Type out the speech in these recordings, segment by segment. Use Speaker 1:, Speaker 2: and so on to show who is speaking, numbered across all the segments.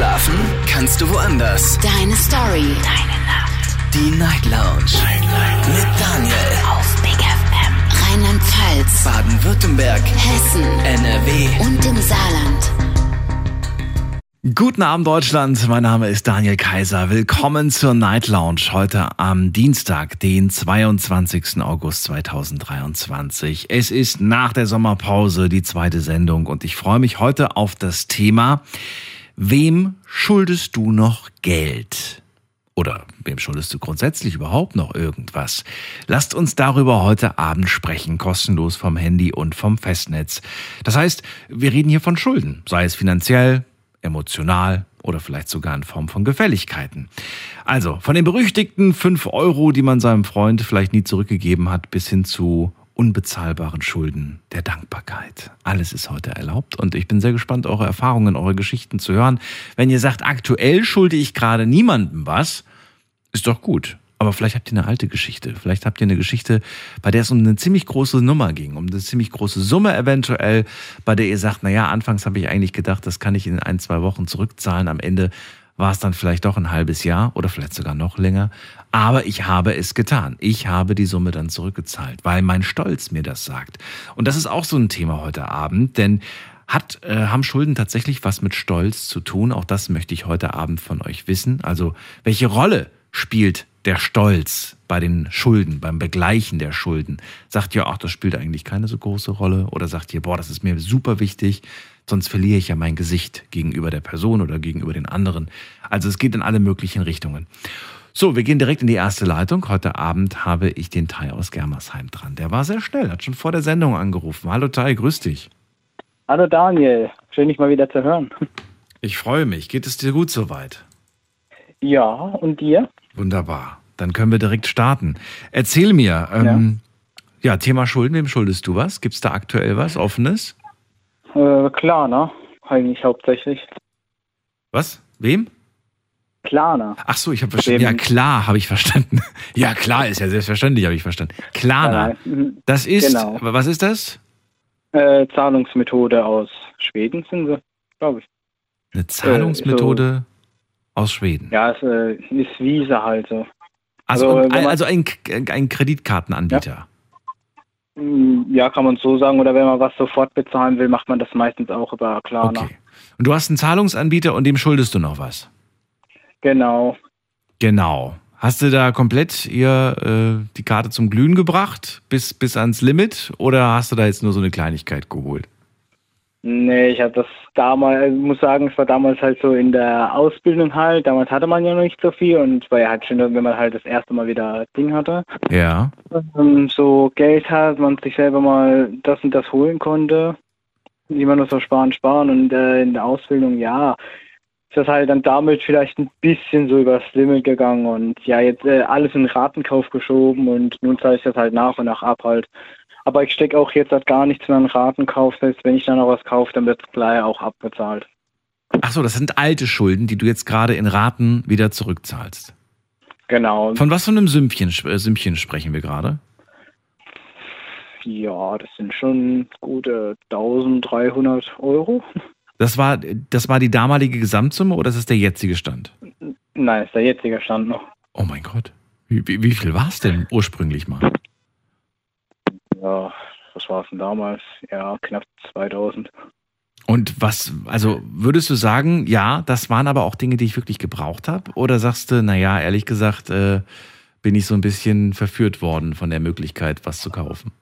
Speaker 1: Schlafen kannst du woanders.
Speaker 2: Deine Story. Deine Nacht.
Speaker 1: Die Night Lounge. Night, Night. Mit Daniel.
Speaker 2: Auf Big FM. Rheinland-Pfalz.
Speaker 1: Baden-Württemberg.
Speaker 2: Hessen.
Speaker 1: NRW.
Speaker 2: Und im Saarland.
Speaker 3: Guten Abend Deutschland, mein Name ist Daniel Kaiser. Willkommen zur Night Lounge heute am Dienstag, den 22. August 2023. Es ist nach der Sommerpause die zweite Sendung und ich freue mich heute auf das Thema, wem schuldest du noch Geld? Oder wem schuldest du grundsätzlich überhaupt noch irgendwas? Lasst uns darüber heute Abend sprechen, kostenlos vom Handy und vom Festnetz. Das heißt, wir reden hier von Schulden, sei es finanziell, emotional oder vielleicht sogar in Form von Gefälligkeiten. Also von den berüchtigten 5 Euro, die man seinem Freund vielleicht nie zurückgegeben hat, bis hin zu unbezahlbaren Schulden der Dankbarkeit. Alles ist heute erlaubt und ich bin sehr gespannt, eure Erfahrungen, eure Geschichten zu hören. Wenn ihr sagt, aktuell schulde ich gerade niemandem was, ist doch gut. Aber vielleicht habt ihr eine alte Geschichte. Vielleicht habt ihr eine Geschichte, bei der es um eine ziemlich große Nummer ging, um eine ziemlich große Summe eventuell, bei der ihr sagt, naja, anfangs habe ich eigentlich gedacht, das kann ich in ein, zwei Wochen zurückzahlen. Am Ende war es dann vielleicht doch ein halbes Jahr oder vielleicht sogar noch länger. Aber ich habe es getan. Ich habe die Summe dann zurückgezahlt, weil mein Stolz mir das sagt. Und das ist auch so ein Thema heute Abend, denn hat, äh, haben Schulden tatsächlich was mit Stolz zu tun? Auch das möchte ich heute Abend von euch wissen. Also, welche Rolle spielt der Stolz bei den Schulden, beim Begleichen der Schulden, sagt ihr, ach, das spielt eigentlich keine so große Rolle oder sagt ihr, boah, das ist mir super wichtig, sonst verliere ich ja mein Gesicht gegenüber der Person oder gegenüber den anderen. Also es geht in alle möglichen Richtungen. So, wir gehen direkt in die erste Leitung. Heute Abend habe ich den Tai aus Germersheim dran. Der war sehr schnell, hat schon vor der Sendung angerufen. Hallo Tai, grüß dich.
Speaker 4: Hallo Daniel, schön dich mal wieder zu hören.
Speaker 3: Ich freue mich. Geht es dir gut soweit?
Speaker 4: Ja, und dir?
Speaker 3: Wunderbar. Dann können wir direkt starten. Erzähl mir, ähm, ja. ja. Thema Schulden, wem schuldest du was? Gibt es da aktuell was Offenes?
Speaker 4: Äh, klar, ne? Eigentlich hauptsächlich.
Speaker 3: Was? Wem?
Speaker 4: Klarna.
Speaker 3: Ach so, ich habe verstanden. Ja, klar, habe ich verstanden. Ja, klar ist ja selbstverständlich, habe ich verstanden. Klarna.
Speaker 4: Mhm.
Speaker 3: Das ist,
Speaker 4: Genau.
Speaker 3: was ist das?
Speaker 4: Äh, Zahlungsmethode aus Schweden sind sie, glaube ich.
Speaker 3: Eine Zahlungsmethode aus Schweden.
Speaker 4: Ja, es äh, ist Visa halt so.
Speaker 3: Also,
Speaker 4: also, man-
Speaker 3: also ein, ein Kreditkartenanbieter.
Speaker 4: Mm, Ja, kann man so sagen. Oder wenn man was sofort bezahlen will, macht man das meistens auch über Klarna.
Speaker 3: Okay. Und du hast einen Zahlungsanbieter und dem schuldest du noch was.
Speaker 4: Genau.
Speaker 3: Genau. Hast du da komplett ihr äh, die Karte zum Glühen gebracht, bis, bis ans Limit, oder hast du da jetzt nur so eine Kleinigkeit geholt?
Speaker 4: Nee, ich habe das damals, ich muss sagen, es war damals halt so in der Ausbildung halt. Damals hatte man ja noch nicht so viel und es war ja halt schön, wenn man halt das erste Mal wieder Ding hatte.
Speaker 3: Ja.
Speaker 4: ähm, so Geld hat, man sich selber mal das und das holen konnte, man das so sparen, sparen und äh, in der Ausbildung, ja, ist das halt dann damit vielleicht ein bisschen so übers Limit gegangen und ja, jetzt äh, alles in Ratenkauf geschoben und nun zahle ich das halt nach und nach ab halt. Aber ich stecke auch jetzt halt gar nichts mehr in Ratenkauf, heißt, wenn ich dann noch was kaufe, dann wird es gleich auch abbezahlt.
Speaker 3: Ach so, das sind alte Schulden, die du jetzt gerade in Raten wieder zurückzahlst.
Speaker 4: Genau.
Speaker 3: Von was für einem Sümmchen, äh, Sümmchen sprechen wir gerade?
Speaker 4: ja, das sind schon gute 1300 Euro.
Speaker 3: Das war, das war die damalige Gesamtsumme oder ist das der jetzige Stand?
Speaker 4: Nein, ist der jetzige Stand noch.
Speaker 3: Oh mein Gott. Wie, wie, wie viel war es denn ursprünglich mal?
Speaker 4: Ja, was war es denn damals? Ja, knapp 2000.
Speaker 3: Und was, also würdest du sagen, ja, das waren aber auch Dinge, die ich wirklich gebraucht habe? Oder sagst du, naja, ehrlich gesagt, äh, bin ich so ein bisschen verführt worden von der Möglichkeit, was zu kaufen?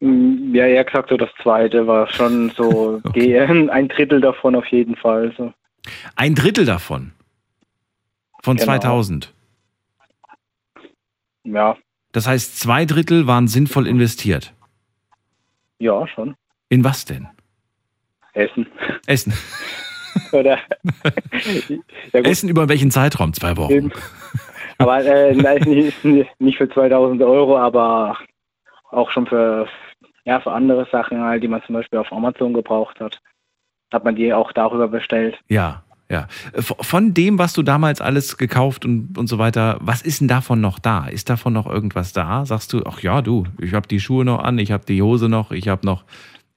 Speaker 4: Mm, Ja, eher gesagt, so das zweite war schon so
Speaker 3: Okay.
Speaker 4: gehen, ein Drittel davon auf jeden Fall. So.
Speaker 3: Ein Drittel davon. Von
Speaker 4: Genau.
Speaker 3: 2000.
Speaker 4: Ja,
Speaker 3: Das heißt, zwei Drittel waren sinnvoll investiert.
Speaker 4: ja, schon.
Speaker 3: In was denn?
Speaker 4: Essen.
Speaker 3: Essen.
Speaker 4: Oder? ja.
Speaker 3: Essen über welchen Zeitraum? Zwei Wochen.
Speaker 4: Aber äh, nein, nicht, nicht für 2000 Euro, aber auch schon für, ja, für andere Sachen, halt, die man zum Beispiel auf Amazon gebraucht hat. Hat man die auch darüber bestellt.
Speaker 3: Ja, ja. Von dem, was du damals alles gekauft und, und so weiter, was ist denn davon noch da? Ist davon noch irgendwas da? Sagst du, ach ja, du, ich habe die Schuhe noch an, ich habe die Hose noch, ich habe noch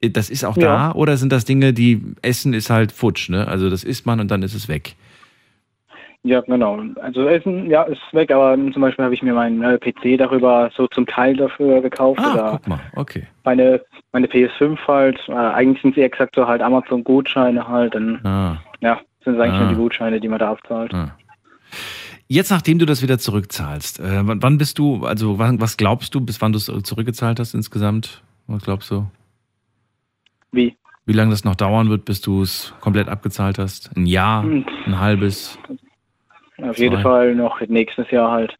Speaker 3: Das ist auch
Speaker 4: Ja.
Speaker 3: da oder sind das Dinge, die Essen ist halt futsch, ne? Also das isst man und dann ist es weg.
Speaker 4: Ja, genau. Also Essen, ja, ist weg, aber zum Beispiel habe ich mir meinen äh, PC darüber so zum Teil dafür gekauft
Speaker 3: Ah,
Speaker 4: oder
Speaker 3: guck mal, okay.
Speaker 4: meine, meine PS5 halt. Äh, eigentlich sind sie exakt so halt Amazon-Gutscheine halt. Dann,
Speaker 3: Ah,
Speaker 4: ja, sind es eigentlich
Speaker 3: Ah.
Speaker 4: nur die Gutscheine, die man da abzahlt.
Speaker 3: ah. Jetzt, nachdem du das wieder zurückzahlst, äh, wann bist du, also wann, was glaubst du, bis wann du es zurückgezahlt hast insgesamt? Was glaubst du?
Speaker 4: Wie?
Speaker 3: Wie lange das noch dauern wird, bis du es komplett abgezahlt hast? Ein Jahr,
Speaker 4: Hm.
Speaker 3: ein halbes,
Speaker 4: Auf jeden. Fall noch nächstes Jahr halt.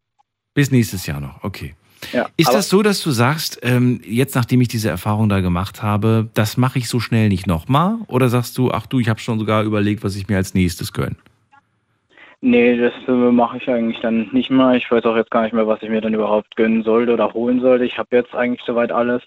Speaker 3: bis nächstes Jahr noch, okay.
Speaker 4: Ja,
Speaker 3: Ist das so, dass du sagst, ähm, jetzt nachdem ich diese Erfahrung da gemacht habe, das mache ich so schnell nicht nochmal? Oder sagst du, ach du, ich habe schon sogar überlegt, was ich mir als nächstes gönne?
Speaker 4: Nee, das äh, mache ich eigentlich dann nicht mehr. Ich weiß auch jetzt gar nicht mehr, was ich mir dann überhaupt gönnen sollte oder holen sollte. Ich habe jetzt eigentlich soweit alles.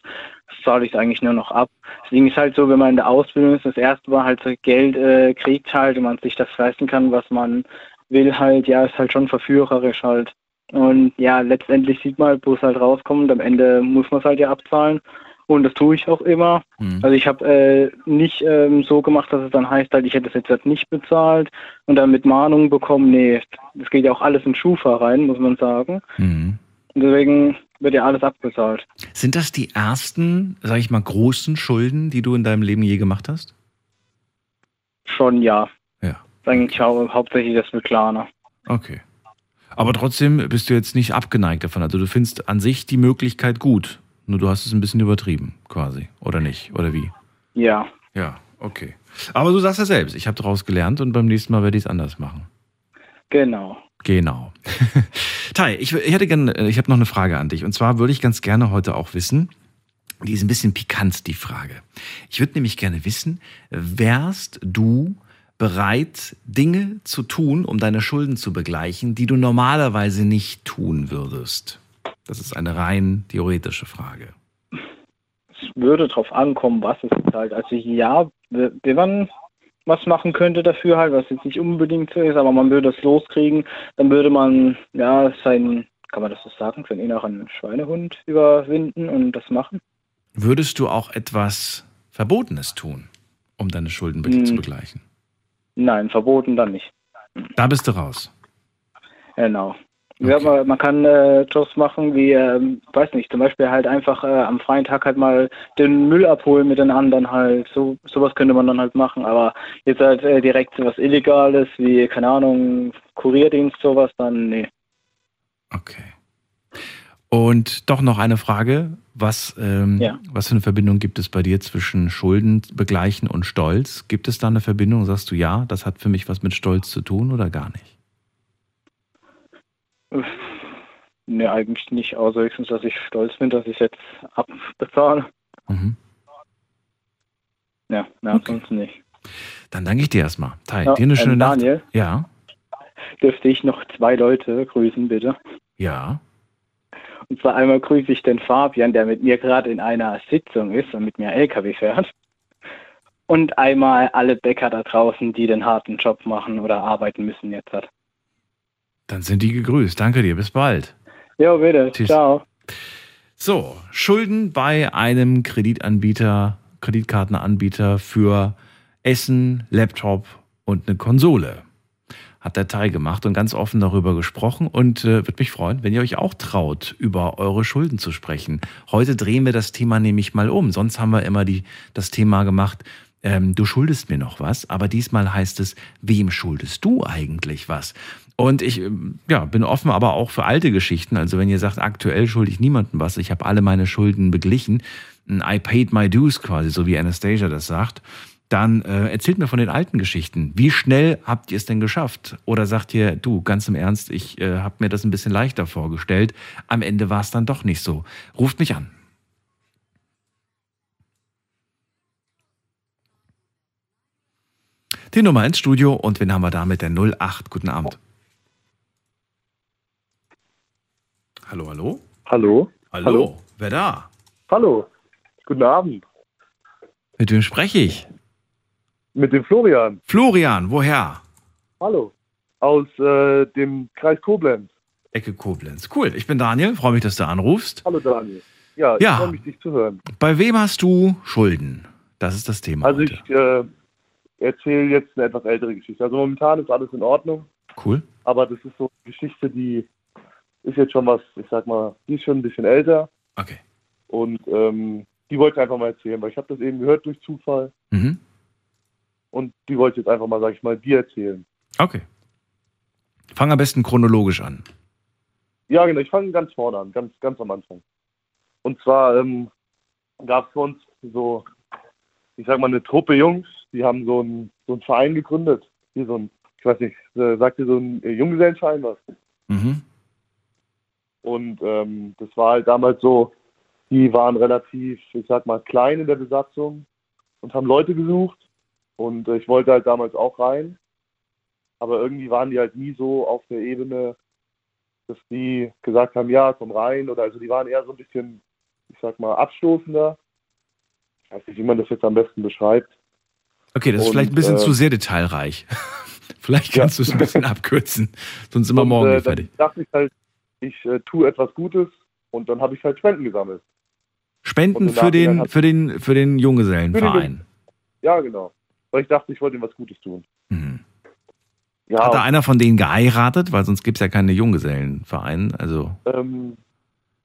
Speaker 4: Das zahle ich eigentlich nur noch ab. Ding ist halt so, wenn man in der Ausbildung ist, das erste Mal halt so Geld äh, kriegt halt und man sich das leisten kann, was man will halt, ja, ist halt schon verführerisch halt. Und ja, letztendlich sieht man halt, wo es halt rauskommt. Am Ende muss man es halt ja abzahlen. Und das tue ich auch immer.
Speaker 3: Hm.
Speaker 4: Also ich habe äh, nicht ähm, so gemacht, dass es dann heißt, halt, ich hätte es jetzt halt nicht bezahlt und dann mit Mahnung bekommen. Nee, das geht ja auch alles in Schufa rein, muss man sagen.
Speaker 3: Mhm.
Speaker 4: Und deswegen wird ja alles abgezahlt.
Speaker 3: Sind das die ersten, sage ich mal, großen Schulden, die du in deinem Leben je gemacht hast?
Speaker 4: Schon ja.
Speaker 3: Ja.
Speaker 4: Eigentlich hau hauptsächlich das mit Klarna.
Speaker 3: Okay. Aber trotzdem bist du jetzt nicht abgeneigt davon. Also du findest an sich die Möglichkeit gut. Nur du hast es ein bisschen übertrieben, quasi. Oder nicht? Oder wie?
Speaker 4: Ja.
Speaker 3: Ja, okay. Aber du sagst ja selbst, ich habe daraus gelernt und beim nächsten Mal werde ich es anders machen.
Speaker 4: Genau.
Speaker 3: Genau. Tai, ich, ich hätte gerne, ich habe noch eine Frage an dich. Und zwar würde ich ganz gerne heute auch wissen, die ist ein bisschen pikant, die Frage. Ich würde nämlich gerne wissen, wärst du bereit, Dinge zu tun, um deine Schulden zu begleichen, die du normalerweise nicht tun würdest? Das ist eine rein theoretische Frage.
Speaker 4: Es würde drauf ankommen, was es ist halt. Also ja, wenn man was machen könnte dafür halt, was jetzt nicht unbedingt so ist, aber man würde es loskriegen, dann würde man ja seinen, kann man das so sagen, seinen inneren Schweinehund überwinden und das machen.
Speaker 3: Würdest du auch etwas Verbotenes tun, um deine Schulden
Speaker 4: Hm.
Speaker 3: zu begleichen?
Speaker 4: Nein, verboten dann nicht.
Speaker 3: Da bist du raus.
Speaker 4: Genau. Ja,
Speaker 3: Okay.
Speaker 4: man, man kann äh, Jobs machen wie, ähm, weiß nicht, zum Beispiel halt einfach äh, am freien Tag halt mal den Müll abholen mit den anderen halt. So sowas könnte man dann halt machen. Aber jetzt halt äh, direkt so was Illegales wie, keine Ahnung, Kurierdienst, sowas, dann nee.
Speaker 3: Okay. Und doch noch eine Frage. Was, ähm,
Speaker 4: Ja.
Speaker 3: was für eine Verbindung gibt es bei dir zwischen Schulden begleichen und Stolz? Gibt es da eine Verbindung? Sagst du ja, das hat für mich was mit Stolz zu tun oder gar nicht?
Speaker 4: Nee, eigentlich nicht, außer höchstens, dass ich stolz bin, dass ich jetzt abbezahle.
Speaker 3: Mhm.
Speaker 4: Ja, ja
Speaker 3: Okay.
Speaker 4: ansonsten nicht.
Speaker 3: Dann danke ich dir erstmal. Tai,
Speaker 4: Ja,
Speaker 3: dir eine schöne
Speaker 4: ähm,
Speaker 3: Nacht.
Speaker 4: Daniel,
Speaker 3: Ja,
Speaker 4: dürfte ich noch zwei Leute grüßen, bitte?
Speaker 3: ja.
Speaker 4: Und zwar einmal grüße ich den Fabian, der mit mir gerade in einer Sitzung ist und mit mir LKW fährt. Und einmal alle Bäcker da draußen, die den harten Job machen oder arbeiten müssen jetzt hat.
Speaker 3: Dann sind die gegrüßt. Danke dir. Bis bald.
Speaker 4: Jo, bitte.
Speaker 3: Tschüss.
Speaker 4: Ciao.
Speaker 3: So, Schulden bei einem Kreditanbieter, Kreditkartenanbieter für Essen, Laptop und eine Konsole. Hat der Teil gemacht und ganz offen darüber gesprochen und äh, würde mich freuen, wenn ihr euch auch traut, über eure Schulden zu sprechen. Heute drehen wir das Thema nämlich mal um. Sonst haben wir immer die, das Thema gemacht, ähm, du schuldest mir noch was, aber diesmal heißt es, wem schuldest du eigentlich was? Und ich ähm, ja, bin offen, aber auch für alte Geschichten. Also wenn ihr sagt, aktuell schulde ich niemandem was, ich habe alle meine Schulden beglichen, I paid my dues quasi, so wie Anastasia das sagt, dann äh, erzählt mir von den alten Geschichten. Wie schnell habt ihr es denn geschafft? Oder sagt ihr, du, ganz im Ernst, ich äh, habe mir das ein bisschen leichter vorgestellt. Am Ende war es dann doch nicht so. Ruft mich an. Die Nummer ins Studio und wen haben wir da mit der 08? Guten Abend. Hallo, hallo?
Speaker 5: Hallo?
Speaker 3: Hallo,
Speaker 5: Hallo?
Speaker 3: wer da?
Speaker 5: Hallo. Guten Abend.
Speaker 3: Mit wem spreche ich?
Speaker 5: Mit dem Florian.
Speaker 3: Florian, woher?
Speaker 5: Hallo. Aus äh, dem Kreis Koblenz.
Speaker 3: Ecke Koblenz. Cool, ich bin Daniel, freue mich, dass du anrufst.
Speaker 5: Hallo Daniel. Ja,
Speaker 3: Ja.
Speaker 5: ich freue mich, dich zu hören.
Speaker 3: Bei wem hast du Schulden? Das ist das Thema.
Speaker 6: Also
Speaker 3: heute.
Speaker 6: ich äh, erzähle jetzt eine etwas ältere Geschichte. Also momentan ist alles in Ordnung,
Speaker 3: Cool.
Speaker 6: aber das ist so eine Geschichte, die ist jetzt schon was, ich sag mal, die ist schon ein bisschen älter
Speaker 3: Okay.
Speaker 6: und ähm, die wollte ich einfach mal erzählen, weil ich habe das eben gehört durch Zufall
Speaker 3: Mhm.
Speaker 6: Und die wollte ich jetzt einfach mal, sag ich mal, dir erzählen.
Speaker 3: Okay. Fang am besten chronologisch an.
Speaker 6: Ja, genau, ich fange ganz vorne an, ganz, ganz am Anfang. Und zwar ähm, gab es für uns so, ich sag mal, eine Truppe Jungs, die haben so einen so einen Verein gegründet. Hier so ein, ich weiß nicht, äh, sagt ihr so ein äh, Junggesellenverein was?
Speaker 3: Mhm.
Speaker 6: Und ähm, das war halt damals so, die waren relativ, ich sag mal, klein in der Besatzung und haben Leute gesucht. Und äh, ich wollte halt damals auch rein. Aber irgendwie waren die halt nie so auf der Ebene, dass die gesagt haben, ja, komm rein. Oder also die waren eher so ein bisschen, ich sag mal, abstoßender. Ich weiß nicht, wie man das jetzt am besten beschreibt.
Speaker 3: Okay, das ist
Speaker 6: Und,
Speaker 3: vielleicht ein bisschen
Speaker 6: äh,
Speaker 3: zu sehr detailreich. vielleicht
Speaker 6: Ja.
Speaker 3: kannst du es ein bisschen abkürzen. Sonst sind wir morgen
Speaker 6: äh,
Speaker 3: fertig.
Speaker 6: Dann dachte ich halt, ich äh, tue etwas Gutes und dann habe ich halt Spenden gesammelt.
Speaker 3: Spenden für den, für den, für den Junggesellenverein.
Speaker 6: Ja, genau. Weil ich dachte, ich wollte ihm was Gutes tun.
Speaker 3: Mhm.
Speaker 6: Ja,
Speaker 3: Hat da einer von denen geheiratet? Weil sonst gibt es ja keine Junggesellenverein. Also,
Speaker 6: Ähm,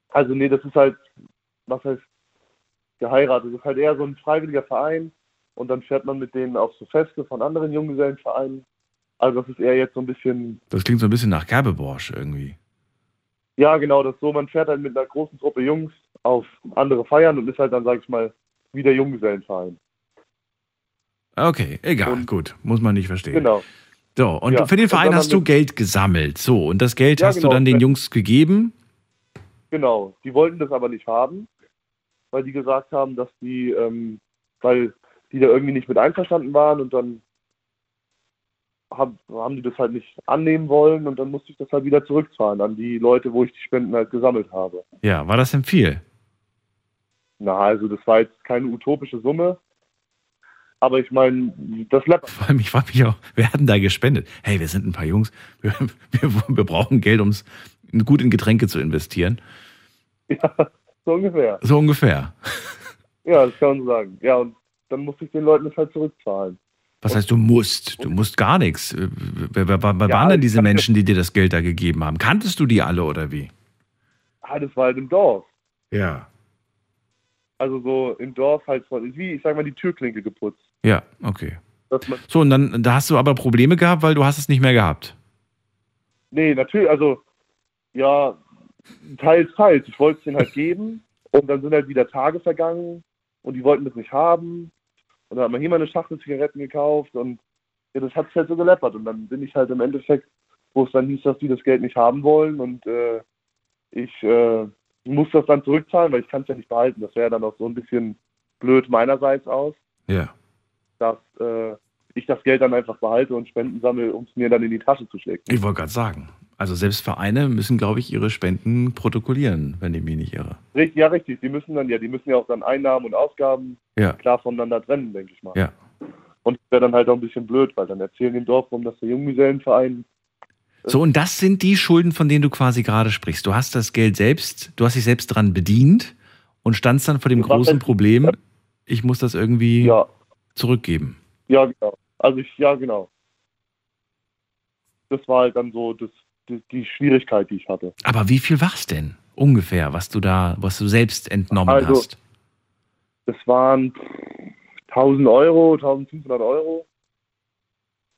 Speaker 6: also nee, das ist halt, was heißt geheiratet? Das ist halt eher so ein freiwilliger Verein und dann fährt man mit denen auf so Feste von anderen Junggesellenvereinen. Also das ist eher jetzt so ein bisschen,
Speaker 3: das klingt so ein bisschen nach Gerbeborsch irgendwie.
Speaker 6: ja genau, das ist so, man fährt halt mit einer großen Truppe Jungs auf andere Feiern und ist halt dann, sag ich mal, wie der Junggesellenverein.
Speaker 3: Okay, egal,
Speaker 6: Und-
Speaker 3: gut. Muss man nicht verstehen.
Speaker 6: Genau.
Speaker 3: So, und
Speaker 6: Ja,
Speaker 3: für den Verein hast du Geld gesammelt. So, und das Geld
Speaker 6: Ja,
Speaker 3: hast du
Speaker 6: genau.
Speaker 3: dann den Jungs gegeben.
Speaker 6: Genau. Die wollten das aber nicht haben, weil die gesagt haben, dass die, ähm, weil die da irgendwie nicht mit einverstanden waren und dann haben, haben die das halt nicht annehmen wollen und dann musste ich das halt wieder zurückzahlen an die Leute, wo ich die Spenden halt gesammelt habe.
Speaker 3: Ja, war das denn viel?
Speaker 6: Na, also das war jetzt keine utopische Summe, aber ich meine, das läppert.
Speaker 3: Vor allem, ich frage mich auch, wer hat denn da gespendet? Hey, wir sind ein paar Jungs, wir, wir, wir brauchen Geld, um es gut in Getränke zu investieren.
Speaker 6: Ja, so ungefähr.
Speaker 3: So ungefähr.
Speaker 6: Ja, das kann man so sagen. Ja, und dann musste ich den Leuten das halt zurückzahlen.
Speaker 3: Was heißt, du musst? Du musst gar nichts. Äh, Wer, wer, wer
Speaker 6: Ja,
Speaker 3: waren denn diese Menschen, die dir das Geld da gegeben haben? Kanntest du die alle oder wie?
Speaker 6: Ah, das war halt im Dorf.
Speaker 3: Ja.
Speaker 6: Also so im Dorf halt von, wie, ich sag mal, die Türklinke geputzt.
Speaker 3: Ja, okay. So, und dann da hast du aber Probleme gehabt, weil du hast es nicht mehr gehabt.
Speaker 6: Nee, natürlich, also, ja, teils, teils. Ich wollte es denen halt geben und dann sind halt wieder Tage vergangen und die wollten das nicht haben. Und dann hat man hier mal eine Schachtel Zigaretten gekauft und ja, das hat sich halt so geleppert. Und dann bin ich halt im Endeffekt, wo es dann hieß, dass die das Geld nicht haben wollen und äh, ich äh, muss das dann zurückzahlen, weil ich kann es ja nicht behalten. Das wäre dann auch so ein bisschen blöd meinerseits aus,
Speaker 3: Ja.
Speaker 6: Dass äh, ich das Geld dann einfach behalte und Spenden sammle, um es mir dann in die Tasche zu stecken.
Speaker 3: Ich wollte gerade sagen. Also selbst Vereine müssen, glaube ich, ihre Spenden protokollieren, wenn ich mich nicht irre.
Speaker 6: Richtig, ja, richtig. Die müssen dann, ja, die müssen ja auch dann Einnahmen und Ausgaben
Speaker 3: Ja.
Speaker 6: klar voneinander trennen, denke ich mal.
Speaker 3: Ja.
Speaker 6: Und das wäre dann halt auch ein bisschen blöd, weil dann erzählen im Dorf rum, dass der Junggesellenverein,
Speaker 3: So, und das sind die Schulden, von denen du quasi gerade sprichst. Du hast das Geld selbst, du hast dich selbst dran bedient und standst dann vor dem großen Problem, ich muss das irgendwie
Speaker 6: ja,
Speaker 3: zurückgeben.
Speaker 6: ja, genau. Also ich, ja, genau. Das war halt dann so das, die, die Schwierigkeit, die ich hatte.
Speaker 3: Aber wie viel war es denn ungefähr, was du da, was du selbst entnommen
Speaker 6: Also-
Speaker 3: hast?
Speaker 6: Das waren 1000 Euro, 1500 Euro.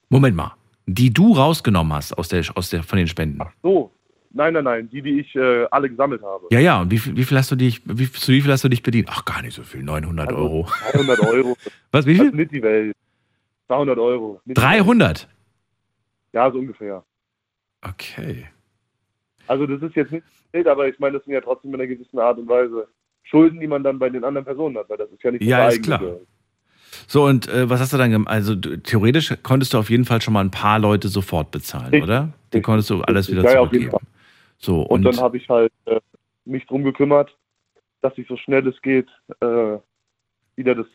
Speaker 3: Moment mal. Die du rausgenommen hast aus der, aus der, von den Spenden.
Speaker 6: Ach so. Nein, nein, nein, die, die ich äh, alle gesammelt habe.
Speaker 3: Ja, ja, und wie viel, wie viel hast du dich, wie, zu wie viel hast du dich bedient? Ach, gar nicht so viel, 900
Speaker 6: Also-
Speaker 3: Euro.
Speaker 6: 300 Euro.
Speaker 3: Was, wie
Speaker 6: Das ist
Speaker 3: viel?
Speaker 6: nicht die Welt. 200 Euro. Nicht die Welt.
Speaker 3: 300?
Speaker 6: Ja, so ungefähr.
Speaker 3: Okay.
Speaker 6: Also das ist jetzt nicht Geld, aber ich meine, das sind ja trotzdem in einer gewissen Art und Weise Schulden, die man dann bei den anderen Personen hat, weil das ist ja nicht
Speaker 3: Ja, ist
Speaker 6: eigene
Speaker 3: klar. So, und äh, was hast du dann gemacht? Also du, theoretisch konntest du auf jeden Fall schon mal ein paar Leute sofort bezahlen,
Speaker 6: Richtig.
Speaker 3: oder? Die konntest du alles wieder
Speaker 6: auf jeden
Speaker 3: zurückgeben. So,
Speaker 6: Und,
Speaker 3: und,
Speaker 6: dann habe ich halt äh, mich drum gekümmert, dass ich so schnell es geht äh, wieder das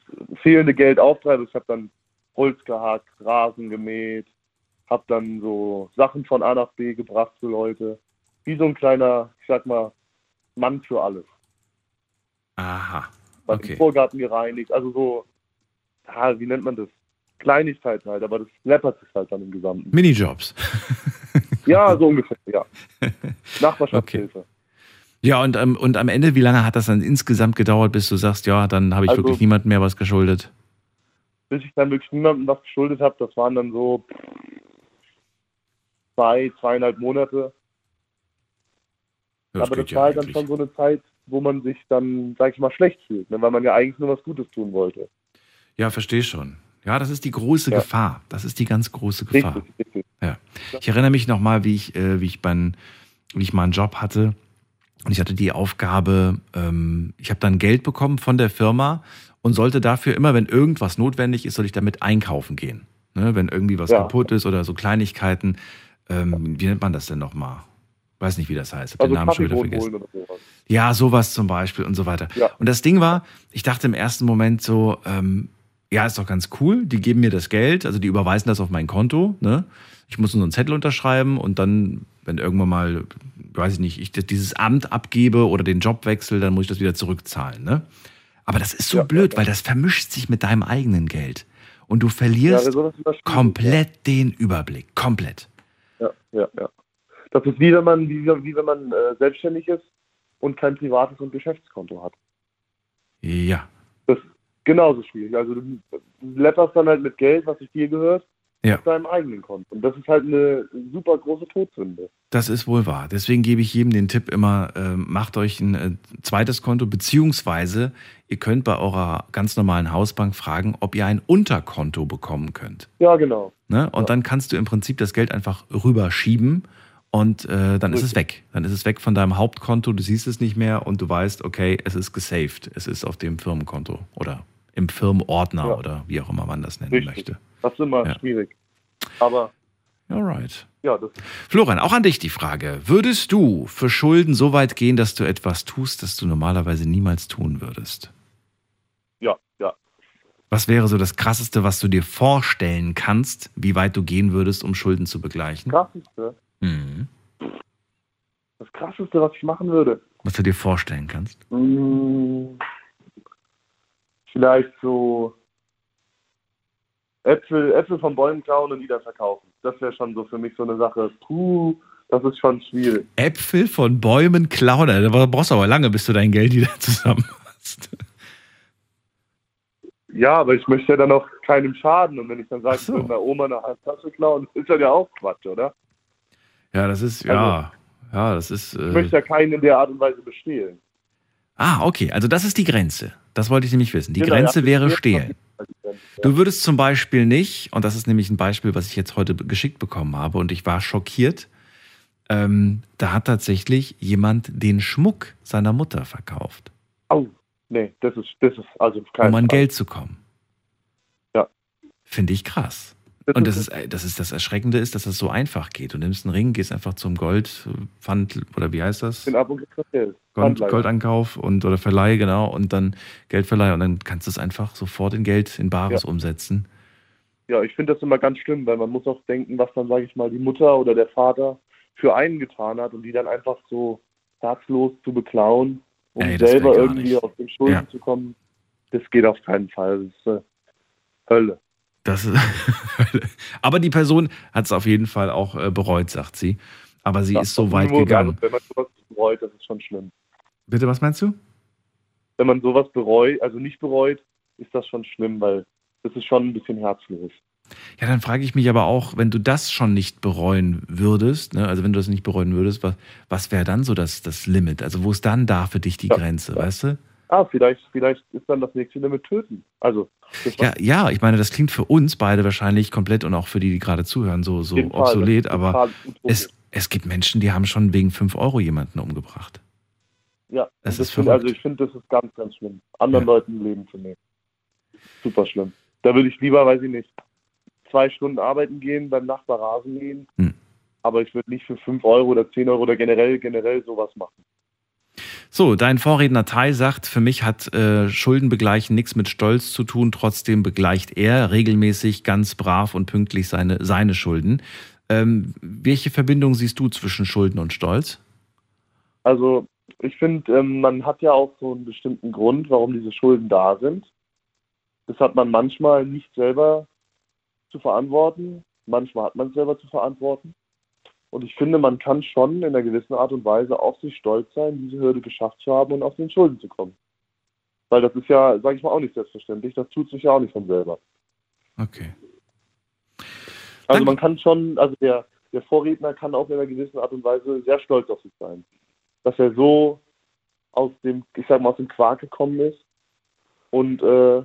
Speaker 6: fehlende Geld auftreibe. Ich habe dann Holz gehackt, Rasen gemäht, habe dann so Sachen von A nach B gebracht für Leute. Wie so ein kleiner, ich sag mal, Mann für alles.
Speaker 3: aha, Okay.
Speaker 6: den Vorgarten gereinigt, also so ja, wie nennt man das? Kleinigkeiten halt, aber das läppert sich halt dann im Gesamten.
Speaker 3: Minijobs.
Speaker 6: Ja, so ungefähr, ja. Nachbarschaftshilfe.
Speaker 3: Ja, und, ähm, und am Ende, wie lange hat das dann insgesamt gedauert, bis du sagst, ja, dann habe ich
Speaker 6: Also-
Speaker 3: wirklich niemandem mehr was geschuldet?
Speaker 6: Bis ich dann wirklich niemandem was geschuldet habe, das waren dann so zwei, zweieinhalb Monate.
Speaker 3: Ja,
Speaker 6: aber das
Speaker 3: ja
Speaker 6: war halt dann schon so eine Zeit, wo man sich dann, sag ich mal, schlecht fühlt, ne? weil man ja eigentlich nur was Gutes tun wollte.
Speaker 3: Ja, verstehe schon. Ja, das ist die große
Speaker 6: Ja.
Speaker 3: Gefahr. Das ist die ganz große Gefahr.
Speaker 6: Richtig, richtig.
Speaker 3: Ja. Ich erinnere mich nochmal, wie ich, äh, wie ich beim, wie ich mal einen Job hatte. Und ich hatte die Aufgabe, ähm, ich habe dann Geld bekommen von der Firma und sollte dafür immer, wenn irgendwas notwendig ist, soll ich damit einkaufen gehen. Ne, wenn irgendwie was
Speaker 6: Ja.
Speaker 3: kaputt ist oder so Kleinigkeiten. Ähm, wie nennt man das denn nochmal? Weiß nicht, wie das heißt. Hab
Speaker 6: Also
Speaker 3: den Namen schon wieder vergessen.
Speaker 6: sowas.
Speaker 3: Ja, sowas zum Beispiel und so weiter.
Speaker 6: Ja.
Speaker 3: Und das Ding war, ich dachte im ersten Moment so, ähm, ja, ist doch ganz cool, die geben mir das Geld, also die überweisen das auf mein Konto, ne? Ich muss nur einen Zettel unterschreiben und dann, wenn irgendwann mal, weiß ich nicht, ich dieses Amt abgebe oder den Job wechsle, dann muss ich das wieder zurückzahlen, ne? Aber das ist so
Speaker 6: Ja,
Speaker 3: blöd,
Speaker 6: ja,
Speaker 3: weil das vermischt sich mit deinem eigenen Geld. Und du verlierst komplett den Überblick. Komplett.
Speaker 6: Ja, ja, ja. Das ist wie wenn man, wie, wie wenn man äh, selbstständig ist und kein privates und Geschäftskonto hat.
Speaker 3: Ja.
Speaker 6: Genauso schwierig. Also du, läpperst dann halt mit Geld, was sich dir gehört,
Speaker 3: Ja.
Speaker 6: auf deinem eigenen Konto. Und das ist halt eine super große Todsünde.
Speaker 3: Das ist wohl wahr. Deswegen gebe ich jedem den Tipp immer, ähm, macht euch ein äh, zweites Konto, beziehungsweise ihr könnt bei eurer ganz normalen Hausbank fragen, ob ihr ein Unterkonto bekommen könnt.
Speaker 6: Ja, genau.
Speaker 3: Ne? Und
Speaker 6: Ja.
Speaker 3: dann kannst du im Prinzip das Geld einfach rüberschieben und äh, dann ist es weg. Dann ist es weg von deinem Hauptkonto, du siehst es nicht mehr und du weißt, okay, es ist gesaved. Es ist auf dem Firmenkonto oder im Firmenordner
Speaker 6: Ja.
Speaker 3: oder wie auch immer man das nennen
Speaker 6: Richtig.
Speaker 3: möchte.
Speaker 6: Das ist immer
Speaker 3: Ja.
Speaker 6: schwierig. Aber
Speaker 3: Alright.
Speaker 6: ja,
Speaker 3: Florian, auch an dich die Frage. Würdest du für Schulden so weit gehen, dass du etwas tust, das du normalerweise niemals tun würdest?
Speaker 6: ja, ja.
Speaker 3: Was wäre so das Krasseste, was du dir vorstellen kannst, wie weit du gehen würdest, um Schulden zu begleichen?
Speaker 6: Krasseste,
Speaker 3: Mhm.
Speaker 6: das krasseste, was ich machen würde.
Speaker 3: Was du dir vorstellen kannst?
Speaker 6: Hm, vielleicht so Äpfel, Äpfel von Bäumen klauen und die dann verkaufen. Das wäre schon so für mich so eine Sache. Puh, das ist schon schwierig.
Speaker 3: Äpfel von Bäumen klauen. Da brauchst du aber lange, bis du dein Geld wieder zusammen hast.
Speaker 6: Ja, aber ich möchte ja dann auch keinem schaden. Und wenn ich dann sage,
Speaker 3: so.
Speaker 6: ich will meiner Oma eine Tasche klauen, ist das ja auch Quatsch, oder?
Speaker 3: Ja, das ist, ja, ja, das ist.
Speaker 6: Ich
Speaker 3: Äh,
Speaker 6: möchte ja keinen in der Art und Weise bestehlen.
Speaker 3: ah, okay, also das ist die Grenze. Das wollte ich nämlich wissen. Die
Speaker 6: Genau,
Speaker 3: Grenze
Speaker 6: ja.
Speaker 3: wäre stehlen. Du würdest zum Beispiel nicht, und das ist nämlich ein Beispiel, was ich jetzt heute geschickt bekommen habe, und ich war schockiert, ähm, da hat tatsächlich jemand den Schmuck seiner Mutter verkauft,
Speaker 6: Au, nee, das ist, das ist also kein
Speaker 3: um an Geld zu kommen.
Speaker 6: Ja.
Speaker 3: Finde ich krass. Und das ist, das ist das Erschreckende ist, dass das so einfach geht. Du nimmst einen Ring, gehst einfach zum Goldpfand oder wie heißt das?
Speaker 6: den Ab und.
Speaker 3: Gold. Goldankauf und oder Verleih, genau, und dann Geldverleih und dann kannst du es einfach sofort in Geld, in Bares
Speaker 6: Ja.
Speaker 3: umsetzen.
Speaker 6: Ja, ich finde das immer ganz schlimm, weil man muss auch denken, was dann, sage ich mal, die Mutter oder der Vater für einen getan hat und die dann einfach so herzlos zu beklauen, um
Speaker 3: Ey,
Speaker 6: selber irgendwie
Speaker 3: nicht.
Speaker 6: auf den Schulden
Speaker 3: Ja.
Speaker 6: zu kommen. Das geht auf keinen Fall. Das ist äh, Hölle.
Speaker 3: Das ist Aber die Person hat es auf jeden Fall auch äh, bereut, sagt sie. Aber sie
Speaker 6: Ja,
Speaker 3: ist so
Speaker 6: das
Speaker 3: weit gegangen.
Speaker 6: Wenn man sowas bereut, das ist schon schlimm.
Speaker 3: Bitte, was meinst du?
Speaker 6: Wenn man sowas bereut, also nicht bereut, ist das schon schlimm, weil das ist schon ein bisschen herzlos.
Speaker 3: Ja, dann frage ich mich aber auch, wenn du das schon nicht bereuen würdest, ne, also wenn du das nicht bereuen würdest, was, was wäre dann so das, das Limit? Also wo ist dann da für dich die
Speaker 6: Ja,
Speaker 3: Grenze,
Speaker 6: ja.
Speaker 3: weißt du?
Speaker 6: Ah, vielleicht, vielleicht ist dann das nächste Limit töten. Also, das
Speaker 3: Ja, ja, ich meine, das klingt für uns beide wahrscheinlich komplett und auch für die, die gerade zuhören, so, so
Speaker 6: Fall,
Speaker 3: obsolet,
Speaker 6: das
Speaker 3: aber es, es gibt Menschen, die haben schon wegen 5 Euro jemanden umgebracht.
Speaker 6: Ja, und
Speaker 3: ist
Speaker 6: das find, also ich finde, das ist ganz, ganz schlimm. Anderen
Speaker 3: Ja.
Speaker 6: Leuten Leben zu nehmen. Super schlimm. Da würde ich lieber, weiß ich nicht, zwei Stunden arbeiten gehen, beim Nachbar Rasen gehen.
Speaker 3: Hm.
Speaker 6: Aber ich würde nicht für 5 Euro oder 10 Euro oder generell, generell sowas machen.
Speaker 3: So, dein Vorredner Tai sagt, für mich hat äh, Schuldenbegleichen nichts mit Stolz zu tun, trotzdem begleicht er regelmäßig ganz brav und pünktlich seine, seine Schulden. Ähm, welche Verbindung siehst du zwischen Schulden und Stolz?
Speaker 6: Also ich finde, ähm, man hat ja auch so einen bestimmten Grund, warum diese Schulden da sind. Das hat man manchmal nicht selber zu verantworten, manchmal hat man es selber zu verantworten. Und ich finde, man kann schon in einer gewissen Art und Weise auf sich stolz sein, diese Hürde geschafft zu haben und aus den Schulden zu kommen. Weil das ist ja, sage ich mal, auch nicht selbstverständlich. Das tut sich ja auch nicht von selber.
Speaker 3: Okay.
Speaker 6: Also
Speaker 3: Danke.
Speaker 6: man kann schon, also der, der Vorredner kann auch in einer gewissen Art und Weise sehr stolz auf sich sein. Dass er so aus dem, ich sag mal, aus dem Quark gekommen ist und äh,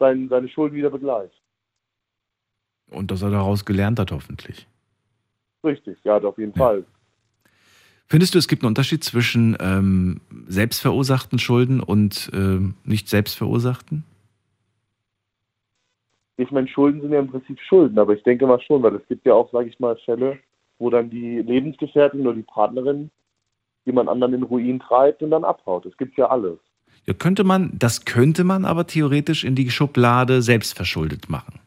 Speaker 6: sein, seine Schulden wieder begleicht.
Speaker 3: Und dass er daraus gelernt hat, hoffentlich.
Speaker 6: Richtig, ja, auf jeden
Speaker 3: Ja.
Speaker 6: Fall.
Speaker 3: Findest du, es gibt einen Unterschied zwischen ähm, selbstverursachten Schulden und ähm, nicht selbstverursachten?
Speaker 6: Ich meine, Schulden sind ja im Prinzip Schulden, aber ich denke mal schon, weil es gibt ja auch, sage ich mal, Fälle, wo dann die Lebensgefährtin oder die Partnerin jemand anderen in Ruin treibt und dann abhaut. Das gibt's ja alles.
Speaker 3: Ja, könnte man, das könnte man aber theoretisch in die Schublade selbstverschuldet machen.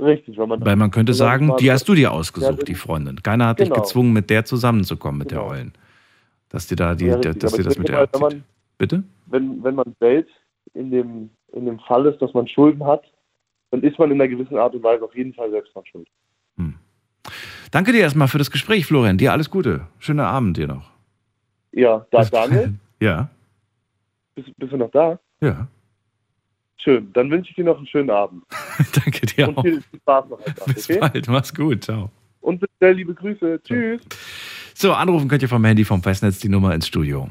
Speaker 6: Richtig, weil man
Speaker 3: Weil man könnte sagen, die hast du dir ausgesucht, die Freundin. Keiner hat dich
Speaker 6: Genau.
Speaker 3: gezwungen, mit der zusammenzukommen, mit der
Speaker 6: Genau.
Speaker 3: Ollen. Dass dir da die,
Speaker 6: Ja,
Speaker 3: dass
Speaker 6: richtig,
Speaker 3: dir
Speaker 6: aber
Speaker 3: das mit der
Speaker 6: mal, wenn man
Speaker 3: Bitte?
Speaker 6: wenn, wenn man selbst in dem, in dem Fall ist, dass man Schulden hat, dann ist man in einer gewissen Art und Weise auf jeden Fall selbst dran schuld.
Speaker 3: Danke dir erstmal für das Gespräch, Florian. Dir alles Gute. Schönen Abend dir noch.
Speaker 6: Ja, da, Daniel,
Speaker 3: Ja,
Speaker 6: bist, bist du noch da?
Speaker 3: ja.
Speaker 6: Schön. Dann wünsche ich dir noch einen schönen Abend.
Speaker 3: Danke dir
Speaker 6: Und
Speaker 3: auch.
Speaker 6: viel, viel Spaß noch
Speaker 3: Bis
Speaker 6: okay?
Speaker 3: bald. Mach's gut. Ciao.
Speaker 6: Und bis dann, liebe Grüße. Tschüss.
Speaker 3: So, anrufen könnt ihr vom Handy vom Festnetz die Nummer ins Studio.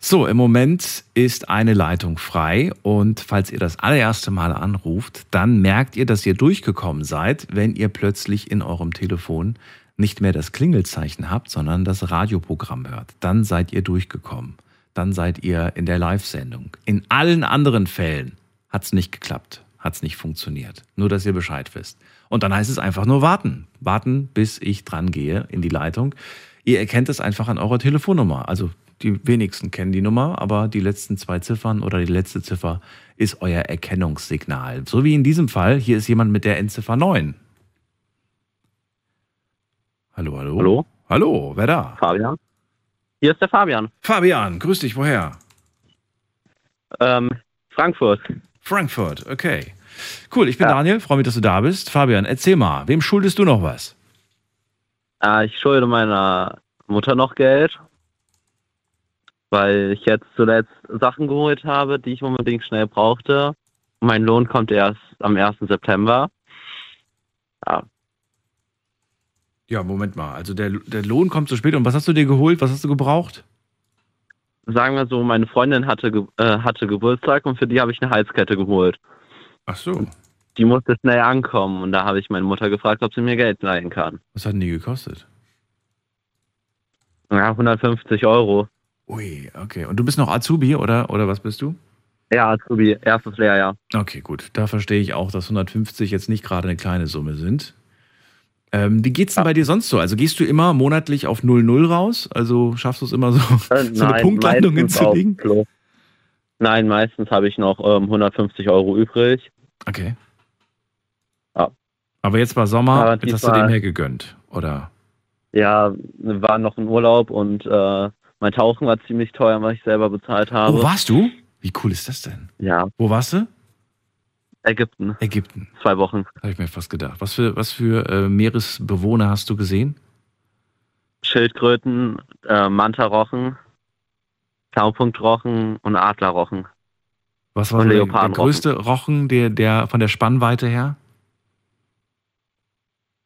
Speaker 3: So, im Moment ist eine Leitung frei und falls ihr das allererste Mal anruft, dann merkt ihr, dass ihr durchgekommen seid, wenn ihr plötzlich in eurem Telefon nicht mehr das Klingelzeichen habt, sondern das Radioprogramm hört. Dann seid ihr durchgekommen. Dann seid ihr in der Live-Sendung. In allen anderen Fällen hat es nicht geklappt, hat es nicht funktioniert. Nur, dass ihr Bescheid wisst. Und dann heißt es einfach nur warten. Warten, bis ich dran gehe in die Leitung. Ihr erkennt es einfach an eurer Telefonnummer. Also die wenigsten kennen die Nummer, aber die letzten zwei Ziffern oder die letzte Ziffer ist euer Erkennungssignal. So wie in diesem Fall. Hier ist jemand mit der Endziffer 9. Hallo, hallo.
Speaker 7: Hallo,
Speaker 3: Hallo, wer da?
Speaker 7: Fabian? Hier ist der Fabian.
Speaker 3: Fabian, grüß dich, woher?
Speaker 7: Ähm, Frankfurt.
Speaker 3: Frankfurt, okay. Cool, ich bin
Speaker 7: Ja.
Speaker 3: Daniel, freue mich, dass du da bist. Fabian, erzähl mal, wem schuldest du noch was?
Speaker 7: Äh, ich schulde meiner Mutter noch Geld, weil ich jetzt zuletzt Sachen geholt habe, die ich unbedingt schnell brauchte. Mein Lohn kommt erst am 1. September.
Speaker 3: Ja, Moment mal. Also der, der Lohn kommt zu spät. Und was hast du dir geholt? Was hast du gebraucht?
Speaker 7: Sagen wir so, meine Freundin hatte, ge äh, hatte Geburtstag und für die habe ich eine Halskette geholt.
Speaker 3: Ach so.
Speaker 7: Die musste schnell ankommen und da habe ich meine Mutter gefragt, ob sie mir Geld leihen kann.
Speaker 3: Was hat denn die gekostet?
Speaker 7: Ja, 150 Euro.
Speaker 3: Ui, okay. Und du bist noch Azubi oder, oder was bist du?
Speaker 7: Ja, Azubi, erstes Lehrjahr.
Speaker 3: Okay, gut. Da verstehe ich auch, dass 150 jetzt nicht gerade eine kleine Summe sind. Ähm, wie geht's denn bei dir sonst so? Also gehst du immer monatlich auf 0-0 raus? Also schaffst du es immer so,
Speaker 7: Äh,
Speaker 3: so eine Punktlandung hinzulegen?
Speaker 7: Nein, meistens habe ich noch ähm, 150 Euro übrig.
Speaker 3: Okay.
Speaker 7: Ja.
Speaker 3: Aber jetzt war Sommer,
Speaker 7: Aber
Speaker 3: jetzt hast du dem hergegönnt, oder?
Speaker 7: Ja, wir waren noch im Urlaub und äh, mein Tauchen war ziemlich teuer, was ich selber bezahlt habe.
Speaker 3: Wo warst du? Wie cool ist das denn?
Speaker 7: Ja,
Speaker 3: Wo warst du?
Speaker 7: Ägypten,
Speaker 3: Ägypten.
Speaker 7: zwei Wochen.
Speaker 3: Habe ich mir fast gedacht. Was für, was für äh, Meeresbewohner hast du gesehen?
Speaker 7: Schildkröten, äh, Mantarochen, Blaupunktrochen und Adlerrochen.
Speaker 3: Was war so der, größte Rochen, der, der von der Spannweite her?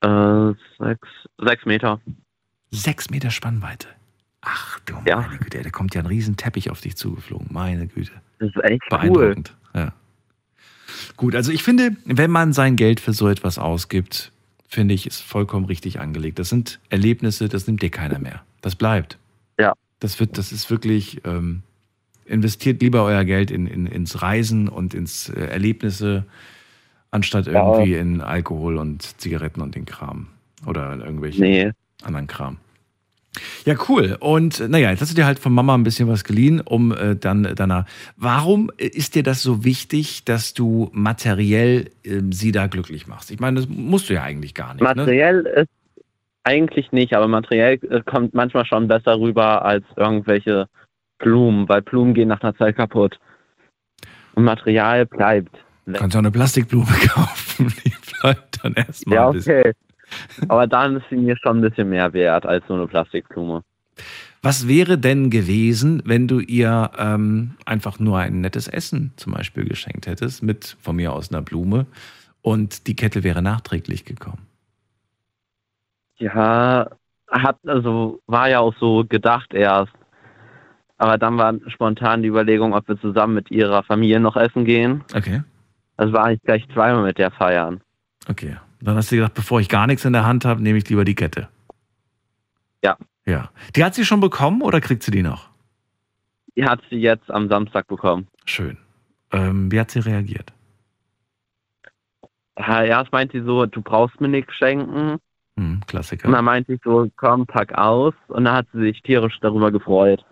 Speaker 7: Äh, sechs, sechs Meter.
Speaker 3: Sechs Meter Spannweite. Ach du
Speaker 7: Ja.
Speaker 3: meine Güte, da kommt ja ein riesen Teppich auf dich zugeflogen. Meine Güte.
Speaker 7: Das ist echt cool.
Speaker 3: Beeindruckend. Ja. Gut, also ich finde, wenn man sein Geld für so etwas ausgibt, finde ich, ist vollkommen richtig angelegt. Das sind Erlebnisse, das nimmt dir keiner mehr. Das bleibt.
Speaker 7: Ja.
Speaker 3: Das wird, das ist wirklich, ähm, investiert lieber euer Geld in, in, ins Reisen und ins äh, Erlebnisse, anstatt
Speaker 7: Ja.
Speaker 3: irgendwie in Alkohol und Zigaretten und den Kram. Oder in irgendwelchen
Speaker 7: Nee,
Speaker 3: anderen Kram. Ja, cool. Und äh, naja, jetzt hast du dir halt von Mama ein bisschen was geliehen, um äh, dann danach. Warum äh, ist dir das so wichtig, dass du materiell ähm, sie da glücklich machst? Ich meine, das musst du ja eigentlich gar nicht. Ne?
Speaker 7: materiell ist Eigentlich nicht, aber materiell äh, kommt manchmal schon besser rüber als irgendwelche Blumen, weil Blumen gehen nach einer Zeit kaputt. Und Material bleibt.
Speaker 3: Du kannst auch eine Plastikblume kaufen. Die bleibt dann erstmal
Speaker 7: Ja, okay. Aber dann ist sie mir schon ein bisschen mehr wert als so eine Plastikblume.
Speaker 3: Was wäre denn gewesen, wenn du ihr ähm, einfach nur ein nettes Essen zum Beispiel geschenkt hättest, mit von mir aus einer Blume und die Kette wäre nachträglich gekommen?
Speaker 7: Ja, hat, also war ja auch so gedacht erst. Aber dann war spontan die Überlegung, ob wir zusammen mit ihrer Familie noch essen gehen.
Speaker 3: Okay.
Speaker 7: Also war ich gleich zweimal mit der feiern.
Speaker 3: Okay. Dann hast du gedacht, bevor ich gar nichts in der Hand habe, nehme ich lieber die Kette.
Speaker 7: Ja.
Speaker 3: Ja. Die hat sie schon bekommen oder kriegt sie die noch?
Speaker 7: Die hat sie jetzt am Samstag bekommen.
Speaker 3: Schön. Ähm, wie hat sie reagiert?
Speaker 7: Ja, Erst meint sie so, du brauchst mir nichts schenken.
Speaker 3: Hm, Klassiker.
Speaker 7: Und dann meinte ich so, komm, pack aus. Und dann hat sie sich tierisch darüber gefreut.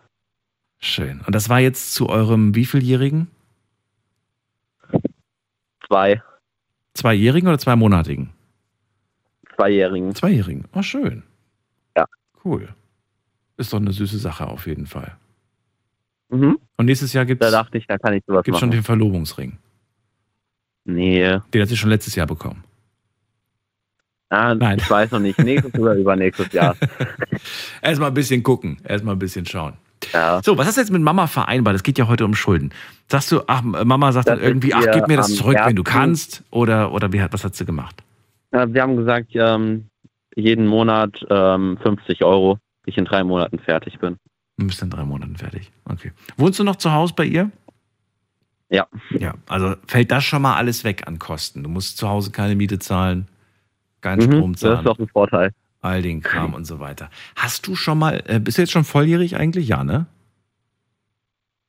Speaker 3: Schön. Und das war jetzt zu eurem wieviljährigen?
Speaker 7: Zwei,
Speaker 3: Zweijährigen oder zweimonatigen?
Speaker 7: Zweijährigen.
Speaker 3: Zweijährigen. Oh, schön.
Speaker 7: Ja.
Speaker 3: Cool. Ist doch eine süße Sache auf jeden Fall.
Speaker 7: Mhm.
Speaker 3: Und nächstes Jahr gibt
Speaker 7: Da
Speaker 3: es
Speaker 7: dachte ich, da kann ich sowas
Speaker 3: schon
Speaker 7: machen.
Speaker 3: den Verlobungsring.
Speaker 7: Nee.
Speaker 3: Den hat sie schon letztes Jahr bekommen.
Speaker 7: Ah,
Speaker 3: Nein.
Speaker 7: Ich weiß noch nicht. Nächstes oder übernächstes Jahr.
Speaker 3: Erstmal ein bisschen gucken, erstmal ein bisschen schauen.
Speaker 7: Ja.
Speaker 3: So, was hast du jetzt mit Mama vereinbart? Es geht ja heute um Schulden. Sagst du, ach, Mama sagt
Speaker 7: Das
Speaker 3: dann irgendwie, ach, gib mir das zurück, wenn du kannst? Oder, oder wie hat, was hat sie gemacht?
Speaker 7: Wir haben gesagt, ähm, jeden Monat ähm, 50 Euro, ich in drei Monaten fertig bin.
Speaker 3: Du bist in drei Monaten fertig. Okay. Wohnst du noch zu Hause bei ihr?
Speaker 7: Ja.
Speaker 3: Ja, also fällt das schon mal alles weg an Kosten. Du musst zu Hause keine Miete zahlen, keinen
Speaker 7: Mhm,
Speaker 3: Strom
Speaker 7: das
Speaker 3: zahlen,
Speaker 7: ist doch ein Vorteil.
Speaker 3: all den Kram und so weiter. Hast du schon mal, äh, bist du jetzt schon volljährig eigentlich? Ja, ne?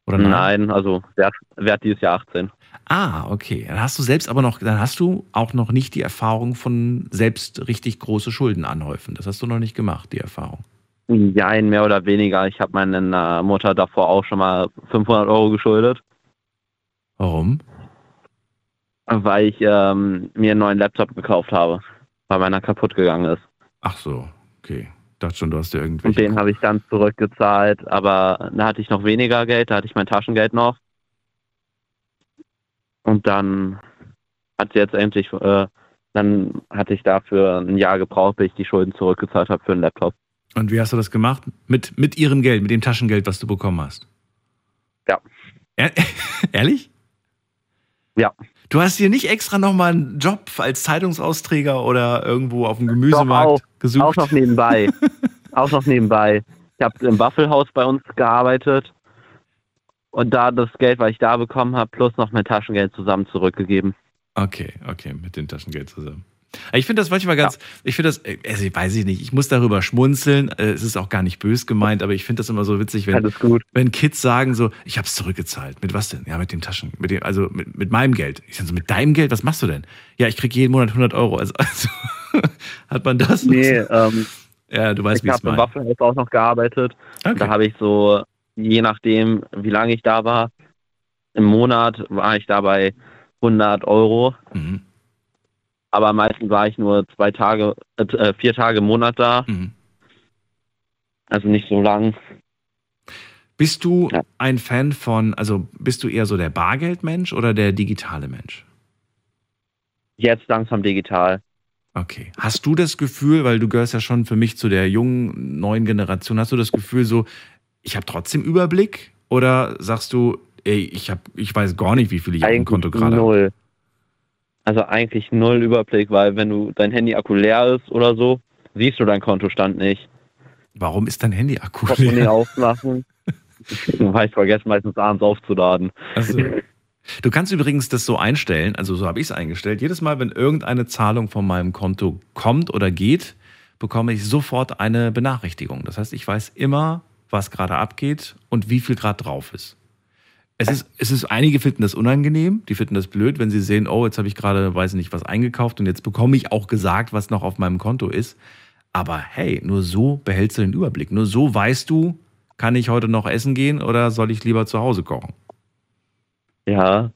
Speaker 3: Oder
Speaker 7: Nein, also werd, werd dieses Jahr 18.
Speaker 3: Ah, okay. Dann hast du selbst aber noch, dann hast du auch noch nicht die Erfahrung von selbst richtig große Schulden anhäufen. Das hast du noch nicht gemacht, die Erfahrung.
Speaker 7: Jein, mehr oder weniger. Ich habe meiner Mutter davor auch schon mal 500 Euro geschuldet,
Speaker 3: Warum?
Speaker 7: weil ich ähm, mir einen neuen Laptop gekauft habe, weil meiner kaputt gegangen ist.
Speaker 3: Ach so, okay. Dachte schon, du hast dir
Speaker 7: Und
Speaker 3: irgendwelche.
Speaker 7: den habe ich dann zurückgezahlt, aber da hatte ich noch weniger Geld, da hatte ich mein Taschengeld noch. Und dann hat sie jetzt endlich, äh, dann hatte ich dafür ein Jahr gebraucht, bis ich die Schulden zurückgezahlt habe für einen Laptop.
Speaker 3: Und wie hast du das gemacht? Mit, mit ihrem Geld, mit dem Taschengeld, was du bekommen hast?
Speaker 7: Ja.
Speaker 3: Ehr- Ehrlich?
Speaker 7: Ja.
Speaker 3: Du hast hier nicht extra nochmal einen Job als Zeitungsausträger oder irgendwo auf dem Gemüsemarkt
Speaker 7: Doch,
Speaker 3: gesucht?
Speaker 7: Auch noch nebenbei. auch noch nebenbei. Ich habe im Waffelhaus bei uns gearbeitet und da das Geld, was ich da bekommen habe, plus noch mein Taschengeld zusammen zurückgegeben.
Speaker 3: Okay, okay, mit dem Taschengeld zusammen. Ich finde das manchmal ganz, ich finde das, äh, also ich weiß ich nicht, ich muss darüber schmunzeln. Äh, Es ist auch gar nicht bös gemeint, aber ich finde das immer so witzig, wenn, wenn Kids sagen so, ich habe es zurückgezahlt. Mit was denn? Ja, mit dem Taschen, mit dem, also mit, mit meinem Geld. Ich sage so, mit deinem Geld, was machst du denn? Ja, ich kriege jeden Monat 100 Euro. Also, also hat man das?
Speaker 7: Nee, ähm,
Speaker 3: Ja, du weißt,
Speaker 7: ich
Speaker 3: wie es
Speaker 7: habe im
Speaker 3: meint.
Speaker 7: Waffelhaus auch noch gearbeitet. Da
Speaker 3: Okay.
Speaker 7: habe ich so, je nachdem, wie lange ich da war, im Monat war ich da bei 100 Euro.
Speaker 3: Mhm.
Speaker 7: Aber meistens war ich nur zwei Tage, äh, vier Tage im Monat da.
Speaker 3: Mhm.
Speaker 7: Also nicht so lang.
Speaker 3: Bist du
Speaker 7: Ja.
Speaker 3: ein Fan von, also bist du eher so der Bargeldmensch oder der digitale Mensch?
Speaker 7: Jetzt langsam digital.
Speaker 3: Okay. Hast du das Gefühl, weil du gehörst ja schon für mich zu der jungen, neuen Generation, hast du das Gefühl so, ich habe trotzdem Überblick? Oder sagst du, ey, ich, hab, ich weiß gar nicht, wie viel ich auf dem
Speaker 7: Eigentlich
Speaker 3: Konto gerade habe?
Speaker 7: null. Also eigentlich null Überblick, weil wenn du dein Handy-Akku leer ist oder so, siehst du deinen Kontostand nicht.
Speaker 3: Warum ist dein Handy-Akku
Speaker 7: Portemonnaie
Speaker 3: leer?
Speaker 7: aufmachen. Weil ich vergesse meistens abends aufzuladen.
Speaker 3: Also, du kannst übrigens das so einstellen, also so habe ich es eingestellt. Jedes Mal, wenn irgendeine Zahlung von meinem Konto kommt oder geht, bekomme ich sofort eine Benachrichtigung. Das heißt, ich weiß immer, was gerade abgeht und wie viel gerade drauf ist. Es ist, es ist, einige finden das unangenehm, die finden das blöd, wenn sie sehen, oh, jetzt habe ich gerade, weiß nicht, was eingekauft und jetzt bekomme ich auch gesagt, was noch auf meinem Konto ist. Aber hey, nur so behältst du den Überblick. Nur so weißt du, kann ich heute noch essen gehen oder soll ich lieber zu Hause kochen?
Speaker 7: Ja.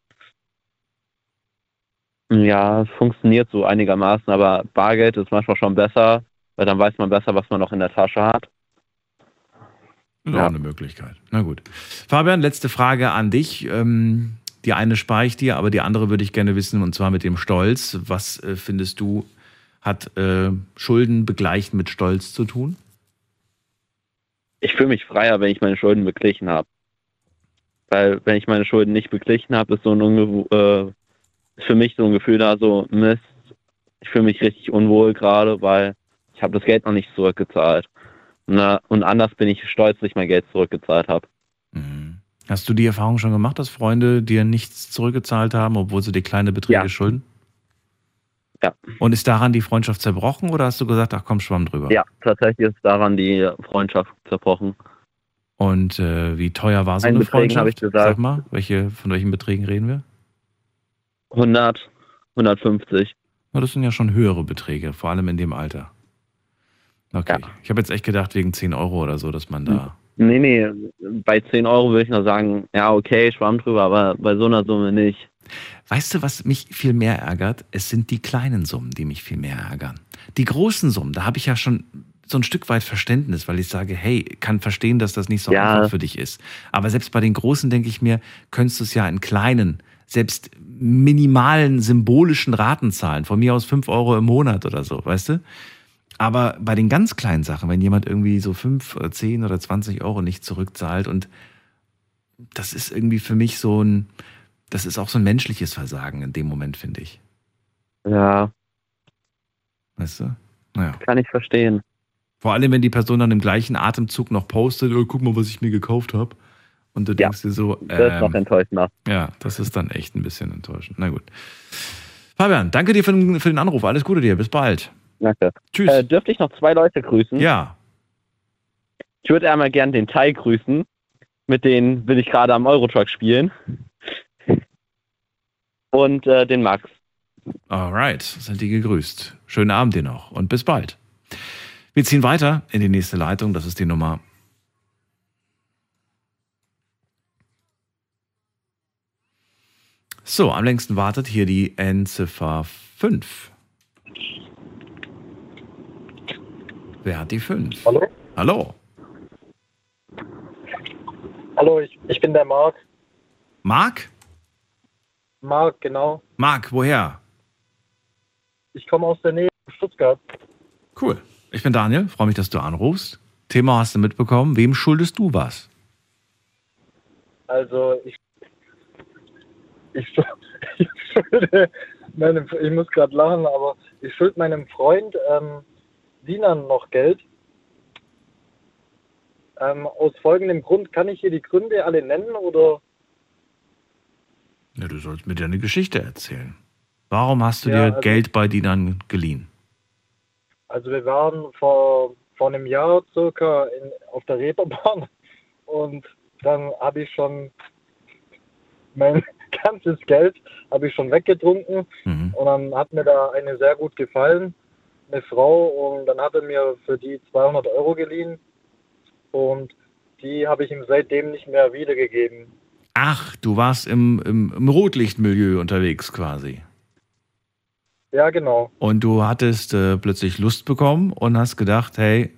Speaker 7: Ja, es funktioniert so einigermaßen, aber Bargeld ist manchmal schon besser, Weil dann weiß man besser, was man noch in der Tasche hat.
Speaker 3: Ist
Speaker 7: Ja.
Speaker 3: auch eine Möglichkeit. Na gut. Fabian, letzte Frage an dich. Ähm, die eine spare ich dir, aber die andere würde ich gerne wissen, und zwar mit dem Stolz. Was äh, findest du, hat äh, Schulden begleichen mit Stolz zu tun?
Speaker 7: Ich fühle mich freier, wenn ich meine Schulden beglichen habe. Weil wenn ich meine Schulden nicht beglichen habe, ist so ein Unge äh, ist für mich so ein Gefühl da, so Mist, ich fühle mich richtig unwohl gerade, weil ich habe das Geld noch nicht zurückgezahlt. Na, und anders bin ich stolz, dass ich mein Geld zurückgezahlt habe.
Speaker 3: Mhm. Hast du die Erfahrung schon gemacht, dass Freunde dir nichts zurückgezahlt haben, obwohl sie dir kleine Beträge
Speaker 7: Ja.
Speaker 3: schulden?
Speaker 7: Ja.
Speaker 3: Und ist daran die Freundschaft zerbrochen oder hast du gesagt, ach komm, schwamm drüber?
Speaker 7: Ja, tatsächlich ist daran die Freundschaft zerbrochen.
Speaker 3: Und äh, wie teuer war so
Speaker 7: Ein
Speaker 3: eine
Speaker 7: Beträgen
Speaker 3: Freundschaft?
Speaker 7: ich gesagt.
Speaker 3: Sag mal, welche, von welchen Beträgen reden wir?
Speaker 7: 100, 150.
Speaker 3: Na, das sind ja schon höhere Beträge, vor allem in dem Alter. Okay.
Speaker 7: Ja.
Speaker 3: Ich habe jetzt echt gedacht, wegen 10 Euro oder so, dass man da.
Speaker 7: Nee, nee, bei 10 Euro würde ich noch sagen, ja, okay, schwamm drüber, aber bei so einer Summe nicht.
Speaker 3: Weißt du, was mich viel mehr ärgert? Es sind die kleinen Summen, die mich viel mehr ärgern. Die großen Summen, da habe ich ja schon so ein Stück weit Verständnis, weil ich sage, hey, kann verstehen, dass das nicht so
Speaker 7: Ja.
Speaker 3: einfach für dich ist. Aber selbst bei den großen denke ich mir, könntest du es ja in kleinen, selbst minimalen, symbolischen Raten zahlen. Von mir aus 5 Euro im Monat oder so, weißt du? Aber bei den ganz kleinen Sachen, wenn jemand irgendwie so 5 oder 10 oder 20 Euro nicht zurückzahlt und das ist irgendwie für mich so ein, das ist auch so ein menschliches Versagen in dem Moment, finde ich.
Speaker 7: Ja,
Speaker 3: Weißt du? Naja.
Speaker 7: kann ich verstehen.
Speaker 3: Vor allem, wenn die Person dann im gleichen Atemzug noch postet, oh, guck mal, was ich mir gekauft habe. Und du
Speaker 7: Ja,
Speaker 3: denkst dir so,
Speaker 7: Das ist noch
Speaker 3: ähm,
Speaker 7: enttäuschender.
Speaker 3: ja, das ist dann echt ein bisschen enttäuschend. Na gut. Fabian, danke dir für den, für den Anruf. Alles Gute dir. Bis bald.
Speaker 7: Danke.
Speaker 3: Tschüss.
Speaker 7: Äh, dürfte ich noch zwei Leute grüßen?
Speaker 3: ja.
Speaker 7: Ich würde einmal gern den Teil grüßen. Mit denen will ich gerade am Eurotruck spielen. Und äh, den Max.
Speaker 3: Alright. Sind die gegrüßt. Schönen Abend dir noch und bis bald. Wir ziehen weiter in die nächste Leitung. Das ist die Nummer. So, am längsten wartet hier die Endziffer 5. Wer hat die 5?
Speaker 8: Hallo?
Speaker 3: Hallo.
Speaker 8: Hallo, ich, ich bin der Marc.
Speaker 3: Marc?
Speaker 8: Marc, genau.
Speaker 3: Marc, woher?
Speaker 8: Ich komme aus der Nähe von Stuttgart.
Speaker 3: Cool. Ich bin Daniel, freue mich, dass du anrufst. Thema hast du mitbekommen. Wem schuldest du was?
Speaker 8: Also ich, ich, ich schulde meinem, ich muss gerade lachen, aber ich schulde meinem Freund ähm, Sinan noch Geld. Ähm, aus folgendem Grund, kann ich hier die Gründe alle nennen oder?
Speaker 3: Ja, du sollst mir deine Geschichte erzählen. Warum hast du
Speaker 8: Ja,
Speaker 3: dir
Speaker 8: also-
Speaker 3: Geld bei Dienern geliehen?
Speaker 8: Also wir waren vor, vor einem Jahr circa in, auf der Reeperbahn und dann habe ich schon mein ganzes Geld habe ich schon weggetrunken
Speaker 3: Mhm.
Speaker 8: und dann hat mir da eine sehr gut gefallen, eine Frau und dann hat er mir für die 200 Euro geliehen und die habe ich ihm seitdem nicht mehr wiedergegeben.
Speaker 3: Ach, du warst im, im, im Rotlichtmilieu unterwegs quasi.
Speaker 8: Ja, genau.
Speaker 3: Und du hattest äh, plötzlich Lust bekommen und hast gedacht, hey,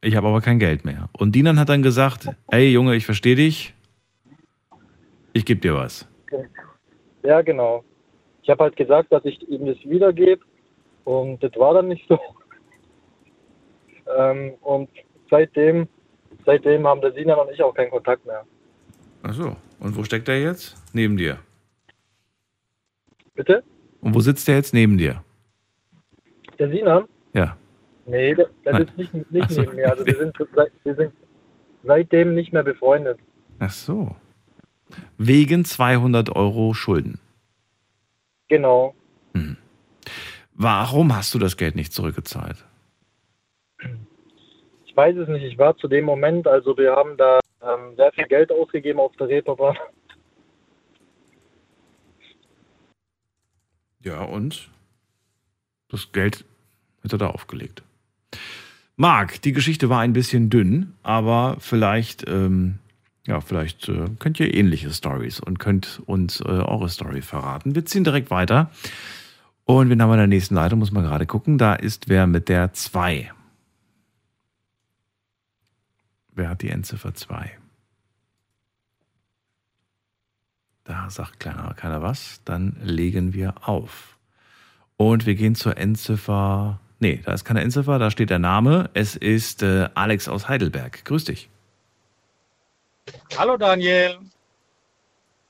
Speaker 3: ich habe aber kein Geld mehr. Und Dinan hat dann gesagt, hey Junge, ich verstehe dich. Ich gebe dir was.
Speaker 8: Ja, genau. Ich habe halt gesagt, dass ich ihm das wiedergebe und das war dann nicht so. Ähm, und seitdem, seitdem haben der Sinan und ich auch keinen Kontakt mehr.
Speaker 3: Ach so. Und wo steckt er jetzt? Neben dir.
Speaker 8: Bitte?
Speaker 3: Und wo sitzt er jetzt neben dir?
Speaker 8: Der Sinan?
Speaker 3: Ja.
Speaker 8: Nee, der, der sitzt nicht, nicht
Speaker 3: so.
Speaker 8: neben mir. Also wir sind, wir sind seitdem nicht mehr befreundet.
Speaker 3: Ach so. Wegen 200 Euro Schulden.
Speaker 8: Genau.
Speaker 3: Warum hast du das Geld nicht zurückgezahlt?
Speaker 8: Ich weiß es nicht. Ich war zu dem Moment, also wir haben da ähm, sehr viel Geld ausgegeben auf der Reeperbahn.
Speaker 3: Ja, und? Das Geld hat er da aufgelegt. Marc, die Geschichte war ein bisschen dünn, aber vielleicht, ähm, ja, vielleicht äh, könnt ihr ähnliche Stories und könnt uns äh, eure Story verraten. Wir ziehen direkt weiter. Und wen haben wir in der nächsten Leitung? Muss man gerade gucken. Da ist wer mit der 2. Wer hat die Endziffer 2? Da sagt keiner, keiner was. Dann legen wir auf. Und wir gehen zur Endziffer. Nee, da ist keine Endziffer, da steht der Name. Es ist äh, Alex aus Heidelberg. Grüß dich.
Speaker 9: Hallo Daniel.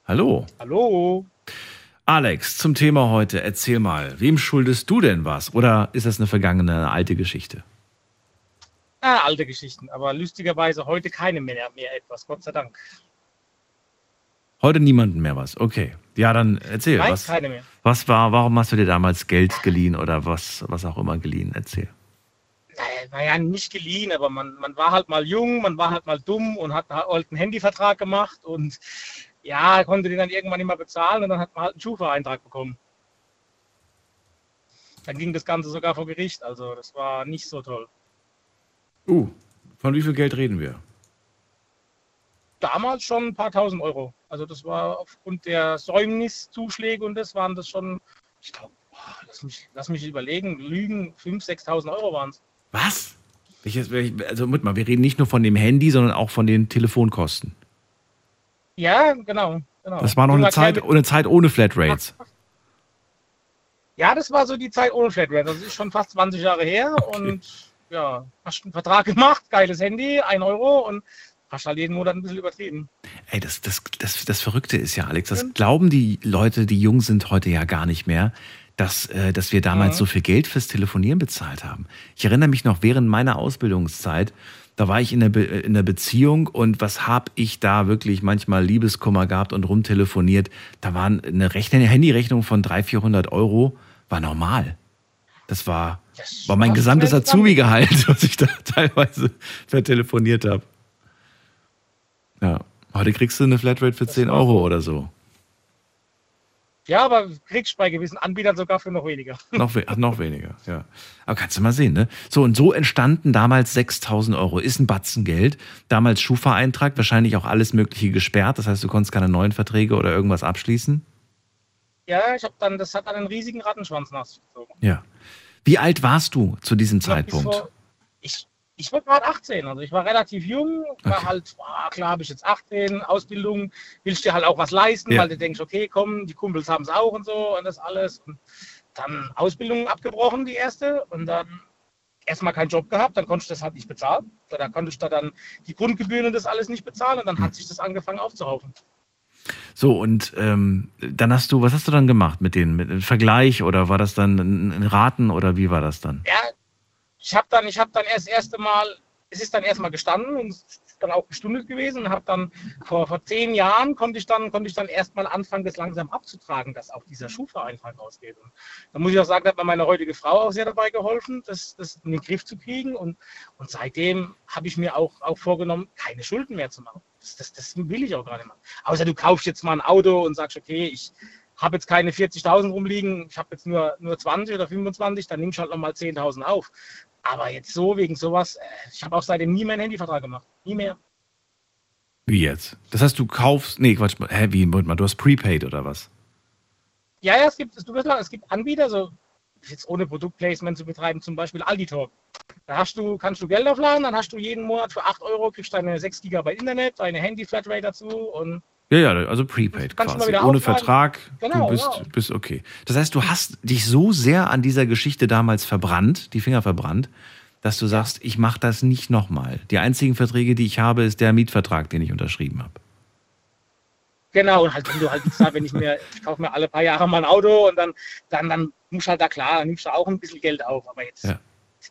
Speaker 3: Hallo.
Speaker 9: Hallo.
Speaker 3: Alex, zum Thema heute, erzähl mal, wem schuldest du denn was? Oder ist das eine vergangene alte Geschichte?
Speaker 9: Ah, alte Geschichten, aber lustigerweise heute keine mehr, mehr etwas, Gott sei Dank.
Speaker 3: Heute niemanden mehr was. Okay. Ja, dann erzähl.
Speaker 9: Nein,
Speaker 3: was,
Speaker 9: keine mehr.
Speaker 3: was war, warum hast du dir damals Geld geliehen oder was, was auch immer geliehen? Erzähl.
Speaker 9: Naja, naja, nicht geliehen, aber man, man war halt mal jung, man war halt mal dumm und hat halt einen Handyvertrag gemacht und ja, konnte den dann irgendwann nicht mehr bezahlen und dann hat man halt einen Schufa-Eintrag bekommen. Dann ging das Ganze sogar vor Gericht, also das war nicht so toll.
Speaker 3: Uh, von wie viel Geld reden wir?
Speaker 9: Damals schon ein paar tausend Euro. Also das war aufgrund der Säumniszuschläge und das waren das schon, ich glaube, lass mich, lass mich überlegen, Lügen, 5.000, 6.000 Euro waren es.
Speaker 3: Was? Also, mit mal, wir reden nicht nur von dem Handy, sondern auch von den Telefonkosten.
Speaker 9: Ja, genau. genau.
Speaker 3: Das war noch eine Zeit, eine Zeit ohne Flatrates.
Speaker 9: Ja, das war so die Zeit ohne Flatrate. Das ist schon fast 20 Jahre her und ja, hast einen Vertrag gemacht, geiles Handy, 1 Euro und hast halt jeden Monat ein bisschen übertrieben.
Speaker 3: Ey, das, das, das, das Verrückte ist ja, Alex, das glauben die Leute, die jung sind, heute ja gar nicht mehr, dass, äh, dass wir damals
Speaker 9: Mhm.
Speaker 3: so viel Geld fürs Telefonieren bezahlt haben. Ich erinnere mich noch während meiner Ausbildungszeit, da war ich in der, Be in der Beziehung und was habe ich da wirklich manchmal Liebeskummer gehabt und rumtelefoniert. Da war eine Rechn Handyrechnung von 300, 400 Euro, war normal. Das war,
Speaker 9: Das
Speaker 3: war mein gesamtes. Azubi-Gehalt, was ich da teilweise vertelefoniert habe. Ja, heute kriegst du eine Flatrate für 10
Speaker 9: war
Speaker 3: Euro oder so.
Speaker 9: Ja, aber kriegst bei gewissen Anbietern sogar für noch weniger.
Speaker 3: Noch, we noch weniger, ja. Aber kannst du mal sehen, ne? So, und so entstanden damals 6000 Euro. Ist ein Batzen Geld. Damals Schufa-Eintrag, wahrscheinlich auch alles Mögliche gesperrt. Das heißt, du konntest keine neuen Verträge oder irgendwas abschließen.
Speaker 9: Ja, ich habe dann, das hat dann einen riesigen Rattenschwanz nach sich gezogen.
Speaker 3: Ja. Wie alt warst du zu diesem
Speaker 9: Ich
Speaker 3: Zeitpunkt?
Speaker 9: vor- Ich, ich war gerade 18, also ich war relativ jung, war
Speaker 3: Okay.
Speaker 9: halt, ah, klar habe ich jetzt 18, Ausbildung, willst dir halt auch was leisten,
Speaker 3: Ja.
Speaker 9: weil du denkst, okay, komm, die Kumpels haben es auch und so und das alles. Und dann Ausbildung abgebrochen, die erste, und dann erstmal keinen Job gehabt, dann konnte ich das halt nicht bezahlen. Da konnte ich da dann die Grundgebühren und das alles nicht bezahlen und dann
Speaker 3: Hm.
Speaker 9: hat sich das angefangen aufzuhaufen.
Speaker 3: So, und ähm, dann hast du, was hast du dann gemacht mit denen? Mit einem Vergleich oder war das dann ein ein Raten oder wie war das dann?
Speaker 9: Ja, ich habe dann, ich habe dann erst das erste Mal, es ist dann erstmal gestanden und dann auch gestundet gewesen habe dann vor, vor zehn Jahren konnte ich dann, konnte ich dann erstmal anfangen, das langsam abzutragen, dass auch dieser Schufa-Eintrag ausgeht. Und da muss ich auch sagen, da hat mir meine heutige Frau auch sehr dabei geholfen, das, das in den Griff zu kriegen. Und, und seitdem habe ich mir auch, auch vorgenommen, keine Schulden mehr zu machen. Das, das, das will ich auch gar nicht machen. Außer du kaufst jetzt mal ein Auto und sagst, okay, ich habe jetzt keine 40.000 rumliegen, ich habe jetzt nur, nur 20 oder 25, dann nimmst du halt nochmal 10.000 auf. Aber jetzt so, wegen sowas, äh, ich habe auch seitdem nie mehr einen Handyvertrag gemacht. Nie mehr.
Speaker 3: Wie jetzt? Das heißt, du kaufst, nee, Quatsch, hä, wie, Moment mal, du hast Prepaid oder was?
Speaker 9: Ja, ja, es gibt, du es gibt Anbieter, so jetzt ohne Produktplacement zu betreiben, zum Beispiel Alditor. Da hast du, kannst du Geld aufladen, dann hast du jeden Monat für 8 Euro kriegst deine 6 GB Internet, deine Handy-Flatrate dazu und
Speaker 3: Ja, ja, also Prepaid quasi. Ohne
Speaker 9: aufladen.
Speaker 3: Vertrag.
Speaker 9: Genau,
Speaker 3: du bist,
Speaker 9: genau.
Speaker 3: bist okay. Das heißt, du hast dich so sehr an dieser Geschichte damals verbrannt, die Finger verbrannt, dass du sagst, ich mache das nicht nochmal. Die einzigen Verträge, die ich habe, ist der Mietvertrag, den ich unterschrieben habe.
Speaker 9: Genau, und halt, wenn du halt, wenn ich mir, ich kaufe mir alle paar Jahre mal ein Auto und dann, dann, dann musst du halt da klar, dann nimmst du auch ein bisschen Geld auf, aber jetzt
Speaker 3: Ja.
Speaker 9: ein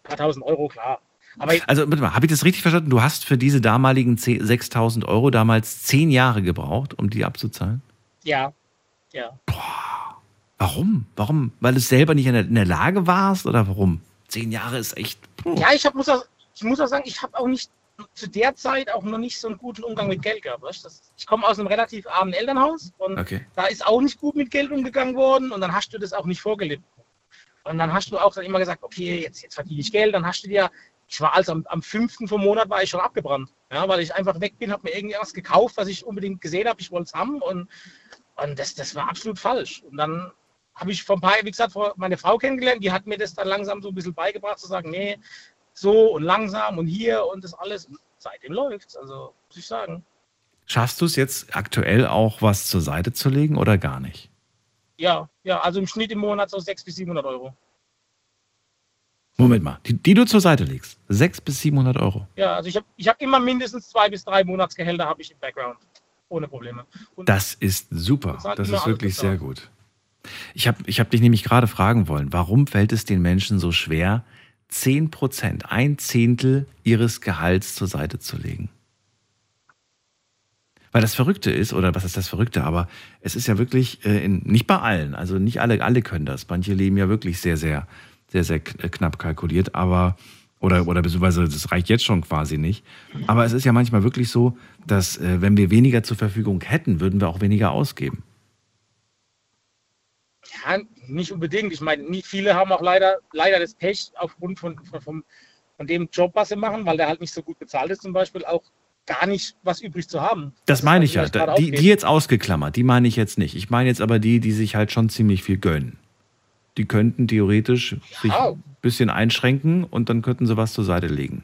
Speaker 9: paar tausend Euro, klar. Aber
Speaker 3: Also, warte mal, habe ich das richtig verstanden? Du hast für diese damaligen 10 6.000 Euro damals zehn Jahre gebraucht, um die abzuzahlen?
Speaker 9: ja, ja.
Speaker 3: Warum? Warum? Weil du selber nicht in der, in der Lage warst oder warum? Zehn Jahre ist echt. puh.
Speaker 9: Ja, ich, hab, muss, auch, ich muss auch sagen, ich habe auch nicht zu der Zeit auch noch nicht so einen guten Umgang mit Geld gehabt. Weißt? Das, ich komme aus einem relativ armen Elternhaus und
Speaker 3: Okay.
Speaker 9: da ist auch nicht gut mit Geld umgegangen worden und dann hast du das auch nicht vorgelebt. Und dann hast du auch dann immer gesagt, okay, jetzt, jetzt verdiene ich Geld, dann hast du dir, ich war also am, am 5. vom Monat war ich schon abgebrannt, ja, weil ich einfach weg bin, habe mir irgendwas gekauft, was ich unbedingt gesehen habe, ich wollte es haben und, und das, das war absolut falsch. Und dann habe ich vor ein paar, wie gesagt, meine Frau kennengelernt, die hat mir das dann langsam so ein bisschen beigebracht, zu sagen, nee, so und langsam und hier und das alles. seitdem läuft's. Also muss ich sagen.
Speaker 3: Schaffst du es jetzt aktuell auch was zur Seite zu legen oder gar nicht?
Speaker 9: Ja, ja, also im Schnitt im Monat so 600 bis 700 Euro.
Speaker 3: Moment mal, die, die du zur Seite legst. 600 bis 700 Euro.
Speaker 9: Ja, also ich habe ich hab immer mindestens zwei bis drei Monatsgehälter habe ich im Background. Ohne Probleme. Und
Speaker 3: Das ist super.
Speaker 9: Das
Speaker 3: ist wirklich sehr gut. Ich habe ich hab dich nämlich gerade fragen wollen, warum fällt es den Menschen so schwer, 10 Prozent, ein Zehntel ihres Gehalts zur Seite zu legen? Weil das Verrückte ist, oder was ist das Verrückte, aber es ist ja wirklich, äh, in, nicht bei allen, also nicht alle, alle können das. Manche leben ja wirklich sehr, sehr, sehr, sehr knapp kalkuliert, aber, oder, oder beziehungsweise das reicht jetzt schon quasi nicht. Aber es ist ja manchmal wirklich so, dass äh, wenn wir weniger zur Verfügung hätten, würden wir auch weniger ausgeben.
Speaker 9: Ja, nicht unbedingt. Ich meine, nicht viele haben auch leider, leider das Pech aufgrund von, von, vom, von dem Job, was sie machen, weil der halt nicht so gut bezahlt ist, zum Beispiel auch gar nicht was übrig zu haben.
Speaker 3: Das
Speaker 9: ist
Speaker 3: meine
Speaker 9: halt
Speaker 3: ich ja. Da, die, die jetzt ausgeklammert, die meine ich jetzt nicht. Ich meine jetzt aber die, die sich halt schon ziemlich viel gönnen. Die könnten theoretisch sich ein bisschen einschränken und dann könnten sie was zur Seite legen.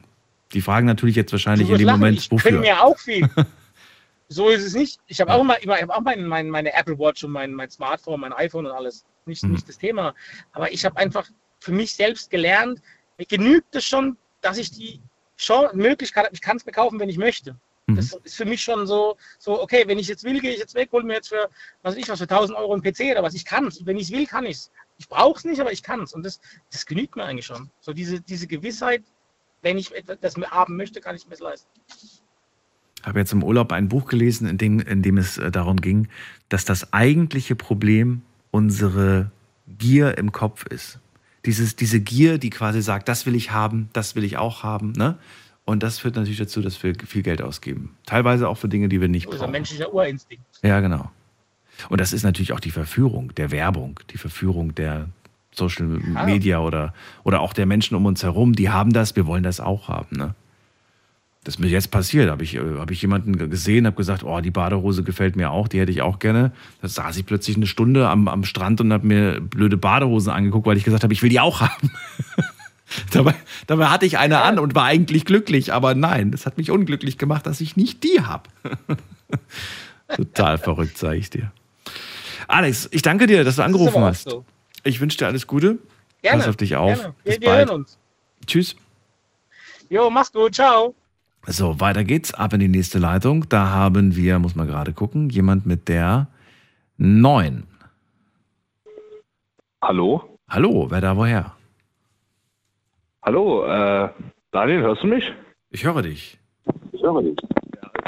Speaker 3: Die fragen natürlich jetzt wahrscheinlich in dem
Speaker 9: lachen,
Speaker 3: Moment,
Speaker 9: ich
Speaker 3: wofür.
Speaker 9: gönn mir auch viel. so ist es nicht. Ich habe auch immer, immer, hab auch mein, mein, meine Apple Watch und mein, mein Smartphone, mein iPhone und alles. Nicht,
Speaker 3: Mhm.
Speaker 9: nicht das Thema. Aber ich habe einfach für mich selbst gelernt, mir genügt es schon, dass ich die Chance, Möglichkeit habe, ich kann es mir kaufen, wenn ich möchte.
Speaker 3: Mhm.
Speaker 9: Das ist für mich schon so, so, okay, wenn ich jetzt will, gehe ich jetzt weg, hole mir jetzt für, was weiß ich, was für 1000 Euro ein PC oder was. Ich kann es. Wenn ich es will, kann ich es. Ich brauche es nicht, aber ich kann es. Und das, das genügt mir eigentlich schon. So diese, diese Gewissheit, wenn ich etwas, das mir haben möchte, kann ich mir es leisten.
Speaker 3: Ich habe jetzt im Urlaub ein Buch gelesen, in dem, in dem es äh, darum ging, dass das eigentliche Problem unsere Gier im Kopf ist. Dieses, diese Gier, die quasi sagt, das will ich haben, das will ich auch haben. Ne? Und das führt natürlich dazu, dass wir viel Geld ausgeben. Teilweise auch für Dinge, die wir nicht
Speaker 9: ein
Speaker 3: brauchen.
Speaker 9: menschlicher Urinstinkt.
Speaker 3: Ja, genau. Und das ist natürlich auch die Verführung der Werbung, die Verführung der Social Media oder, oder auch der Menschen um uns herum. Die haben das, wir wollen das auch haben. Ne? Das ist mir jetzt passiert. Habe ich, äh, hab ich jemanden ge- gesehen, habe gesagt, oh, die Badehose gefällt mir auch, die hätte ich auch gerne. Da saß ich plötzlich eine Stunde am, am Strand und habe mir blöde Badehosen angeguckt, weil ich gesagt habe, ich will die auch haben. dabei, dabei hatte ich eine an und war eigentlich glücklich, aber nein, das hat mich unglücklich gemacht, dass ich nicht die habe. Total verrückt, sage ich dir. Alex, ich danke dir, dass du angerufen hast.
Speaker 9: so.
Speaker 3: Ich wünsche dir alles Gute.
Speaker 9: Gerne.
Speaker 3: Pass auf dich auf.
Speaker 9: Gerne.
Speaker 3: Bis
Speaker 9: Wir, wir
Speaker 3: bald.
Speaker 9: hören uns.
Speaker 3: Tschüss.
Speaker 9: Jo, mach's gut. Ciao.
Speaker 3: So, weiter geht's. Ab in die nächste Leitung. Da haben wir, muss man gerade gucken, jemand mit der 9.
Speaker 5: Hallo?
Speaker 3: Hallo, wer da woher?
Speaker 5: Hallo, äh, Daniel, hörst du mich?
Speaker 3: Ich höre dich.
Speaker 5: Ich höre dich.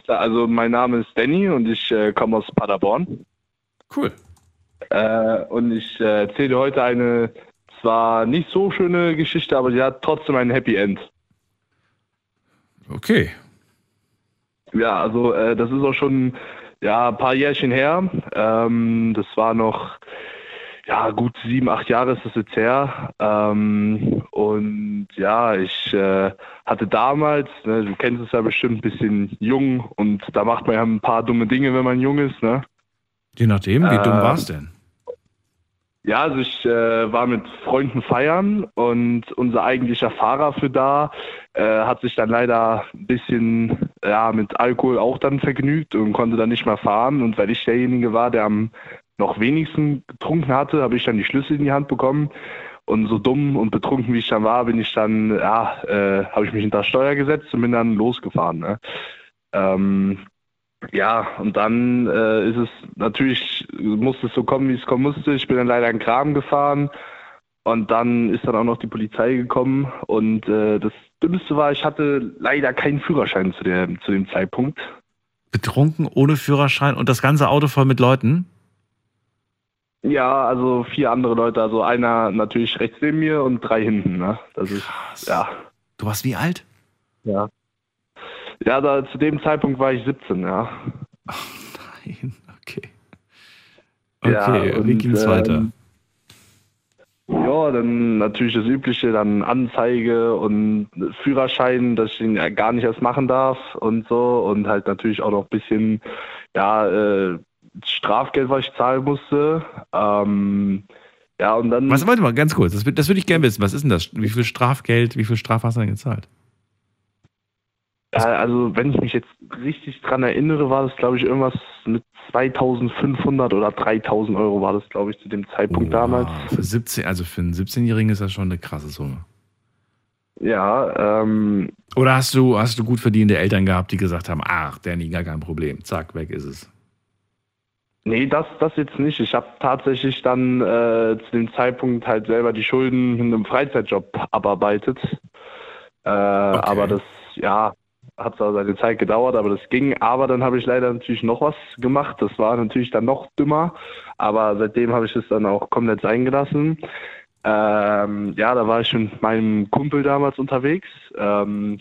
Speaker 5: Ja, also mein Name ist Danny und ich äh, komme aus Paderborn.
Speaker 3: Cool.
Speaker 5: Äh, und ich äh, erzähle heute eine zwar nicht so schöne Geschichte, aber die hat trotzdem ein Happy End.
Speaker 3: Okay.
Speaker 5: Ja, also äh, das ist auch schon ja, ein paar Jährchen her. Ähm, das war noch ja gut sieben, acht Jahre ist das jetzt her. Ähm, und ja, ich äh, hatte damals, ne, du kennst es ja bestimmt, ein bisschen jung und da macht man ja ein paar dumme Dinge, wenn man jung ist, ne?
Speaker 3: Je nachdem, wie dumm
Speaker 5: Ähm,
Speaker 3: war's denn?
Speaker 5: Ja, also ich äh, war mit Freunden feiern und unser eigentlicher Fahrer für da äh, hat sich dann leider ein bisschen ja, mit Alkohol auch dann vergnügt und konnte dann nicht mehr fahren. Und weil ich derjenige war, der am noch wenigsten getrunken hatte, habe ich dann die Schlüssel in die Hand bekommen. Und so dumm und betrunken wie ich dann war, bin ich dann, ja, äh, habe ich mich hinter Steuer gesetzt und bin dann losgefahren. Ne? Ähm, ja, und dann äh, ist es natürlich, musste es so kommen, wie es kommen musste. Ich bin dann leider in Kram gefahren und dann ist dann auch noch die Polizei gekommen und äh, das Dümmste war, ich hatte leider keinen Führerschein zu dem, zu dem Zeitpunkt.
Speaker 3: Betrunken, ohne Führerschein und das ganze Auto voll mit Leuten?
Speaker 5: Ja, also vier andere Leute, also einer natürlich rechts neben mir und drei hinten. Ne? Das ist, ja.
Speaker 3: Du warst wie alt?
Speaker 5: Ja. Ja, da, zu dem Zeitpunkt war ich 17, ja.
Speaker 3: Nein, okay. Okay,
Speaker 5: Ja,
Speaker 3: wie
Speaker 5: und,
Speaker 3: ging's weiter?
Speaker 5: ähm, Ja, dann natürlich das Übliche, dann Anzeige und Führerschein, dass ich ihn ja gar nicht erst machen darf und so. Und halt natürlich auch noch ein bisschen, ja, äh, Strafgeld, was ich zahlen musste. Ähm, ja, und dann.
Speaker 3: Was, warte mal, ganz kurz, das, das würde ich gerne wissen. Was ist denn das? Wie viel Strafgeld, wie viel Strafe hast du denn gezahlt?
Speaker 5: Also, wenn ich mich jetzt richtig dran erinnere, war das, glaube ich, irgendwas mit 2500 oder 3000 Euro war das, glaube ich, zu dem Zeitpunkt damals.
Speaker 3: Für 17, also für einen 17-Jährigen ist das schon eine krasse Summe.
Speaker 5: Ja, ähm,
Speaker 3: Oder hast du, hast du gut verdienende Eltern gehabt, die gesagt haben, ach, Danny, gar kein Problem, zack, weg ist es.
Speaker 5: Nee, das, das jetzt nicht. Ich habe tatsächlich dann äh, zu dem Zeitpunkt halt selber die Schulden in einem Freizeitjob abarbeitet. Äh, Aber das, ja, hat zwar seine Zeit gedauert, aber das ging. Aber dann habe ich leider natürlich noch was gemacht. Das war natürlich dann noch dümmer. Aber seitdem habe ich es dann auch komplett sein gelassen. Ähm, ja, da war ich mit meinem Kumpel damals unterwegs. Ähm,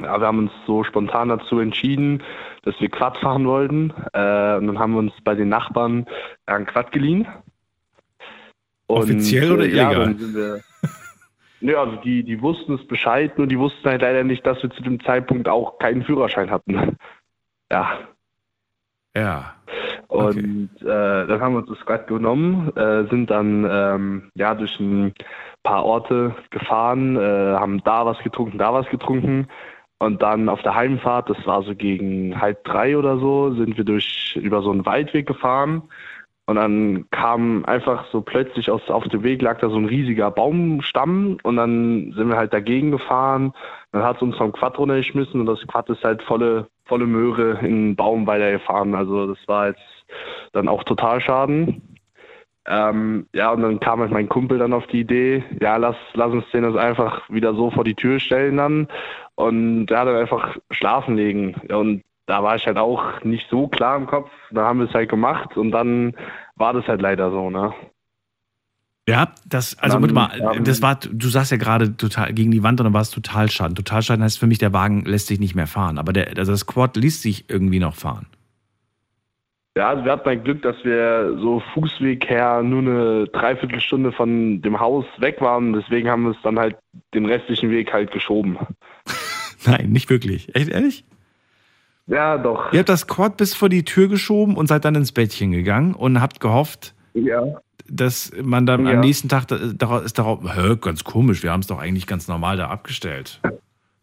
Speaker 5: ja, wir haben uns so spontan dazu entschieden, dass wir Quad fahren wollten. Äh, und dann haben wir uns bei den Nachbarn ein Quad geliehen. Und,
Speaker 3: Offiziell oder
Speaker 5: äh, Ja,
Speaker 3: illegal?
Speaker 5: wir, Nö, also die, die wussten es Bescheid, nur die wussten halt leider nicht, dass wir zu dem Zeitpunkt auch keinen Führerschein hatten. Ja,
Speaker 3: Ja.
Speaker 5: und äh, dann haben wir uns das Quad genommen, äh, sind dann ähm, ja durch ein paar Orte gefahren, äh, haben da was getrunken, da was getrunken. Und dann auf der Heimfahrt, das war so gegen halb drei oder so, sind wir durch über so einen Waldweg gefahren. Und dann kam einfach so plötzlich aus, auf dem Weg lag da so ein riesiger Baumstamm und dann sind wir halt dagegen gefahren. Dann hat es uns vom Quad runtergeschmissen und das Quad ist halt volle, volle Möhre in den Baum weitergefahren. Also das war jetzt dann auch total Schaden. Ähm, ja, und dann kam halt mein Kumpel dann auf die Idee, ja, lass, lass uns den das einfach wieder so vor die Tür stellen dann und ja, dann einfach schlafen legen. Und da war ich halt auch nicht so klar im Kopf. Da haben wir es halt gemacht und dann war das halt leider so, ne?
Speaker 3: Ja, das, also
Speaker 5: Dann,
Speaker 3: warte mal, das war, du sagst ja gerade total gegen die Wand und dann war es Totalschaden. Totalschaden heißt für mich, der Wagen lässt sich nicht mehr fahren. Aber der, also das Quad ließ sich irgendwie noch fahren.
Speaker 5: Ja, also wir hatten ein Glück, dass wir so Fußweg her nur eine Dreiviertelstunde von dem Haus weg waren. Deswegen haben wir es dann halt den restlichen Weg halt geschoben.
Speaker 3: Nein, nicht wirklich. Echt ehrlich?
Speaker 5: Ja, doch.
Speaker 3: Ihr habt das Quad bis vor die Tür geschoben und seid dann ins Bettchen gegangen und habt gehofft,
Speaker 5: Ja.
Speaker 3: dass man dann
Speaker 5: Ja.
Speaker 3: am nächsten Tag da- darauf ist darauf, hä, ganz komisch, wir haben es doch eigentlich ganz normal da abgestellt.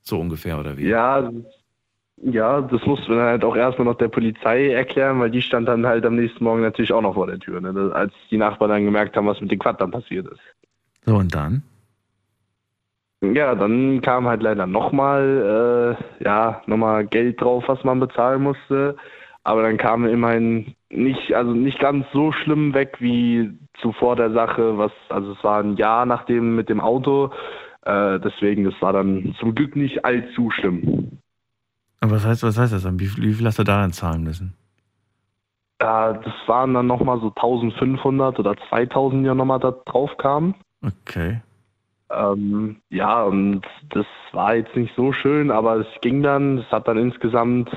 Speaker 3: So ungefähr, oder wie?
Speaker 5: Ja, ja, das mussten wir dann halt auch erstmal noch der Polizei erklären, weil die stand dann halt am nächsten Morgen natürlich auch noch vor der Tür, ne? Als die Nachbarn dann gemerkt haben, was mit dem Quad dann passiert ist.
Speaker 3: So, und dann?
Speaker 5: Ja, dann kam halt leider nochmal, äh, ja, nochmal Geld drauf, was man bezahlen musste. Aber dann kam er immerhin nicht, also nicht ganz so schlimm weg wie zuvor der Sache, was, also es war ein Jahr nachdem mit dem Auto. Äh, deswegen, das war dann zum Glück nicht allzu schlimm.
Speaker 3: Und was heißt, was heißt das dann? Wie viel, wie viel hast du da dann zahlen müssen?
Speaker 5: Ja, das waren dann nochmal so 1500 oder 2000, die ja nochmal da drauf kamen.
Speaker 3: Okay.
Speaker 5: Ähm, ja, und das war jetzt nicht so schön, aber es ging dann. Es hat dann insgesamt,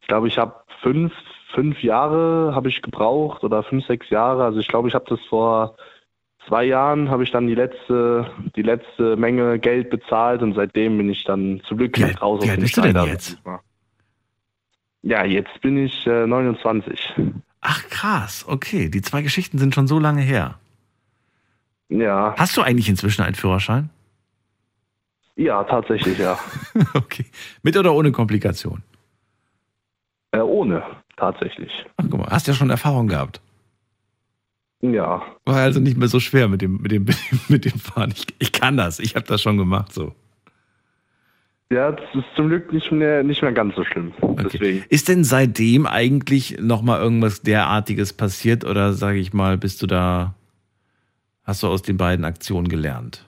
Speaker 5: ich glaube, ich habe fünf, fünf Jahre habe ich gebraucht oder fünf, sechs Jahre. Also ich glaube, ich habe das vor zwei Jahren habe ich dann die letzte, die letzte Menge Geld bezahlt und seitdem bin ich dann zum Glück nicht raus
Speaker 3: wie alt bist du denn jetzt?
Speaker 5: Ja, jetzt bin ich äh, 29.
Speaker 3: Ach krass, okay. Die zwei Geschichten sind schon so lange her.
Speaker 5: Ja,
Speaker 3: Hast du eigentlich inzwischen einen Führerschein?
Speaker 5: ja, tatsächlich, ja.
Speaker 3: okay. Mit oder ohne Komplikation?
Speaker 5: Äh, ohne, tatsächlich.
Speaker 3: Ach, guck mal, hast ja schon Erfahrung gehabt.
Speaker 5: Ja.
Speaker 3: War also nicht mehr so schwer mit dem, mit dem, mit dem Fahren. Ich, ich kann das. Ich habe das schon gemacht so.
Speaker 5: Ja, das ist zum Glück nicht mehr, nicht mehr ganz so schlimm. Deswegen.
Speaker 3: Ist denn seitdem eigentlich noch mal irgendwas derartiges passiert oder sage ich mal, bist du da hast du aus den beiden Aktionen gelernt?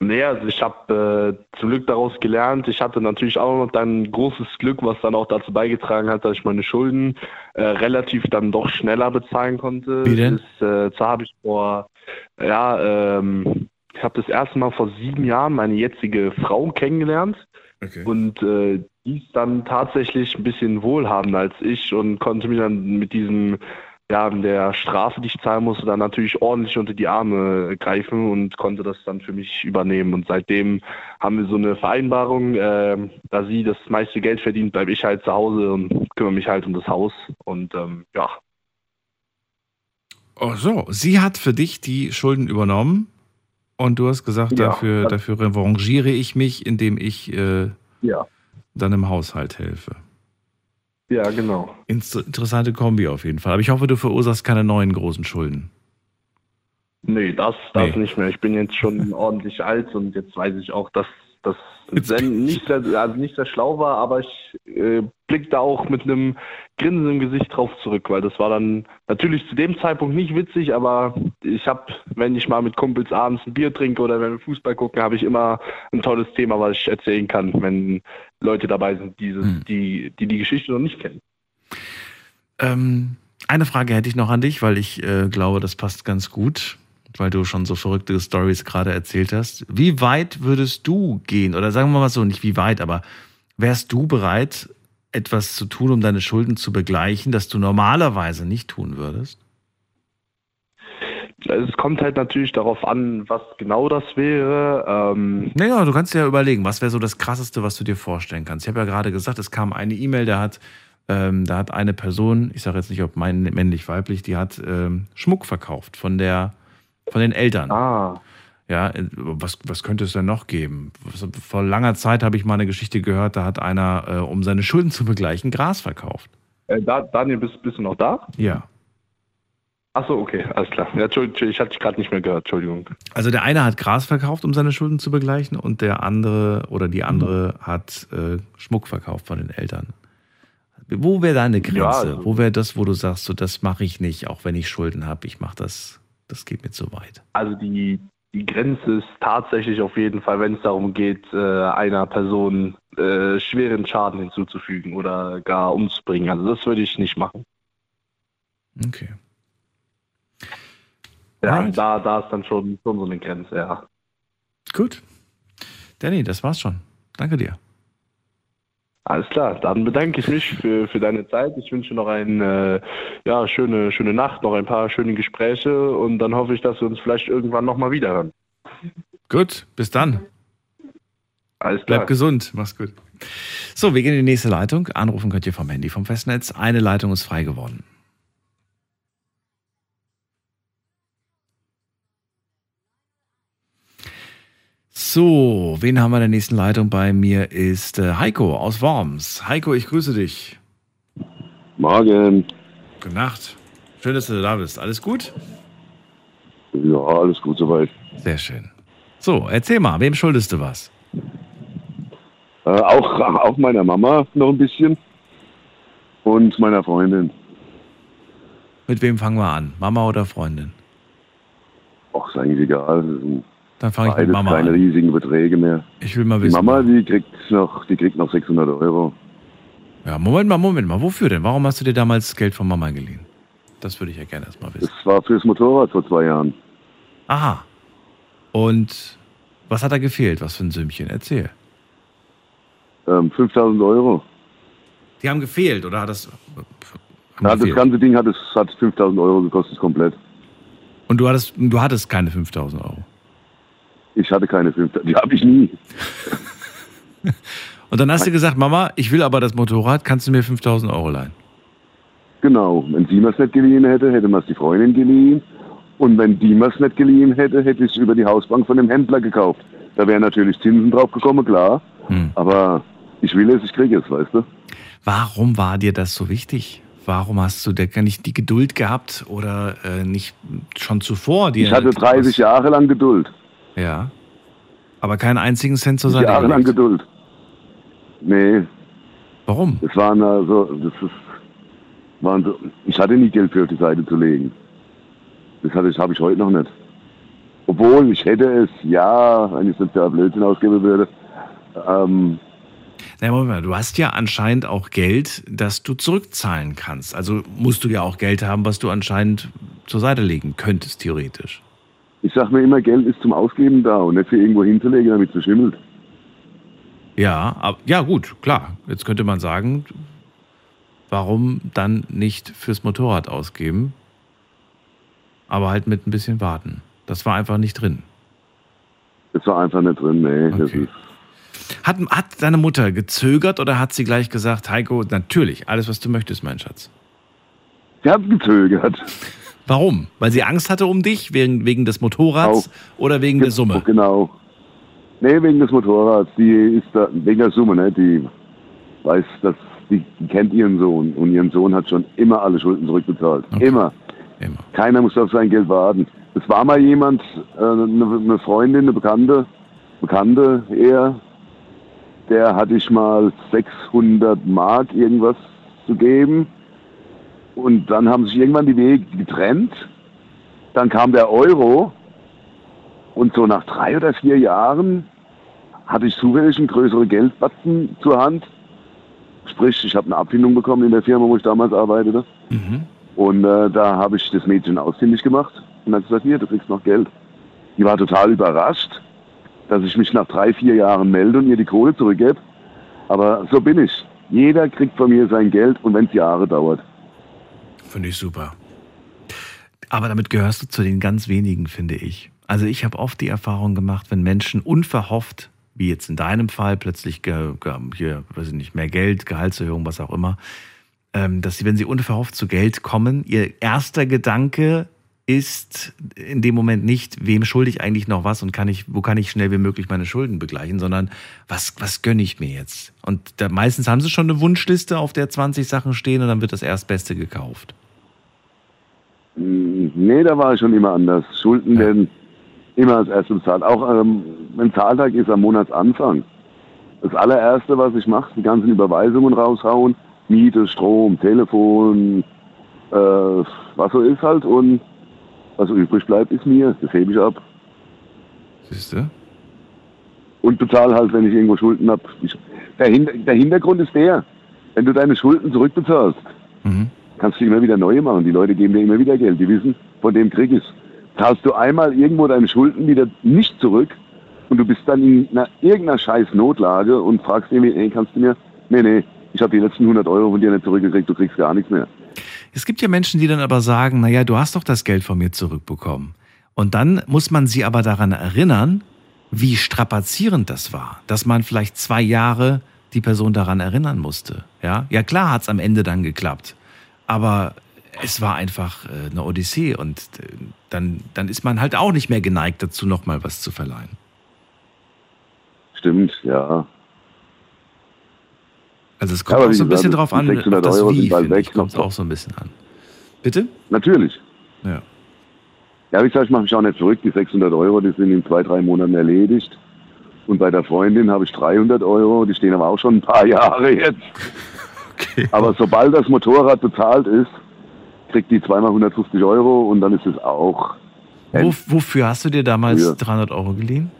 Speaker 5: Nee, also ich habe äh, zum Glück daraus gelernt. Ich hatte natürlich auch noch dann großes Glück, was dann auch dazu beigetragen hat, dass ich meine Schulden äh, relativ dann doch schneller bezahlen konnte.
Speaker 3: Wie denn?
Speaker 5: Das, äh, zwar habe ich vor, ja, ähm, ich habe das erste Mal vor sieben Jahren meine jetzige Frau kennengelernt. Und äh, die ist dann tatsächlich ein bisschen wohlhabender als ich und konnte mir dann mit diesem, ja, der Strafe, die ich zahlen musste, dann natürlich ordentlich unter die Arme greifen und konnte das dann für mich übernehmen. Und seitdem haben wir so eine Vereinbarung, äh, da sie das meiste Geld verdient, bleibe ich halt zu Hause und kümmere mich halt um das Haus. Und ähm, ja,
Speaker 3: Oh so, sie hat für dich die Schulden übernommen und du hast gesagt,
Speaker 5: Ja.
Speaker 3: dafür, dafür revanchiere ich mich, indem ich äh,
Speaker 5: ja.
Speaker 3: dann im Haushalt helfe.
Speaker 5: Ja, genau.
Speaker 3: Interessante Kombi auf jeden Fall. Aber ich hoffe, du verursachst keine neuen großen Schulden.
Speaker 5: Nee, das, das
Speaker 3: Nee.
Speaker 5: nicht mehr. Ich bin jetzt schon ordentlich alt und jetzt weiß ich auch, dass das nicht sehr, also nicht sehr schlau war, aber ich äh, blick da auch mit einem Grinsen im Gesicht drauf zurück, weil das war dann natürlich zu dem Zeitpunkt nicht witzig, aber ich habe, wenn ich mal mit Kumpels abends ein Bier trinke oder wenn wir Fußball gucken, habe ich immer ein tolles Thema, was ich erzählen kann, wenn Leute dabei sind, dieses,
Speaker 3: Hm.
Speaker 5: die, die die Geschichte noch nicht kennen.
Speaker 3: Ähm, eine Frage hätte ich noch an dich, weil ich äh, glaube, das passt ganz gut, weil du schon so verrückte Stories gerade erzählt hast. Wie weit würdest du gehen? Oder sagen wir mal so, nicht wie weit, aber wärst du bereit, etwas zu tun, um deine Schulden zu begleichen, das du normalerweise nicht tun würdest?
Speaker 5: Es kommt halt natürlich darauf an, was genau das wäre. Ähm,
Speaker 3: Naja, du kannst dir ja überlegen, was wäre so das Krasseste, was du dir vorstellen kannst. Ich habe ja gerade gesagt, es kam eine E-Mail, da hat, ähm, da hat eine Person, ich sage jetzt nicht, ob mein, männlich, weiblich, die hat ähm, Schmuck verkauft von der, von den Eltern.
Speaker 5: ah,
Speaker 3: Ja, äh, was, was könnte es denn noch geben? Vor langer Zeit habe ich mal eine Geschichte gehört, da hat einer, äh, um seine Schulden zu begleichen, Gras verkauft.
Speaker 5: äh, da, Daniel, bist, bist du noch da?
Speaker 3: Ja.
Speaker 5: Achso, okay, alles klar. Ja, Entschuldigung, ich hatte dich gerade nicht mehr gehört, Entschuldigung.
Speaker 3: Also der eine hat Gras verkauft, um seine Schulden zu begleichen, und der andere oder die andere hat äh, Schmuck verkauft von den Eltern. Wo wäre deine Grenze?
Speaker 5: Ja, also-
Speaker 3: wo wäre das, wo du sagst, so das mache ich nicht, auch wenn ich Schulden habe, ich mache das, das geht mir zu weit.
Speaker 5: Also die, die Grenze ist tatsächlich auf jeden Fall, wenn es darum geht, äh, einer Person äh, schweren Schaden hinzuzufügen oder gar umzubringen. Also das würde ich nicht machen.
Speaker 3: Okay.
Speaker 5: Ja,
Speaker 3: Alright.
Speaker 5: da, da ist dann schon, schon so eine Grenze, ja.
Speaker 3: Gut. Danny, das war's schon. Danke dir.
Speaker 5: Alles klar, dann bedanke ich mich für, für deine Zeit. Ich wünsche noch eine äh, ja, schöne, schöne Nacht, noch ein paar schöne Gespräche und dann hoffe ich, dass wir uns vielleicht irgendwann nochmal wiederhören.
Speaker 3: Gut, bis dann.
Speaker 5: Alles klar.
Speaker 3: Bleib gesund. Mach's gut. So, wir gehen in die nächste Leitung. Anrufen könnt ihr vom Handy vom Festnetz. Eine Leitung ist frei geworden. So, wen haben wir in der nächsten Leitung? Bei mir ist äh, Heiko aus Worms. Heiko, ich grüße dich.
Speaker 10: Morgen.
Speaker 3: Gute Nacht. Schön, dass du da bist. Alles gut?
Speaker 10: Ja, alles gut soweit.
Speaker 3: Sehr schön. So, erzähl mal, wem schuldest du was?
Speaker 10: Äh, auch, auch meiner Mama noch ein bisschen. Und meiner Freundin.
Speaker 3: Mit wem fangen wir an? Mama oder Freundin?
Speaker 10: Ach, ist eigentlich egal.
Speaker 3: Dann fange ich mit Mama
Speaker 10: keine
Speaker 3: an.
Speaker 10: riesigen Beträge mehr.
Speaker 3: Ich will mal
Speaker 10: Die
Speaker 3: wissen.
Speaker 10: Mama, die kriegt noch, die kriegt noch 600 Euro.
Speaker 3: Ja, Moment mal, Moment mal. Wofür denn? Warum hast du dir damals Geld von Mama geliehen? Das würde ich ja gerne erstmal wissen.
Speaker 10: Das war fürs Motorrad vor zwei Jahren.
Speaker 3: Aha. Und was hat da gefehlt? Was für ein Sümmchen? Erzähl.
Speaker 10: Ähm, 5000 Euro.
Speaker 3: Die haben gefehlt, oder hat das. Haben
Speaker 10: Ja, das ganze Ding hat, es hat 5000 Euro gekostet komplett.
Speaker 3: Und du hattest, du hattest keine 5000 Euro.
Speaker 10: Ich hatte keine 5000, die habe ich nie.
Speaker 3: Und dann hast du gesagt, Mama, ich will aber das Motorrad, kannst du mir 5000 Euro leihen?
Speaker 10: Genau. Wenn sie mir es nicht geliehen hätte, hätte man es die Freundin geliehen. Und wenn die mir es nicht geliehen hätte, hätte ich es über die Hausbank von dem Händler gekauft. Da wären natürlich Zinsen drauf gekommen, klar.
Speaker 3: Hm.
Speaker 10: Aber ich will es, ich kriege es, weißt du?
Speaker 3: Warum war dir das so wichtig? Warum hast du da gar nicht die Geduld gehabt oder äh, nicht schon zuvor dir.
Speaker 10: Ich hatte 30 Jahre lang Geduld.
Speaker 3: Ja. Aber keinen einzigen Cent zur Seite.
Speaker 10: Jahre lang
Speaker 3: gelegt.
Speaker 10: Geduld. Nee,
Speaker 3: Warum?
Speaker 10: das waren also, das ist, waren so, ich hatte nie Geld für auf die Seite zu legen. Das hatte ich, habe ich heute noch nicht. Obwohl, ich hätte es, ja, wenn ich es für Blödsinn ausgeben würde. Ähm,
Speaker 3: Na, Moment mal, du hast ja anscheinend auch Geld, das du zurückzahlen kannst. Also musst du ja auch Geld haben, was du anscheinend zur Seite legen könntest, theoretisch.
Speaker 10: Ich sag mir immer, Geld ist zum Ausgeben da und nicht für irgendwo hinzulegen, damit es verschimmelt.
Speaker 3: Ja, ab, ja gut, klar. Jetzt könnte man sagen, warum dann nicht fürs Motorrad ausgeben, aber halt mit ein bisschen warten. Das war einfach nicht drin.
Speaker 10: Das war einfach nicht drin, nee.
Speaker 3: Okay. Hat, hat deine Mutter gezögert oder hat sie gleich gesagt, Heiko, natürlich, alles, was du möchtest, mein Schatz?
Speaker 10: sie hat gezögert.
Speaker 3: Warum? Weil sie Angst hatte um dich, wegen, wegen des Motorrads oder wegen der Summe?
Speaker 10: Genau. Nee, wegen des Motorrads. Die ist da, wegen der Summe, ne? Die, weiß, dass die, die kennt ihren Sohn und ihren Sohn hat schon immer alle Schulden zurückbezahlt.
Speaker 3: Okay.
Speaker 10: Immer.
Speaker 3: Immer.
Speaker 10: Keiner muss auf sein Geld warten. Es war mal jemand, äh, eine, eine Freundin, eine Bekannte, Bekannte eher, der hatte ich mal 600 Mark irgendwas zu geben. Und dann haben sich irgendwann die Wege getrennt. Dann kam der Euro. Und so nach drei oder vier Jahren hatte ich zufällig einen größeren Geldbatzen zur Hand. Sprich, ich habe eine Abfindung bekommen in der Firma, wo ich damals arbeitete.
Speaker 3: Mhm.
Speaker 10: Und äh, da habe ich das Mädchen ausfindig gemacht und hat gesagt, hier, du kriegst noch Geld. Die war total überrascht, dass ich mich nach drei, vier Jahren melde und ihr die Kohle zurückgebe. Aber so bin ich. Jeder kriegt von mir sein Geld und wenn es Jahre dauert.
Speaker 3: Finde ich super. Aber damit gehörst du zu den ganz wenigen, finde ich. Also ich habe oft die Erfahrung gemacht, wenn Menschen unverhofft, wie jetzt in deinem Fall, plötzlich hier, weiß ich nicht, mehr Geld, Gehaltserhöhung, was auch immer, ähm, dass sie, wenn sie unverhofft zu Geld kommen, ihr erster Gedanke ist in dem Moment nicht, wem schulde ich eigentlich noch was und kann ich, wo kann ich schnell wie möglich meine Schulden begleichen, sondern was, was gönne ich mir jetzt? Und da, meistens haben sie schon eine Wunschliste, auf der 20 Sachen stehen und dann wird das Erstbeste gekauft.
Speaker 10: Hm, Nee, da war ich schon immer anders. Schulden werden immer als erstes bezahlt. Auch ähm, wenn Zahltag ist am Monatsanfang. Das allererste, was ich mache, die ganzen Überweisungen raushauen. Miete, Strom, Telefon, äh, was so ist halt. Und was übrig bleibt, ist mir. Das hebe ich ab.
Speaker 3: Siehst du?
Speaker 10: Und bezahle halt, wenn ich irgendwo Schulden habe. Der Hintergrund ist der, wenn du deine Schulden zurückbezahlst,
Speaker 3: Mhm.
Speaker 10: Kannst du immer wieder neue machen. Die Leute geben dir immer wieder Geld. Die wissen, von dem krieg ich's. Zahlst du einmal irgendwo deine Schulden wieder nicht zurück und du bist dann in einer, irgendeiner scheiß Notlage und fragst dir, hey, kannst du mir, nee, nee, ich habe die letzten 100 Euro von dir nicht zurückgekriegt, du kriegst gar nichts mehr.
Speaker 3: Es gibt ja Menschen, die dann aber sagen, naja, du hast doch das Geld von mir zurückbekommen. Und dann muss man sie aber daran erinnern, wie strapazierend das war, dass man vielleicht zwei Jahre die Person daran erinnern musste. Ja, ja klar hat's am Ende dann geklappt, aber es war einfach äh, eine Odyssee und äh, dann, dann ist man halt auch nicht mehr geneigt dazu, nochmal was zu verleihen.
Speaker 10: Stimmt, ja.
Speaker 3: Also es kommt
Speaker 10: Aber
Speaker 3: auch so ein bisschen drauf an, auf
Speaker 10: 600
Speaker 3: das
Speaker 10: Euro
Speaker 3: Wie,
Speaker 10: sind
Speaker 3: ich, kommt auch so ein bisschen an. Bitte?
Speaker 10: Natürlich.
Speaker 3: Ja.
Speaker 10: Ja, wie gesagt, ich mache mich auch nicht zurück. Die 600 Euro, die sind in zwei, drei Monaten erledigt. Und bei der Freundin habe ich 300 Euro, die stehen aber auch schon ein paar Jahre jetzt.
Speaker 3: Okay.
Speaker 10: Aber sobald das Motorrad bezahlt ist, kriegt die zweimal 150 Euro und dann ist es auch.
Speaker 3: Wo, wofür hast du dir damals
Speaker 10: Ja.
Speaker 3: 300 Euro geliehen?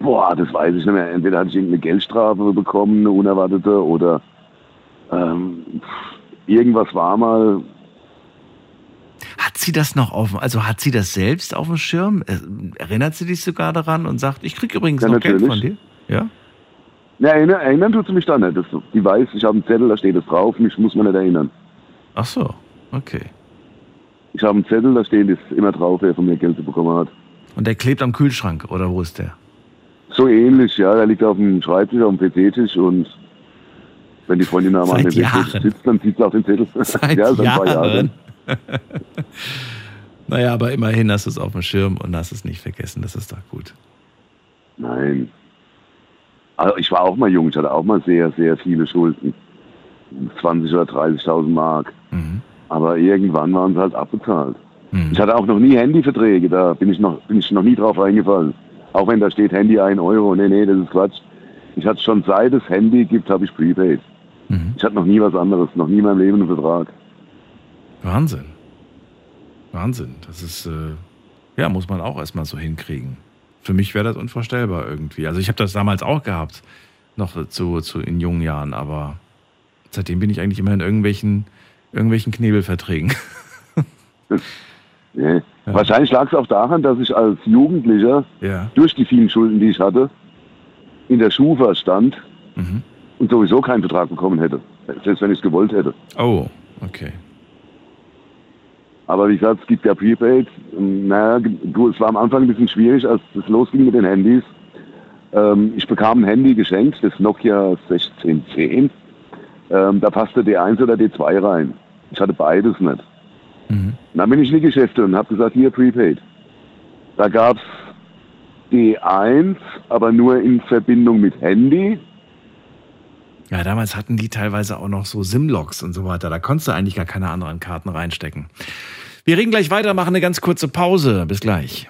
Speaker 10: Boah, das weiß ich nicht mehr. Entweder hatte ich irgendeine Geldstrafe bekommen, eine unerwartete, oder ähm, irgendwas war mal.
Speaker 3: Hat sie das noch auf, also hat sie das selbst auf dem Schirm? Äh, Erinnert sie dich sogar daran und sagt, ich krieg übrigens
Speaker 10: Ja,
Speaker 3: noch Geld von dir?
Speaker 10: natürlich.
Speaker 3: Ja?
Speaker 10: Ne, erinnern, erinnern tut sie mich da nicht. Das, die weiß, ich habe einen Zettel, da steht es drauf, mich muss man nicht erinnern.
Speaker 3: Ach so, okay.
Speaker 10: Ich habe einen Zettel, da steht es immer drauf, wer von mir Geld bekommen hat.
Speaker 3: Und der klebt am Kühlschrank, oder wo ist der?
Speaker 10: So ähnlich, ja. Der liegt auf dem Schreibtisch, auf dem PC-Tisch und wenn die Freundin am
Speaker 3: Seit Jahren.
Speaker 10: sitzt, dann sieht sie auf den Zettel.
Speaker 3: Seit
Speaker 10: ja, seit ein paar
Speaker 3: Jahren.
Speaker 10: Jahren.
Speaker 3: Naja, aber immerhin hast du es auf dem Schirm und hast es nicht vergessen. Das ist doch gut.
Speaker 10: Nein. Also ich war auch mal jung, ich hatte auch mal sehr, sehr viele Schulden. 20 oder 30.000 Mark.
Speaker 3: Mhm.
Speaker 10: Aber irgendwann waren sie halt abbezahlt.
Speaker 3: Mhm.
Speaker 10: Ich hatte auch noch nie Handyverträge, da bin ich noch, bin ich noch nie drauf eingefallen. Auch wenn da steht Handy 1 Euro. Nee, nee, das ist Quatsch. Ich hatte schon seit es Handy gibt, habe ich Prepaid.
Speaker 3: Mhm.
Speaker 10: Ich hatte noch nie was anderes, noch nie in meinem Leben einen Vertrag.
Speaker 3: Wahnsinn. Wahnsinn. Das ist, äh, ja, muss man auch erstmal so hinkriegen. Für mich wäre das unvorstellbar irgendwie. Also ich habe das damals auch gehabt, noch zu, zu in jungen Jahren, aber seitdem bin ich eigentlich immer in irgendwelchen, irgendwelchen Knebelverträgen.
Speaker 10: Nee. Wahrscheinlich lag es auch daran, dass ich als Jugendlicher
Speaker 3: Ja.
Speaker 10: durch die vielen Schulden, die ich hatte, in der Schufa stand
Speaker 3: Mhm.
Speaker 10: und sowieso keinen Vertrag bekommen hätte. Selbst wenn ich es gewollt hätte.
Speaker 3: Oh, okay.
Speaker 10: Aber wie gesagt, es gibt ja Prepaid. Naja, du, es war am Anfang ein bisschen schwierig, als es losging mit den Handys. Ähm, ich bekam ein Handy geschenkt, das Nokia 1610. Ähm, da passte D1 oder D2 rein. Ich hatte beides nicht.
Speaker 3: Mhm.
Speaker 10: Dann bin ich in die Geschäfte und habe gesagt, hier Prepaid. Da gab es D1, aber nur in Verbindung mit Handy.
Speaker 3: Ja, damals hatten die teilweise auch noch so Simlogs und so weiter. Da konntest du eigentlich gar keine anderen Karten reinstecken. Wir reden gleich weiter, machen eine ganz kurze Pause. Bis gleich.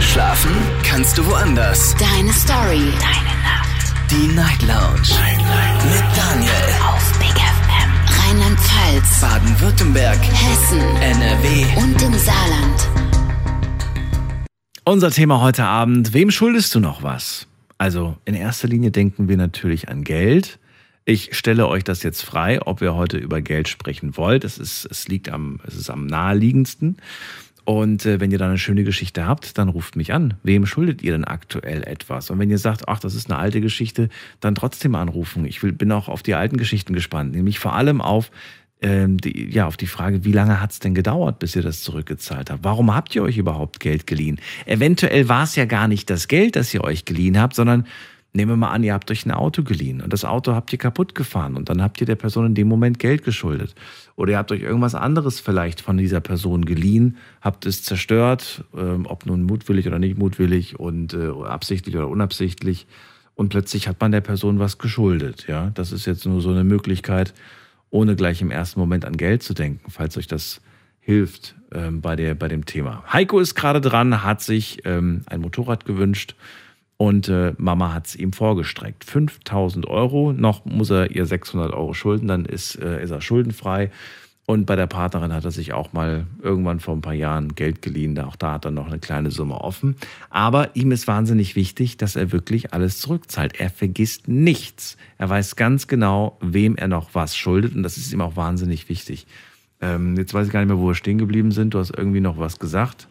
Speaker 1: Schlafen kannst du woanders.
Speaker 2: Deine Story. Deine Nacht.
Speaker 1: Die Night Lounge. Night, Night. Mit Daniel.
Speaker 2: Auf Big FM. Rheinland-Pfalz.
Speaker 1: Baden-Württemberg.
Speaker 2: Hessen.
Speaker 1: NRW.
Speaker 2: Und im Saarland.
Speaker 3: Unser Thema heute Abend, wem schuldest du noch was? Also in erster Linie denken wir natürlich an Geld. Ich stelle euch das jetzt frei, ob ihr heute über Geld sprechen wollt. Es, ist, es liegt am, es ist am naheliegendsten. Und äh, wenn ihr da eine schöne Geschichte habt, dann ruft mich an. Wem schuldet ihr denn aktuell etwas? Und wenn ihr sagt, ach, das ist eine alte Geschichte, dann trotzdem anrufen. Ich will, bin auch auf die alten Geschichten gespannt, nämlich vor allem auf ähm, die, ja, auf die Frage, wie lange hat es denn gedauert, bis ihr das zurückgezahlt habt? Warum habt ihr euch überhaupt Geld geliehen? Eventuell war es ja gar nicht das Geld, das ihr euch geliehen habt, sondern nehmen wir mal an, ihr habt euch ein Auto geliehen und das Auto habt ihr kaputt gefahren und dann habt ihr der Person in dem Moment Geld geschuldet. Oder ihr habt euch irgendwas anderes vielleicht von dieser Person geliehen, habt es zerstört, ähm, ob nun mutwillig oder nicht mutwillig und äh, absichtlich oder unabsichtlich. Und plötzlich hat man der Person was geschuldet. Ja, das ist jetzt nur so eine Möglichkeit, ohne gleich im ersten Moment an Geld zu denken, falls euch das hilft ähm, bei, der, bei dem Thema. Heiko ist gerade dran, hat sich ähm, ein Motorrad gewünscht und äh, Mama hat es ihm vorgestreckt. 5000 Euro, noch muss er ihr 600 Euro schulden, dann ist, äh, ist er schuldenfrei. Und bei der Partnerin hat er sich auch mal irgendwann vor ein paar Jahren Geld geliehen. Auch da hat er noch eine kleine Summe offen. Aber ihm ist wahnsinnig wichtig, dass er wirklich alles zurückzahlt. Er vergisst nichts. Er weiß ganz genau, wem er noch was schuldet. Und das ist ihm auch wahnsinnig wichtig. Ähm, jetzt weiß ich gar nicht mehr, wo wir stehen geblieben sind. Du hast irgendwie noch was gesagt.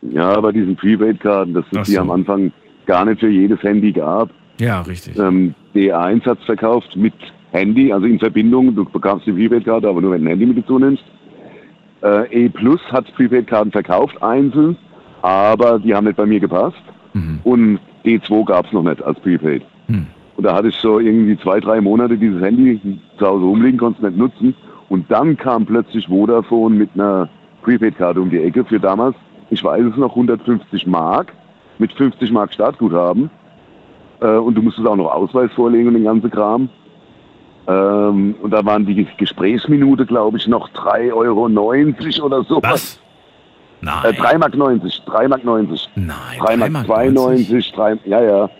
Speaker 10: Ja, bei diesen Prepaid-Karten, dass es die am Anfang gar nicht für jedes Handy gab.
Speaker 3: Ja, richtig.
Speaker 10: Ähm, D1 hat es verkauft mit Handy, also in Verbindung. Du bekamst die Prepaid-Karte, aber nur wenn du ein Handy mit dazu nimmst. Äh, E Plus hat Prepaid-Karten verkauft, einzeln, aber die haben nicht bei mir gepasst.
Speaker 3: Mhm.
Speaker 10: Und D2 gab es noch nicht als Prepaid.
Speaker 3: Mhm.
Speaker 10: Und da hatte ich so irgendwie zwei, drei Monate dieses Handy zu Hause rumliegen, konnte es nicht nutzen. Und dann kam plötzlich Vodafone mit einer Prepaid-Karte um die Ecke für damals, ich weiß es noch, 150 Mark mit 50 Mark Startguthaben. Äh, und du musstest auch noch Ausweis vorlegen und den ganzen Kram. Ähm, und da waren die Gesprächsminute, glaube ich, noch 3,90 Euro oder so.
Speaker 3: Was? Nein.
Speaker 10: Äh, 3 Mark 90, 3 Mark 90.
Speaker 3: Nein.
Speaker 10: 3 Mark 92, 3, ja, ja.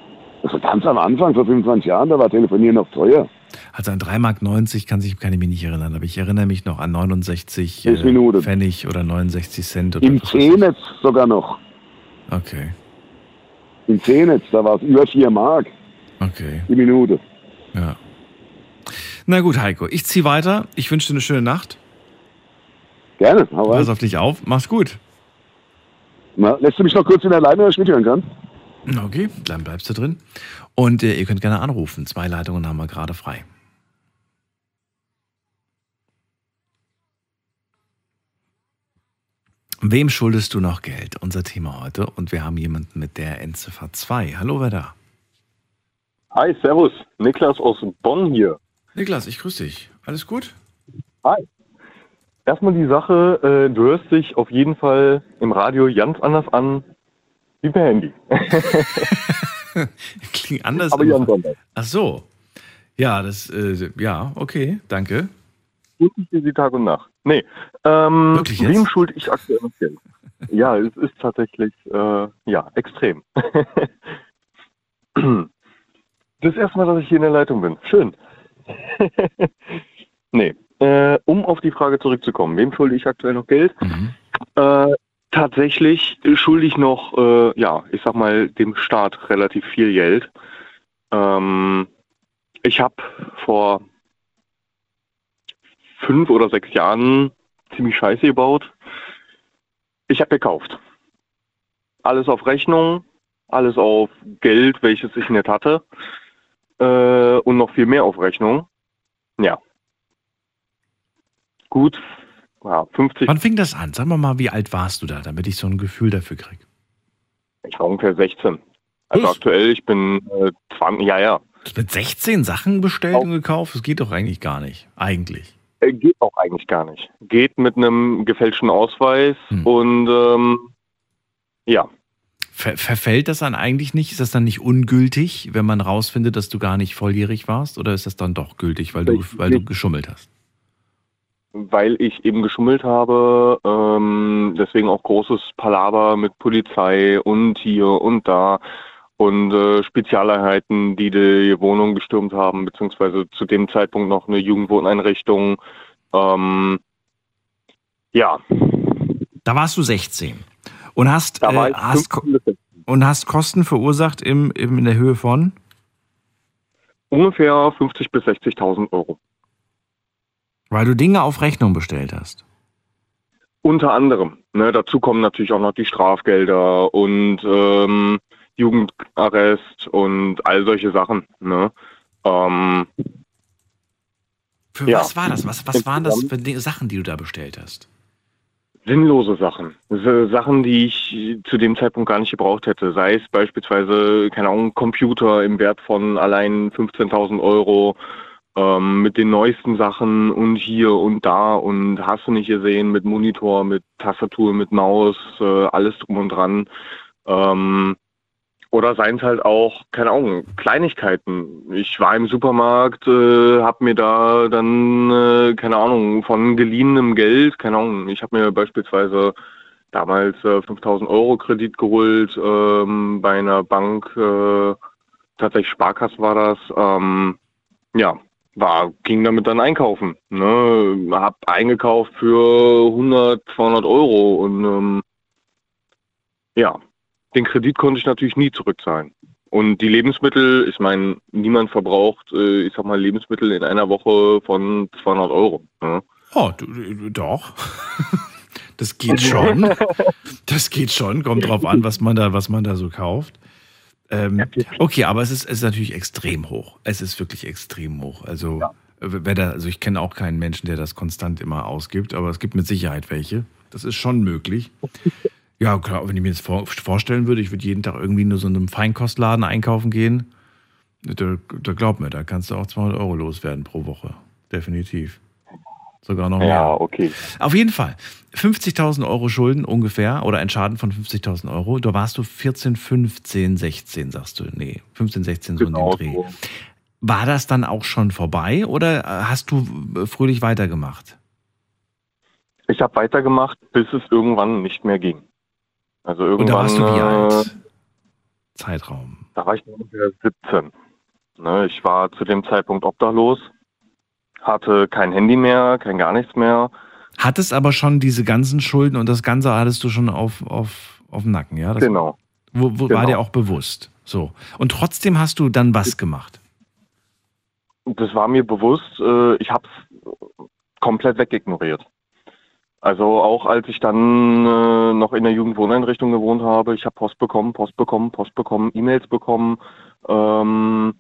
Speaker 10: Das war ganz am Anfang, vor 25 Jahren, da war Telefonieren noch teuer.
Speaker 3: Also an 3,90 Mark kann, ich, kann ich mich nicht erinnern, aber ich erinnere mich noch an 69
Speaker 10: Sechs Minuten.
Speaker 3: äh, Pfennig oder 69 Cent. Oder
Speaker 10: Im. C-Netz sogar noch.
Speaker 3: Okay,
Speaker 10: Im C-Netz, da war es über 4 Mark
Speaker 3: okay,
Speaker 10: die Minute.
Speaker 3: ja. Na gut, Heiko, ich ziehe weiter. Ich wünsche dir eine schöne Nacht.
Speaker 10: Gerne, hau rein.
Speaker 3: Pass auf dich auf. Mach's gut.
Speaker 10: Na, lässt du mich noch kurz in der Leine, dass ich mithören kann?
Speaker 3: Okay, dann bleibst du drin. Und äh, ihr könnt gerne anrufen. Zwei Leitungen haben wir gerade frei. Wem schuldest du noch Geld? Unser Thema heute. Und wir haben jemanden mit der Endziffer 2. Hallo, wer da?
Speaker 11: Hi, Servus. Niklas aus Bonn hier.
Speaker 3: Niklas, ich grüße dich. Alles gut?
Speaker 11: Hi. Erstmal die Sache, äh, du hörst dich auf jeden Fall im Radio ganz anders an wie per Handy.
Speaker 3: Klingt anders.
Speaker 11: Aber Jan Sonntag.
Speaker 3: Ach so. Ja, das, äh, ja, okay, danke.
Speaker 11: Wirklich wie Tag und Nacht. Nee. Ähm,
Speaker 3: Wirklich jetzt?
Speaker 11: wem schulde ich aktuell noch Geld? ja, es ist tatsächlich, äh, ja, extrem. das erste Mal, dass ich hier in der Leitung bin. Schön. nee. Äh, um auf die Frage zurückzukommen, wem schulde ich aktuell noch Geld?
Speaker 3: Mhm.
Speaker 11: Äh, tatsächlich schulde ich noch, äh, ja, ich sag mal, dem Staat relativ viel Geld. Ähm, ich habe vor fünf oder sechs Jahren ziemlich Scheiße gebaut. Ich habe gekauft. Alles auf Rechnung, alles auf Geld, welches ich nicht hatte. Äh, und noch viel mehr auf Rechnung. Ja. Gut, ja, 50
Speaker 3: Wann fing das an? Sag mal mal, wie alt warst du da, damit ich so ein Gefühl dafür kriege?
Speaker 11: Ich war ungefähr 16. Also
Speaker 3: Was?
Speaker 11: aktuell, ich bin äh, 20, ja, ja.
Speaker 3: Du hast mit 16 Sachen bestellt und gekauft? Das geht doch eigentlich gar nicht. Eigentlich.
Speaker 11: Äh, geht auch eigentlich gar nicht. Geht mit einem gefälschten Ausweis
Speaker 3: Hm.
Speaker 11: und ähm, ja,
Speaker 3: Ver verfällt das dann eigentlich nicht? Ist das dann nicht ungültig, wenn man rausfindet, dass du gar nicht volljährig warst? Oder ist das dann doch gültig, weil du, weil du geschummelt hast?
Speaker 11: weil ich eben geschummelt habe. Ähm, deswegen auch großes Palaver mit Polizei und hier und da und äh, Spezialeinheiten, die die Wohnung gestürmt haben, beziehungsweise zu dem Zeitpunkt noch eine Jugendwohneinrichtung. Ähm, ja.
Speaker 3: Da warst du 16 und hast, äh, hast, Ko-
Speaker 11: 15 bis 16.
Speaker 3: und hast Kosten verursacht im, im, in der Höhe von?
Speaker 11: ungefähr 50.000 bis 60.000 Euro.
Speaker 3: Weil du Dinge auf Rechnung bestellt hast.
Speaker 11: Unter anderem. Ne, dazu kommen natürlich auch noch die Strafgelder und ähm, Jugendarrest und all solche Sachen. Ne? Ähm,
Speaker 3: Für
Speaker 11: Ja.
Speaker 3: was war das? Was, was waren das für Sachen, die du da bestellt hast?
Speaker 11: sinnlose Sachen. Sachen, die ich zu dem Zeitpunkt gar nicht gebraucht hätte. Sei es beispielsweise, keine Ahnung, Computer im Wert von allein 15.000 Euro ähm, mit den neuesten Sachen und hier und da und hast du nicht gesehen mit Monitor, mit Tastatur, mit Maus, äh, alles drum und dran. Ähm, oder seien es halt auch, keine Ahnung, Kleinigkeiten. Ich war im Supermarkt, äh, habe mir da dann, äh, keine Ahnung, von geliehenem Geld, keine Ahnung, ich habe mir beispielsweise damals äh, 5000 Euro Kredit geholt ähm, bei einer Bank, äh, tatsächlich Sparkasse war das. Ähm, ja, war, ging damit dann einkaufen. Ne? Hab eingekauft für 100, 200 Euro und ähm, ja, den Kredit konnte ich natürlich nie zurückzahlen. Und die Lebensmittel, ich meine, niemand verbraucht, äh, ich sag mal, Lebensmittel in einer Woche von 200 Euro. Ne?
Speaker 3: Oh, du, du, doch. Das geht schon. Das geht schon. Kommt drauf an, was man da, was man da so kauft. Ähm, okay, aber es ist, es ist natürlich extrem hoch. Es ist wirklich extrem hoch. Also, wer da, also ich kenne auch keinen Menschen, der das konstant immer ausgibt, aber es gibt mit Sicherheit welche. Das ist schon möglich. Ja, klar, wenn ich mir das vor, vorstellen würde, ich würde jeden Tag irgendwie nur so in einem Feinkostladen einkaufen gehen, da, da glaub mir, da kannst du auch 200 Euro loswerden pro Woche. Definitiv. Sogar noch mehr.
Speaker 11: Ja, okay.
Speaker 3: Auf jeden Fall. 50.000 Euro Schulden ungefähr oder ein Schaden von 50.000 Euro. Da warst du 14, 15, 16, sagst du. Nee, 15, 16 so
Speaker 11: Genau
Speaker 3: in dem Dreh. War das dann auch schon vorbei oder äh, hast du äh, fröhlich weitergemacht?
Speaker 11: Ich habe weitergemacht, bis es irgendwann nicht mehr ging. Also
Speaker 3: Und da
Speaker 11: irgendwann.
Speaker 3: warst du wie
Speaker 11: äh,
Speaker 3: alt? Zeitraum.
Speaker 11: Da war ich ungefähr 17. Ne, ich war zu dem Zeitpunkt obdachlos, hatte kein Handy mehr, kein gar nichts mehr.
Speaker 3: Hattest aber schon diese ganzen Schulden und das Ganze hattest du schon auf, auf, auf dem Nacken, ja? Das
Speaker 11: Genau.
Speaker 3: Wo, wo
Speaker 11: Genau.
Speaker 3: War dir auch bewusst. So. Und trotzdem hast du dann was gemacht.
Speaker 11: Das war mir bewusst. Äh, ich habe es komplett wegignoriert. Also auch als ich dann äh, noch in der Jugendwohneinrichtung gewohnt habe, ich habe Post bekommen, Post bekommen, Post bekommen, E-Mails bekommen, ähm,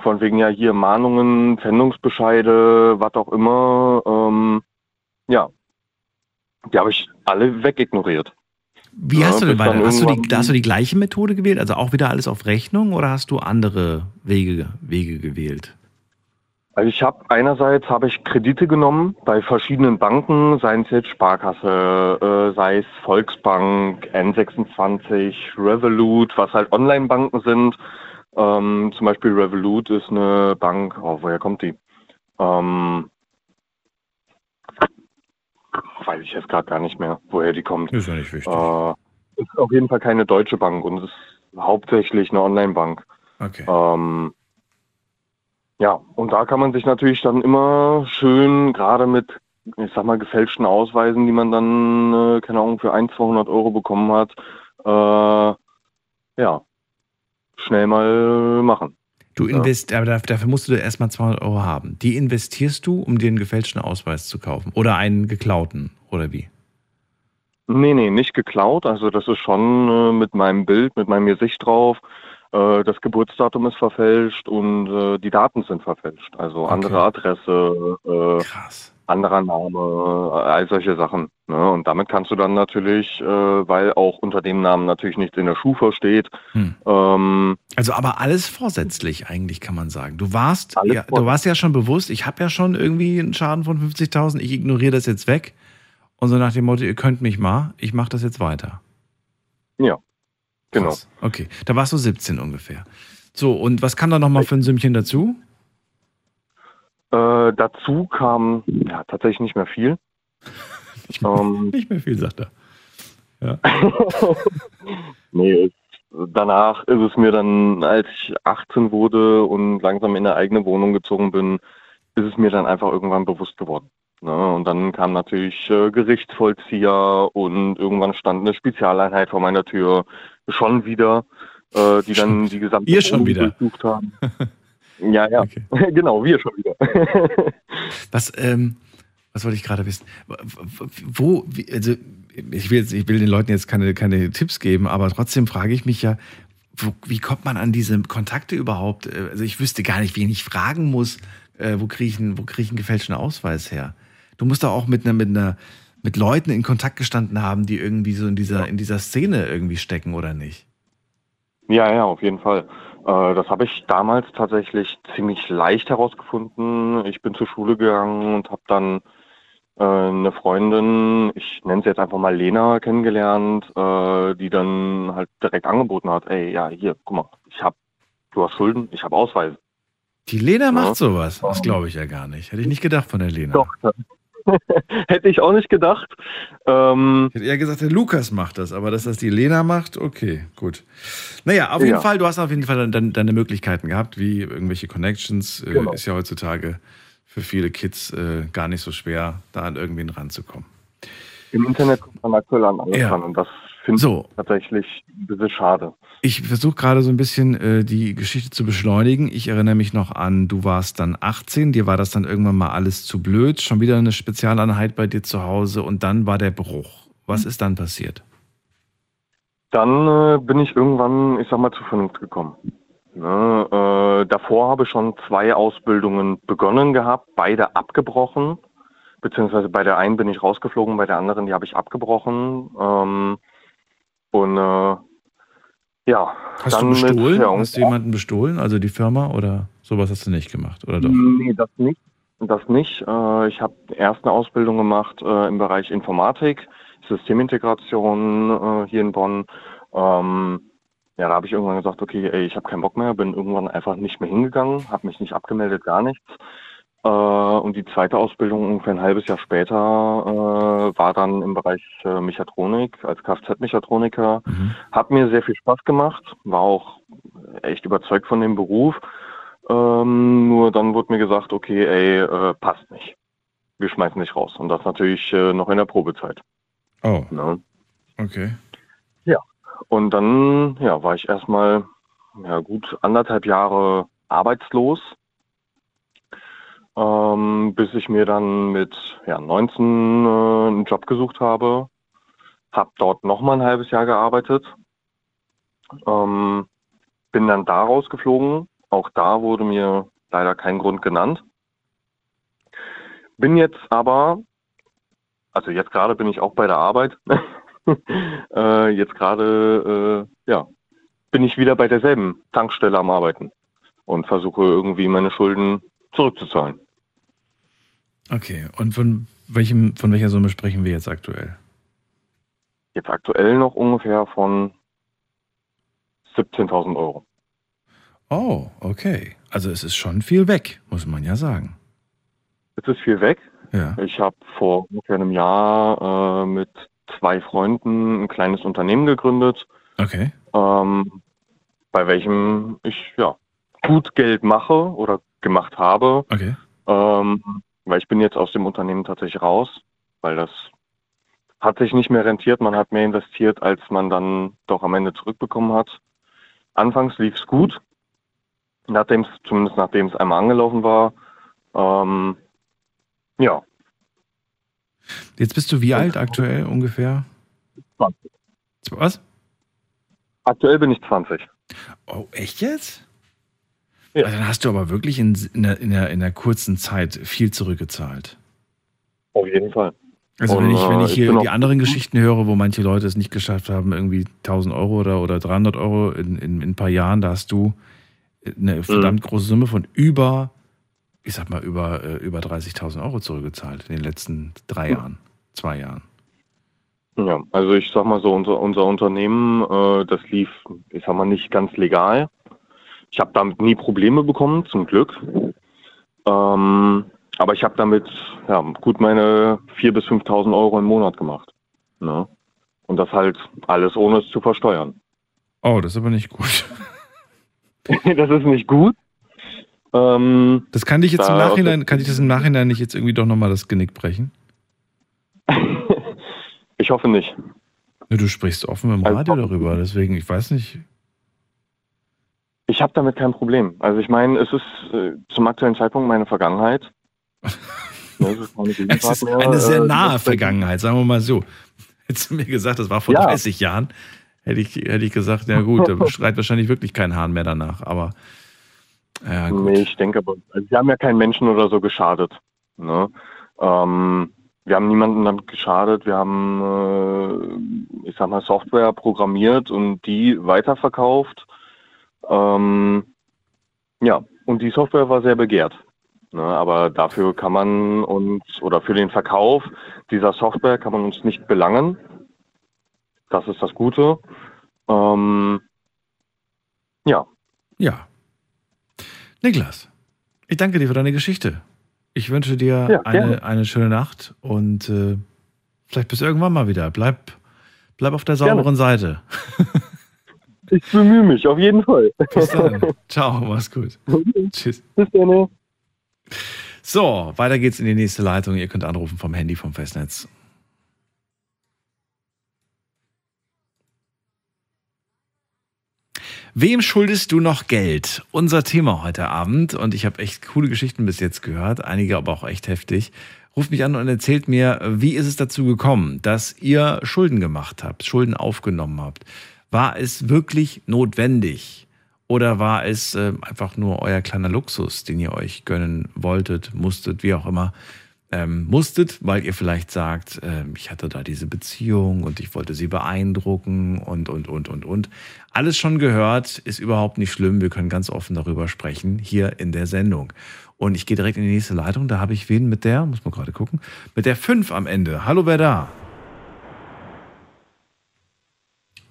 Speaker 11: von wegen ja hier Mahnungen, Pfändungsbescheide, was auch immer. Ähm, ja, die habe ich alle wegignoriert.
Speaker 3: Wie
Speaker 11: Ja,
Speaker 3: hast du denn weiter? Hast du, die, hast du die gleiche Methode gewählt? Also auch wieder alles auf Rechnung oder hast du andere Wege, Wege gewählt?
Speaker 11: Also ich habe einerseits habe ich Kredite genommen bei verschiedenen Banken, seien es jetzt Sparkasse, äh, sei es Volksbank, N26, Revolut, was halt Online-Banken sind. Ähm, zum Beispiel Revolut ist eine Bank, oh, woher kommt die? Ähm, weiß ich jetzt gerade gar nicht mehr, woher die kommt.
Speaker 3: Ist ja nicht wichtig.
Speaker 11: Äh, ist auf jeden Fall keine deutsche Bank und ist hauptsächlich eine Online-Bank.
Speaker 3: Okay.
Speaker 11: Ähm, ja, und da kann man sich natürlich dann immer schön, gerade mit, ich sag mal, gefälschten Ausweisen, die man dann, äh, keine Ahnung, für 1, 200 Euro bekommen hat, äh, ja, schnell mal machen.
Speaker 3: Du
Speaker 11: Ja.
Speaker 3: invest, aber dafür, dafür musst du erstmal 200 Euro haben. Die investierst du, um dir einen gefälschten Ausweis zu kaufen. Oder einen geklauten. Oder wie?
Speaker 11: Nee, nee, nicht geklaut. Also das ist schon äh, mit meinem Bild, mit meinem Gesicht drauf. Äh, das Geburtsdatum ist verfälscht und äh, die Daten sind verfälscht. Also andere Adresse, äh, anderer Name, all solche Sachen. Ne? Und damit kannst du dann natürlich, äh, weil auch unter dem Namen natürlich nichts in der Schufa steht,
Speaker 3: Hm.
Speaker 11: ähm,
Speaker 3: Also aber alles vorsätzlich eigentlich, kann man sagen. Du warst, ja, du warst ja schon bewusst, ich habe ja schon irgendwie einen Schaden von 50.000, ich ignoriere das jetzt weg. Und so nach dem Motto, ihr könnt mich mal, ich mache das jetzt weiter.
Speaker 11: ja, Genau.
Speaker 3: Okay, da warst du 17 ungefähr. So, und was kam da nochmal für ein Sümmchen dazu?
Speaker 11: Äh, dazu kam ja tatsächlich nicht mehr viel.
Speaker 3: Nicht mehr,
Speaker 11: Ähm,
Speaker 3: nicht mehr viel, sagt er. Ja.
Speaker 11: nee, danach ist es mir dann, als ich 18 wurde und langsam in eine eigene Wohnung gezogen bin, ist es mir dann einfach irgendwann bewusst geworden. Ne? Und dann kam natürlich äh, Gerichtsvollzieher und irgendwann stand eine Spezialeinheit vor meiner Tür schon wieder, äh, die dann die gesamte
Speaker 3: Ihr schon wieder?
Speaker 11: durchsucht haben. Ja, ja,
Speaker 3: Okay.
Speaker 11: genau, wir schon wieder.
Speaker 3: Was, ähm, was wollte ich gerade wissen? Wo, wie, also ich will, jetzt, ich will den Leuten jetzt keine, keine Tipps geben, aber trotzdem frage ich mich ja, wo, wie kommt man an diese Kontakte überhaupt? Äh, Also ich wüsste gar nicht, wen ich fragen muss, äh, wo kriege ich, einen- wo kriege ich einen gefälschten Ausweis her? Du musst doch auch mit einer, mit einer, mit Leuten in Kontakt gestanden haben, die irgendwie so in dieser, in dieser Szene irgendwie stecken, oder nicht?
Speaker 11: Ja, ja, auf jeden Fall. Äh, das habe ich damals tatsächlich ziemlich leicht herausgefunden. Ich bin zur Schule gegangen und habe dann äh, eine Freundin, ich nenne sie jetzt einfach mal Lena, kennengelernt, äh, die dann halt direkt angeboten hat, ey, ja, hier, guck mal, ich hab, du hast Schulden, ich habe Ausweise.
Speaker 3: Die Lena
Speaker 11: Ja.
Speaker 3: macht sowas. Das glaube ich ja gar nicht. Hätte ich nicht gedacht von der Lena.
Speaker 11: Doch. Hätte ich auch nicht gedacht. Ähm,
Speaker 3: Ich hätte eher gesagt, der Lukas macht das, aber dass das die Lena macht, okay, gut. Naja, auf jeden
Speaker 11: Ja.
Speaker 3: Fall, du hast auf jeden Fall dann deine Möglichkeiten gehabt, wie irgendwelche Connections. Äh,
Speaker 11: Genau.
Speaker 3: Ist ja heutzutage für viele Kids äh, gar nicht so schwer, da an irgendwen ranzukommen.
Speaker 11: Im Internet kommt man aktuell an alles
Speaker 3: Ja.
Speaker 11: ran und das finde
Speaker 3: So.
Speaker 11: ich tatsächlich ein bisschen schade.
Speaker 3: Ich versuche gerade so ein bisschen äh, die Geschichte zu beschleunigen. Ich erinnere mich noch an, du warst dann 18, dir war das dann irgendwann mal alles zu blöd, schon wieder eine Spezialeinheit bei dir zu Hause und dann war der Bruch. Was ist dann passiert?
Speaker 11: Dann äh, bin ich irgendwann, ich sag mal, zur Vernunft gekommen. Ne, äh, davor habe ich schon zwei Ausbildungen begonnen gehabt, beide abgebrochen. Beziehungsweise bei der einen bin ich rausgeflogen, bei der anderen, die habe ich abgebrochen. Ähm, und äh, ja.
Speaker 3: Hast du bestohlen?
Speaker 11: Mit, ja,
Speaker 3: hast du jemanden bestohlen? Also die Firma oder sowas hast du nicht gemacht, oder doch?
Speaker 11: Nee, das nicht. Das nicht. Äh, ich habe erst eine Ausbildung gemacht äh, im Bereich Informatik, Systemintegration äh, hier in Bonn. Ähm, ja, da habe ich irgendwann gesagt, okay, ey, ich habe keinen Bock mehr, bin irgendwann einfach nicht mehr hingegangen, habe mich nicht abgemeldet, gar nichts. Äh, und die zweite Ausbildung ungefähr ein halbes Jahr später äh, war dann im Bereich äh, Mechatronik als Kfz-Mechatroniker. Hat mir sehr viel Spaß gemacht, war auch echt überzeugt von dem Beruf. Ähm, nur dann wurde mir gesagt, okay, ey, äh, passt nicht. Wir schmeißen dich raus. Und das natürlich äh, noch in der Probezeit.
Speaker 3: Oh,
Speaker 11: Ne?
Speaker 3: okay.
Speaker 11: Und dann ja, war ich erstmal ja, gut anderthalb Jahre arbeitslos, ähm, bis ich mir dann mit ja, 19 äh, einen Job gesucht habe. Habe dort nochmal ein halbes Jahr gearbeitet. Ähm, bin dann da rausgeflogen. Auch da wurde mir leider kein Grund genannt. Bin jetzt aber, also jetzt gerade bin ich auch bei der Arbeit. äh, jetzt gerade, äh, ja, bin ich wieder bei derselben Tankstelle am Arbeiten und versuche irgendwie meine Schulden zurückzuzahlen.
Speaker 3: Okay, und von, welchem, von welcher Summe sprechen wir jetzt aktuell?
Speaker 11: Jetzt aktuell noch ungefähr von 17.000 Euro.
Speaker 3: Oh, okay. Also es ist schon viel weg, muss man ja sagen.
Speaker 11: Es ist viel weg.
Speaker 3: Ja.
Speaker 11: Ich habe vor ungefähr einem Jahr äh, mit zwei Freunden ein kleines Unternehmen gegründet,
Speaker 3: Okay.
Speaker 11: ähm, bei welchem ich ja gut Geld mache oder gemacht habe.
Speaker 3: Okay.
Speaker 11: Ähm, weil ich bin jetzt aus dem Unternehmen tatsächlich raus, weil das hat sich nicht mehr rentiert. Man hat mehr investiert, als man dann doch am Ende zurückbekommen hat. Anfangs lief es gut, nachdem zumindest nachdem es einmal angelaufen war. Ähm, ja,
Speaker 3: Jetzt bist du wie alt aktuell ungefähr?
Speaker 11: 20.
Speaker 3: Was?
Speaker 11: Aktuell bin ich 20.
Speaker 3: Oh, echt jetzt?
Speaker 11: Ja.
Speaker 3: Also dann hast du aber wirklich in, in, der, in, der, in der kurzen Zeit viel zurückgezahlt.
Speaker 11: Auf jeden Fall.
Speaker 3: Also wenn
Speaker 11: Und,
Speaker 3: ich, wenn
Speaker 11: äh,
Speaker 3: ich
Speaker 11: ich
Speaker 3: hier
Speaker 11: bin
Speaker 3: die anderen Geschichten höre, wo manche Leute es nicht geschafft haben, irgendwie 1000 Euro oder, oder 300 Euro in, in, in ein paar Jahren, da hast du eine verdammt große Summe von über, ich sag mal, über, äh, über 30.000 Euro zurückgezahlt in den letzten drei Jahren, zwei Jahren.
Speaker 11: Ja, also ich sag mal so, unser, unser Unternehmen, äh, das lief, ich sag mal, nicht ganz legal. Ich habe damit nie Probleme bekommen, zum Glück. Ähm, aber ich habe damit ja, gut meine 4.000 bis 5.000 Euro im Monat gemacht. Ne? Und das halt alles ohne es zu versteuern.
Speaker 3: Oh, das ist aber nicht gut.
Speaker 11: das ist nicht gut. Ähm,
Speaker 3: Das kann dich jetzt im
Speaker 11: da-
Speaker 3: Nachhinein, kann ich das im Nachhinein nicht jetzt irgendwie doch nochmal das Genick brechen?
Speaker 11: ich hoffe nicht.
Speaker 3: Du sprichst offen im
Speaker 11: Also-
Speaker 3: Radio darüber, deswegen, ich weiß nicht.
Speaker 11: Ich habe damit kein Problem. Also ich meine, es ist äh, zum aktuellen Zeitpunkt meine Vergangenheit. Ne, es ist,
Speaker 3: Es ist eine sehr
Speaker 11: äh,
Speaker 3: nahe Vergangenheit, sagen wir mal so. Hättest du mir gesagt, das war vor
Speaker 11: Ja.
Speaker 3: 30 Jahren, hätte ich, hätte ich gesagt, ja gut, da schreit wahrscheinlich wirklich kein Hahn mehr danach. Aber ja, gut.
Speaker 11: Nee, ich denke aber, also wir haben ja keinen Menschen oder so geschadet. Ne? Ähm, wir haben niemanden damit geschadet. Wir haben, äh, ich sag mal, Software programmiert und die weiterverkauft. Ähm, ja, und die Software war sehr begehrt. Ne? Aber dafür kann man uns, oder für den Verkauf dieser Software kann man uns nicht belangen. Das ist das Gute. Ähm, ja,
Speaker 3: Ja. Niklas, ich danke dir für deine Geschichte. Ich wünsche dir
Speaker 11: Ja,
Speaker 3: eine,
Speaker 11: gerne.
Speaker 3: eine schöne Nacht und äh, vielleicht bis irgendwann mal wieder. Bleib, bleib auf der sauberen Seite.
Speaker 11: ich bemühe mich, auf jeden Fall.
Speaker 3: Bis dann. Ciao, mach's gut. Tschüss.
Speaker 11: Bis dann.
Speaker 3: So, weiter geht's in die nächste Leitung. Ihr könnt anrufen vom Handy vom Festnetz. Wem schuldest du noch Geld? Unser Thema heute Abend und ich habe echt coole Geschichten bis jetzt gehört, einige aber auch echt heftig. Ruft mich an und erzählt mir, wie ist es dazu gekommen, dass ihr Schulden gemacht habt, Schulden aufgenommen habt? War es wirklich notwendig? Oder war es äh, einfach nur euer kleiner Luxus, den ihr euch gönnen wolltet, musstet, wie auch immer? Ähm, musstet, weil ihr vielleicht sagt, ähm, ich hatte da diese Beziehung und ich wollte sie beeindrucken und, und, und, und, und. Alles schon gehört, ist überhaupt nicht schlimm. Wir können ganz offen darüber sprechen, hier in der Sendung. Und ich gehe direkt in die nächste Leitung. Da habe ich wen mit der, muss man gerade gucken, mit der 5 am Ende. Hallo, wer da?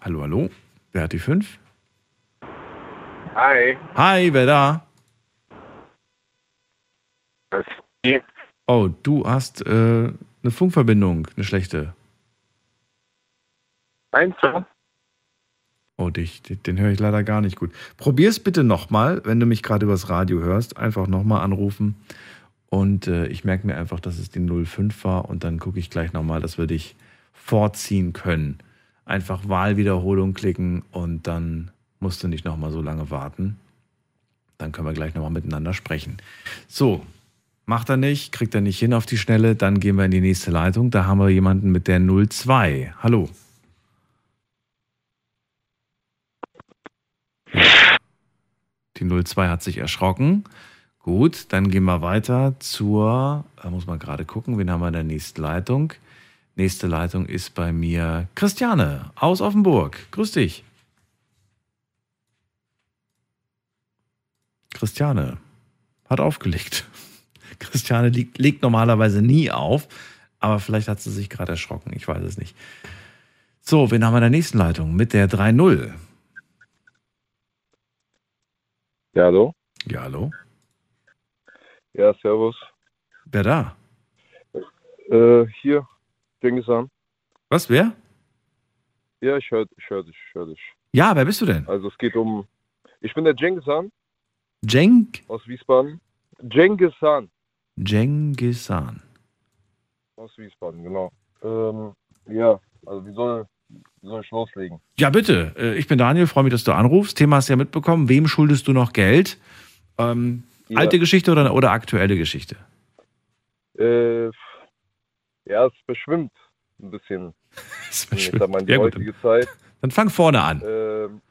Speaker 3: Hallo, hallo. Wer hat die 5?
Speaker 12: Hi.
Speaker 3: Hi, wer da?
Speaker 12: Das
Speaker 3: Oh, du hast äh, eine Funkverbindung, eine schlechte.
Speaker 12: Meinst du?
Speaker 3: Oh, dich, den, den höre ich leider gar nicht gut. Probier's bitte nochmal, wenn du mich gerade übers Radio hörst, einfach nochmal anrufen. Und äh, ich merke mir einfach, dass es die 05 war und dann gucke ich gleich nochmal, dass wir dich vorziehen können. Einfach Wahlwiederholung klicken und dann musst du nicht nochmal so lange warten. Dann können wir gleich nochmal miteinander sprechen. So, macht er nicht, kriegt er nicht hin auf die Schnelle, dann gehen wir in die nächste Leitung. Da haben wir jemanden mit der 02. Hallo. Die 02 hat sich erschrocken. Gut, dann gehen wir weiter zur, da muss man gerade gucken, wen haben wir in der nächsten Leitung? Nächste Leitung ist bei mir Christiane aus Offenburg. Grüß dich. Christiane hat aufgelegt. Christiane liegt, legt normalerweise nie auf, aber vielleicht hat sie sich gerade erschrocken. Ich weiß es nicht. So, wen haben wir in der nächsten Leitung? Mit der 3.0.
Speaker 6: Ja, hallo?
Speaker 3: Ja, hallo.
Speaker 6: Ja, servus.
Speaker 3: Wer da?
Speaker 6: Äh, hier, Dings an.
Speaker 3: Was, wer?
Speaker 6: Ja, ich höre ich hör dich, ich hör dich.
Speaker 3: Ja, wer bist du denn?
Speaker 6: Also es geht um, ich bin der Cengiz-Han
Speaker 3: Cenk
Speaker 6: aus Wiesbaden. Cengiz-Han
Speaker 3: Cengisan.
Speaker 6: aus Wiesbaden, genau. Ähm, ja, also wie soll, wie soll ich loslegen?
Speaker 3: Ja, bitte. Äh, Ich bin Daniel, freue mich, dass du anrufst. Thema hast du ja mitbekommen. Wem schuldest du noch Geld? Ähm,
Speaker 6: Ja.
Speaker 3: Alte Geschichte oder, oder aktuelle Geschichte?
Speaker 6: Äh, ja, es verschwimmt ein bisschen.
Speaker 3: Es
Speaker 6: Ich sag mal, in die
Speaker 3: Ja,
Speaker 6: heutige Zeit.
Speaker 3: Dann fang vorne an.
Speaker 6: Ähm,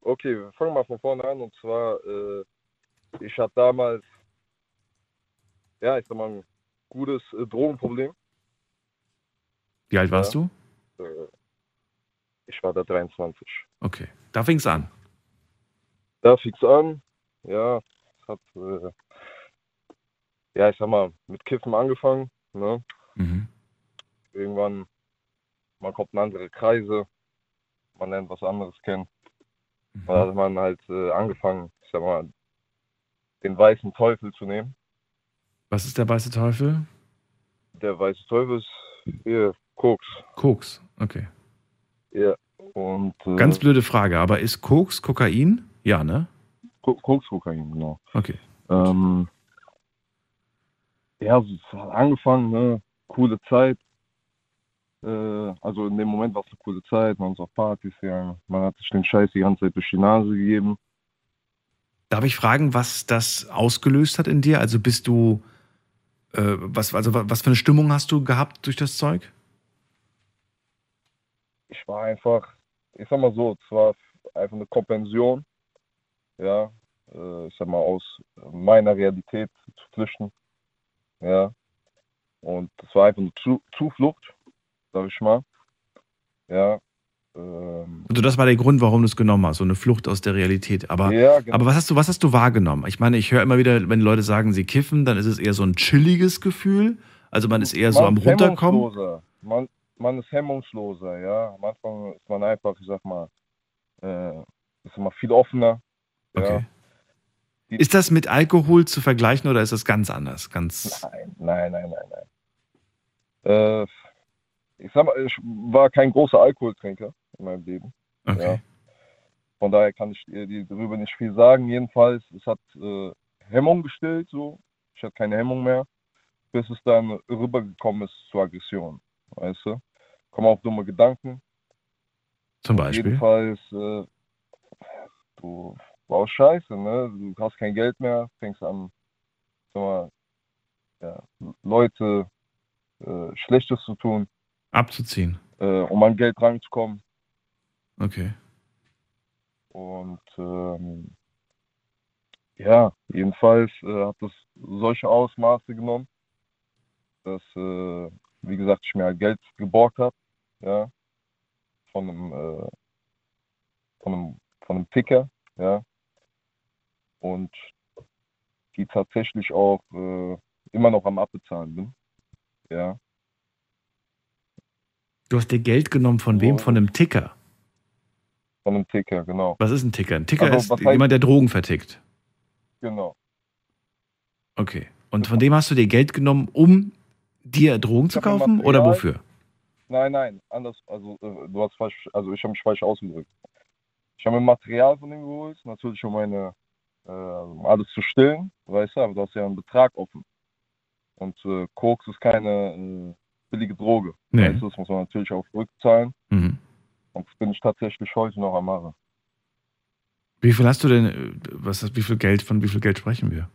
Speaker 6: okay, wir fangen mal von vorne an. Und zwar, äh, ich hatte damals, ja, ich sag mal, ein gutes äh, Drogenproblem.
Speaker 3: Wie alt warst du?
Speaker 6: Äh, ich war da 23.
Speaker 3: Okay, da fing's an.
Speaker 6: Da fing's an. Ja, es hat, äh, ja, ich sag mal, mit Kiffen angefangen. Ne?
Speaker 3: Mhm.
Speaker 6: Irgendwann man kommt in andere Kreise, man lernt was anderes kennen.
Speaker 3: Mhm.
Speaker 6: Da hat man halt äh, angefangen, ich sag mal, den weißen Teufel zu nehmen.
Speaker 3: Was ist der weiße Teufel?
Speaker 6: Der weiße Teufel ist hier Koks.
Speaker 3: Koks, okay.
Speaker 6: Ja. Und äh,
Speaker 3: Ganz blöde Frage, aber ist Koks Kokain? Ja, ne?
Speaker 6: Ko- Koks, Kokain, genau.
Speaker 3: Okay.
Speaker 6: Ähm, ja, es hat angefangen, ne? Coole Zeit. Äh, also in dem Moment war es eine coole Zeit, man ist auf Partys gegangen, man hat sich den Scheiß die ganze Zeit durch die Nase gegeben.
Speaker 3: Darf ich fragen, was das ausgelöst hat in dir? Also bist du, äh, was, also wa- was für eine Stimmung hast du gehabt durch das Zeug?
Speaker 6: Ich war einfach, ich sag mal so, es war einfach eine Kompensation, ja, äh, ich sag mal, aus meiner Realität zu flüchten, ja. Und das war einfach eine Zu Zuflucht, sag ich mal, ja. Ähm,
Speaker 3: Also das war der Grund, warum du es genommen hast, so eine Flucht aus der Realität. Aber,
Speaker 6: Ja, genau.
Speaker 3: aber was hast du, was hast du wahrgenommen? Ich meine, ich höre immer wieder, wenn Leute sagen, sie kiffen, dann ist es eher so ein chilliges Gefühl. Also man ist eher so
Speaker 6: man
Speaker 3: am
Speaker 6: ist
Speaker 3: runterkommen.
Speaker 6: hemmungsloser. Man, man ist hemmungsloser, ja. Am Anfang ist man einfach, ich sag mal, äh, ist mal viel offener. Ja.
Speaker 3: Okay. Ist das mit Alkohol zu vergleichen oder ist das ganz anders? Ganz
Speaker 6: Nein, nein, nein, nein, nein. Äh, ich sag mal, ich war kein großer Alkoholtrinker in meinem Leben.
Speaker 3: Okay.
Speaker 6: Ja. Von daher kann ich dir darüber nicht viel sagen. Jedenfalls, es hat äh, Hemmung gestillt, so. Ich hatte keine Hemmung mehr, bis es dann rübergekommen ist zur Aggression. Weißt du? Kommen auch dumme Gedanken.
Speaker 3: Zum Beispiel.
Speaker 6: Jedenfalls, äh, du baust Scheiße, ne? Du hast kein Geld mehr, fängst an, sag mal, ja, Leute äh, Schlechtes zu tun,
Speaker 3: abzuziehen.
Speaker 6: äh, um an Geld ranzukommen.
Speaker 3: Okay.
Speaker 6: Und ähm, ja, jedenfalls äh, hat das solche Ausmaße genommen, dass, äh, wie gesagt, ich mir halt Geld geborgt habe, ja, von einem, äh, von einem, von einem Ticker, ja, und die tatsächlich auch äh, immer noch am Abbezahlen bin, ja.
Speaker 3: Du hast dir Geld genommen von wem? Von einem Ticker.
Speaker 6: Von einem Ticker, genau.
Speaker 3: Was ist ein Ticker? Ein Ticker
Speaker 6: Also,
Speaker 3: ist jemand, der Drogen vertickt.
Speaker 6: Genau.
Speaker 3: Okay. Und von dem hast du dir Geld genommen, um dir Drogen zu kaufen oder wofür?
Speaker 6: Nein, nein, anders, also äh, du hast falsch, also ich habe mich falsch ausgedrückt. Ich habe mir Material von ihm geholt, natürlich um meine, äh, alles zu stillen, weißt du, aber du hast ja einen Betrag offen. Und äh, Koks ist keine äh, billige Droge.
Speaker 3: Nee.
Speaker 6: Weißt du, das muss man natürlich auch zurückzahlen.
Speaker 3: Mhm.
Speaker 6: Und das bin ich tatsächlich heute noch am machen.
Speaker 3: Wie viel hast du denn, äh, was, wie viel Geld, von wie viel Geld sprechen wir?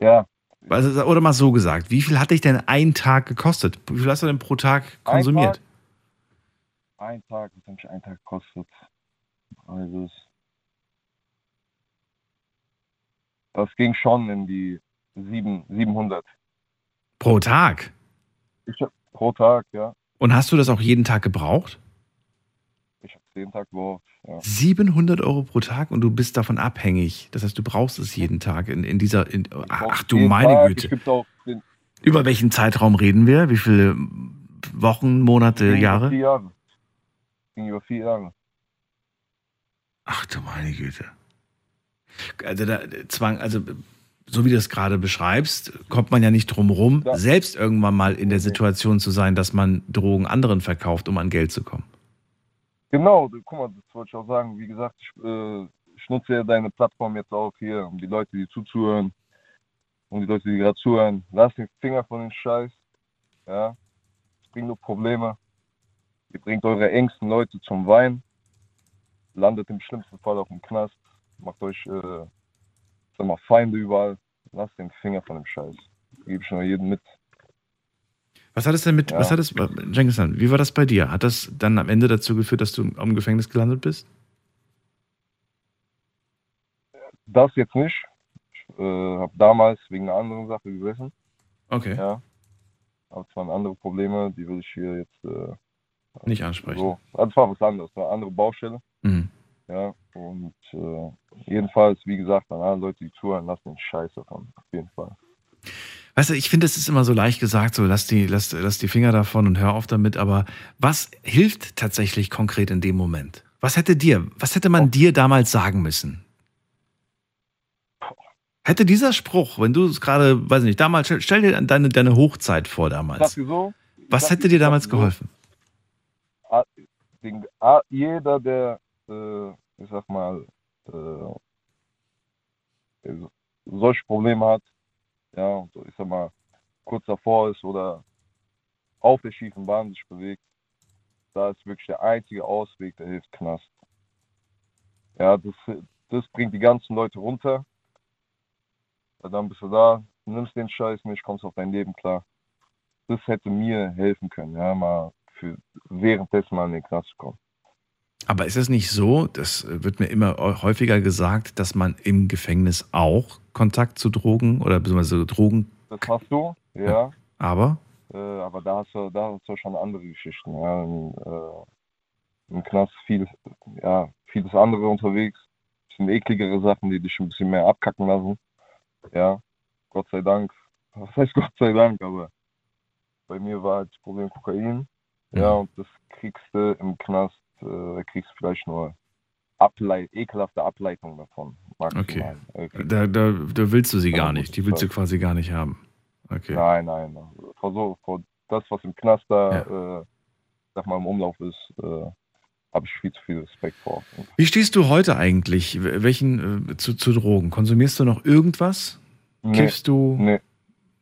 Speaker 6: Ja,
Speaker 3: Also, oder mal so gesagt, wie viel hat dich denn ein Tag gekostet? Wie viel hast du denn pro Tag konsumiert?
Speaker 6: Tag? ein Tag, was hat mich ein Tag gekostet? Also es, das ging schon in die sieben, 700
Speaker 3: Pro Tag?
Speaker 6: ich hab, pro Tag, ja.
Speaker 3: Und hast du das auch jeden Tag gebraucht?
Speaker 6: Ich habe jeden Tag gebraucht, ja.
Speaker 3: 700 Euro pro Tag und du bist davon abhängig. Das heißt, du brauchst es jeden Tag in, in dieser. In, ach du meine
Speaker 6: Tag,
Speaker 3: Güte.
Speaker 6: Es
Speaker 3: Über welchen Zeitraum reden wir? Wie viele Wochen, Monate, Jahre?
Speaker 6: vier Jahre. Ging über vier Jahre.
Speaker 3: Ach du meine Güte. Also, da, Zwang, also so wie du es gerade beschreibst, kommt man ja nicht drum rum,
Speaker 6: Ja.
Speaker 3: selbst irgendwann mal in der Situation zu sein, dass man Drogen anderen verkauft, um an Geld zu kommen.
Speaker 6: Genau, guck mal, das wollte ich auch sagen. Wie gesagt, ich, äh, ich nutze ja deine Plattform jetzt auch hier, um die Leute, die zuzuhören, um die Leute, die gerade zuhören, lasst den Finger von den Scheiß. Ja, es bringt nur Probleme. Ihr bringt eure engsten Leute zum Wein, landet im schlimmsten Fall auf dem Knast, macht euch, äh, sag mal, Feinde überall. Lasst den Finger von dem Scheiß. Gebe ich nur jedem mit.
Speaker 3: Was hat es denn mit,
Speaker 6: Ja.
Speaker 3: was hat es, Cengiz Han, wie war das bei dir? Hat das dann am Ende dazu geführt, dass du am Gefängnis gelandet bist?
Speaker 6: Das jetzt nicht. Ich äh, habe damals wegen einer anderen Sache gesessen.
Speaker 3: Okay.
Speaker 6: Ja. Aber es waren andere Probleme, die will ich hier jetzt äh,
Speaker 3: Nicht ansprechen.
Speaker 6: so. Also es war was anderes, eine andere Baustelle.
Speaker 3: Mhm.
Speaker 6: Ja. Und äh, jedenfalls, wie gesagt, an alle Leute, die zuhören, lassen den Scheiß davon. Auf jeden Fall.
Speaker 3: Weißt du, ich finde, es ist immer so leicht gesagt, so lass die, lass, lass die Finger davon und hör auf damit, aber was hilft tatsächlich konkret in dem Moment? Was hätte dir, was hätte man dir damals sagen müssen? Hätte dieser Spruch, wenn du es gerade, weiß nicht, damals, stell, stell dir deine, deine Hochzeit vor damals.
Speaker 6: so,
Speaker 3: Was hätte
Speaker 6: dir-
Speaker 3: damals
Speaker 6: so,
Speaker 3: geholfen?
Speaker 6: ah, ah, Jeder, der, äh, ich sag mal, äh, solche Probleme hat, ja, und ich sag mal, kurz davor ist oder auf der schiefen Bahn sich bewegt, da ist wirklich der einzige Ausweg, der hilft Knast. Ja, das, das bringt die ganzen Leute runter. Dann bist du da, nimmst den Scheiß nicht, kommst auf dein Leben klar. Das hätte mir helfen können, ja, mal für währenddessen mal in den Knast zu kommen.
Speaker 3: Aber ist es nicht so, das wird mir immer häufiger gesagt, dass man im Gefängnis auch Kontakt zu Drogen oder beziehungsweise Drogen,
Speaker 6: Das hast du, ja.
Speaker 3: aber
Speaker 6: Äh, aber da hast du, da hast du schon andere Geschichten. Ja. Im, äh, Im Knast viel, ja, vieles andere unterwegs. Bisschen ekligere Sachen, die dich ein bisschen mehr abkacken lassen. Ja, Gott sei Dank. Was heißt Gott sei Dank, aber bei mir war halt das Problem Kokain. Ja, und das kriegst du im Knast, äh, kriegst du vielleicht nur Ableit ekelhafte Ableitung davon. Maximal. Kriegst
Speaker 3: da, da, da willst du sie
Speaker 6: Ja,
Speaker 3: gar nicht. Die willst du quasi gar nicht haben. Okay.
Speaker 6: Nein, nein. Vor, so, vor das, was im Knast da, äh, sag mal, im Umlauf ist, äh, habe ich viel zu viel Respekt vor.
Speaker 3: Wie stehst du heute eigentlich? Welchen äh, zu, zu Drogen? Konsumierst du noch irgendwas?
Speaker 6: Nee,
Speaker 3: Kiffst du
Speaker 6: nee,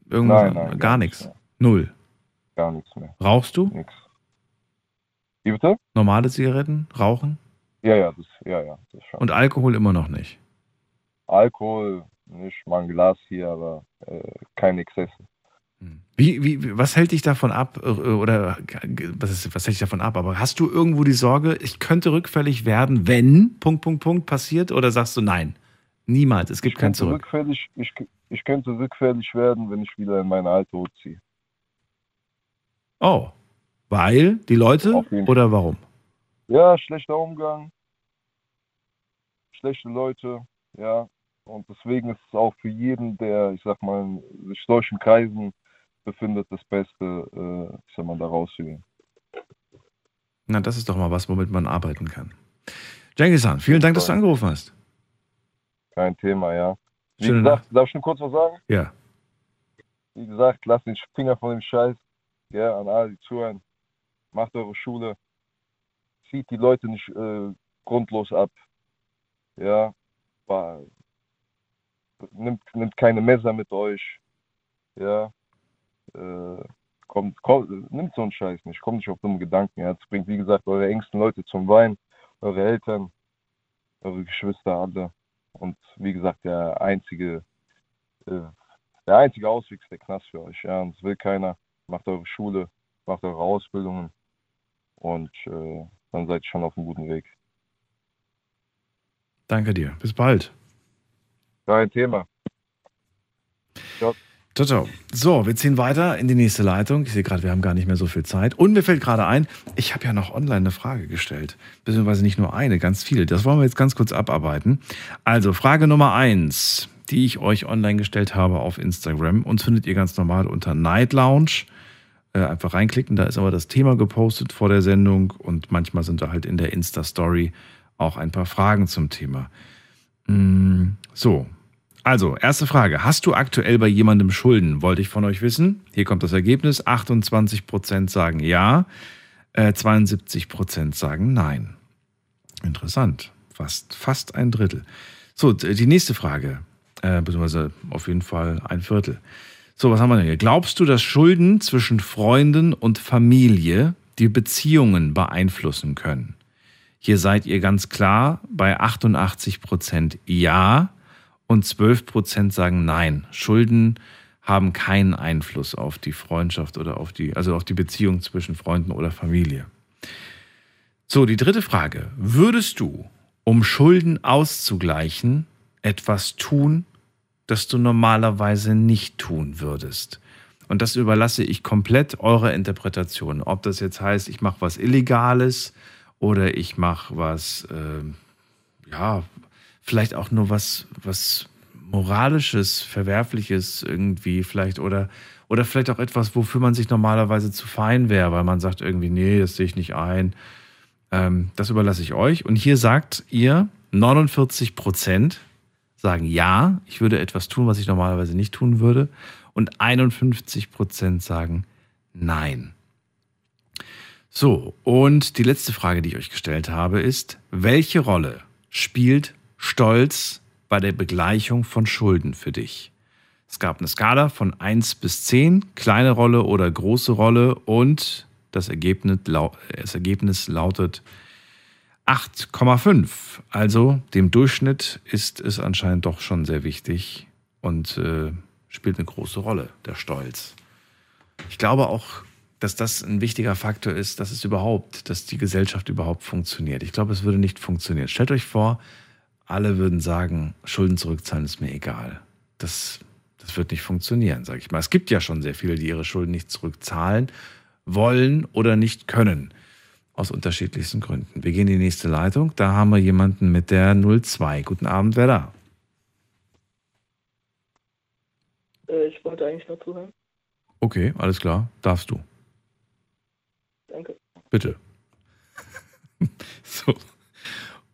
Speaker 3: irgendwas?
Speaker 6: Nein, nein,
Speaker 3: gar
Speaker 6: gar
Speaker 3: nichts.
Speaker 6: nichts
Speaker 3: Null.
Speaker 6: gar nichts mehr.
Speaker 3: Rauchst du?
Speaker 6: Nix. Wie bitte?
Speaker 3: Normale Zigaretten? Rauchen?
Speaker 6: Ja, ja, das, ja, ja, das schon.
Speaker 3: Und Alkohol immer noch nicht.
Speaker 6: Alkohol, nicht mal ein Glas hier, aber äh, keine Exzesse.
Speaker 3: Wie, wie, wie- was hält dich davon ab, äh, oder was, ist, was hält dich davon ab? Aber hast du irgendwo die Sorge, ich könnte rückfällig werden, wenn Punkt, Punkt, Punkt passiert? Oder sagst du nein? Niemals, es gibt kein Zurück.
Speaker 6: rückfällig, ich, ich könnte rückfällig werden, wenn ich wieder in meine alte Hut ziehe.
Speaker 3: Oh, weil die Leute oder warum?
Speaker 6: Ja, schlechter Umgang, schlechte Leute, ja. Und deswegen ist es auch für jeden, der, ich sag mal, in sich solchen Kreisen befindet, das Beste, äh, ich sag mal, da rauszugehen.
Speaker 3: Na, das ist doch mal was, womit man arbeiten kann. Jengis-san, vielen Dank, dass du angerufen hast.
Speaker 6: Kein Thema, ja. Wie
Speaker 3: Schöne
Speaker 6: gesagt, darf ich noch kurz was sagen?
Speaker 3: Ja.
Speaker 6: Wie gesagt, lasst den Finger von dem Scheiß, ja, an alle, die zuhören. Macht eure Schule. Zieht die Leute nicht äh, grundlos ab. Ja, nimmt, nimmt keine Messer mit euch. Ja, äh, kommt, kommt, nimmt so einen Scheiß nicht. Kommt nicht auf dumme Gedanken. Ja, das bringt, wie gesagt, eure engsten Leute zum Weinen, eure Eltern, eure Geschwister, alle. Und wie gesagt, der einzige, äh, der einzige Ausweg ist der Knast für euch. Ja, und das will keiner. Macht eure Schule, macht eure Ausbildungen und äh, dann seid ihr schon auf einem guten Weg.
Speaker 3: Danke dir. Bis bald.
Speaker 6: Kein Thema.
Speaker 3: Ciao, ciao. So, wir ziehen weiter in die nächste Leitung. Ich sehe gerade, wir haben gar nicht mehr so viel Zeit. Und mir fällt gerade ein, ich habe ja noch online eine Frage gestellt. Beziehungsweise nicht nur eine, ganz viele. Das wollen wir jetzt ganz kurz abarbeiten. Also, Frage Nummer eins, die ich euch online gestellt habe auf Instagram. Uns findet ihr ganz normal unter Night Lounge. Äh, einfach reinklicken, da ist aber das Thema gepostet vor der Sendung und manchmal sind da halt in der Insta-Story auch ein paar Fragen zum Thema. Mm, So, also, erste Frage. Hast du aktuell bei jemandem Schulden? Wollte ich von euch wissen. Hier kommt das Ergebnis. 28% sagen ja, äh, 72% sagen nein. Interessant. Fast, fast ein Drittel. So, die nächste Frage. Äh, beziehungsweise auf jeden Fall ein Viertel. So, was haben wir denn hier? Glaubst du, dass Schulden zwischen Freunden und Familie die Beziehungen beeinflussen können? Hier seid ihr ganz klar bei 88 Prozent Ja und 12 Prozent sagen Nein. Schulden haben keinen Einfluss auf die Freundschaft oder auf die, also auf die Beziehung zwischen Freunden oder Familie. So, die dritte Frage. Würdest du, um Schulden auszugleichen, etwas tun, das du normalerweise nicht tun würdest? Und das überlasse ich komplett eurer Interpretation. Ob das jetzt heißt, ich mache was Illegales oder ich mache was, äh, ja, vielleicht auch nur was, was moralisches, verwerfliches irgendwie vielleicht oder oder vielleicht auch etwas, wofür man sich normalerweise zu fein wäre, weil man sagt irgendwie, nee, das sehe ich nicht ein. Ähm, das überlasse ich euch. Und hier sagt ihr, 49 Prozent sagen ja, ich würde etwas tun, was ich normalerweise nicht tun würde. Und 51 Prozent sagen nein. So, und die letzte Frage, die ich euch gestellt habe, ist, welche Rolle spielt Stolz bei der Begleichung von Schulden für dich? Es gab eine Skala von 1 bis 10, kleine Rolle oder große Rolle und das Ergebnis, das Ergebnis lautet 8,5. Also dem Durchschnitt ist es anscheinend doch schon sehr wichtig und äh, spielt eine große Rolle, der Stolz. Ich glaube auch, dass das ein wichtiger Faktor ist, dass es überhaupt, dass die Gesellschaft überhaupt funktioniert. Ich glaube, es würde nicht funktionieren. Stellt euch vor, alle würden sagen, Schulden zurückzahlen ist mir egal. Das das wird nicht funktionieren, sage ich mal. Es gibt ja schon sehr viele, die ihre Schulden nicht zurückzahlen wollen oder nicht können. Aus unterschiedlichsten Gründen. Wir gehen in die nächste Leitung. Da haben wir jemanden mit der 02. Guten Abend, wer da?
Speaker 12: Äh, ich wollte eigentlich nur zuhören.
Speaker 3: Okay, alles klar. Darfst du.
Speaker 12: Danke.
Speaker 3: Bitte. so.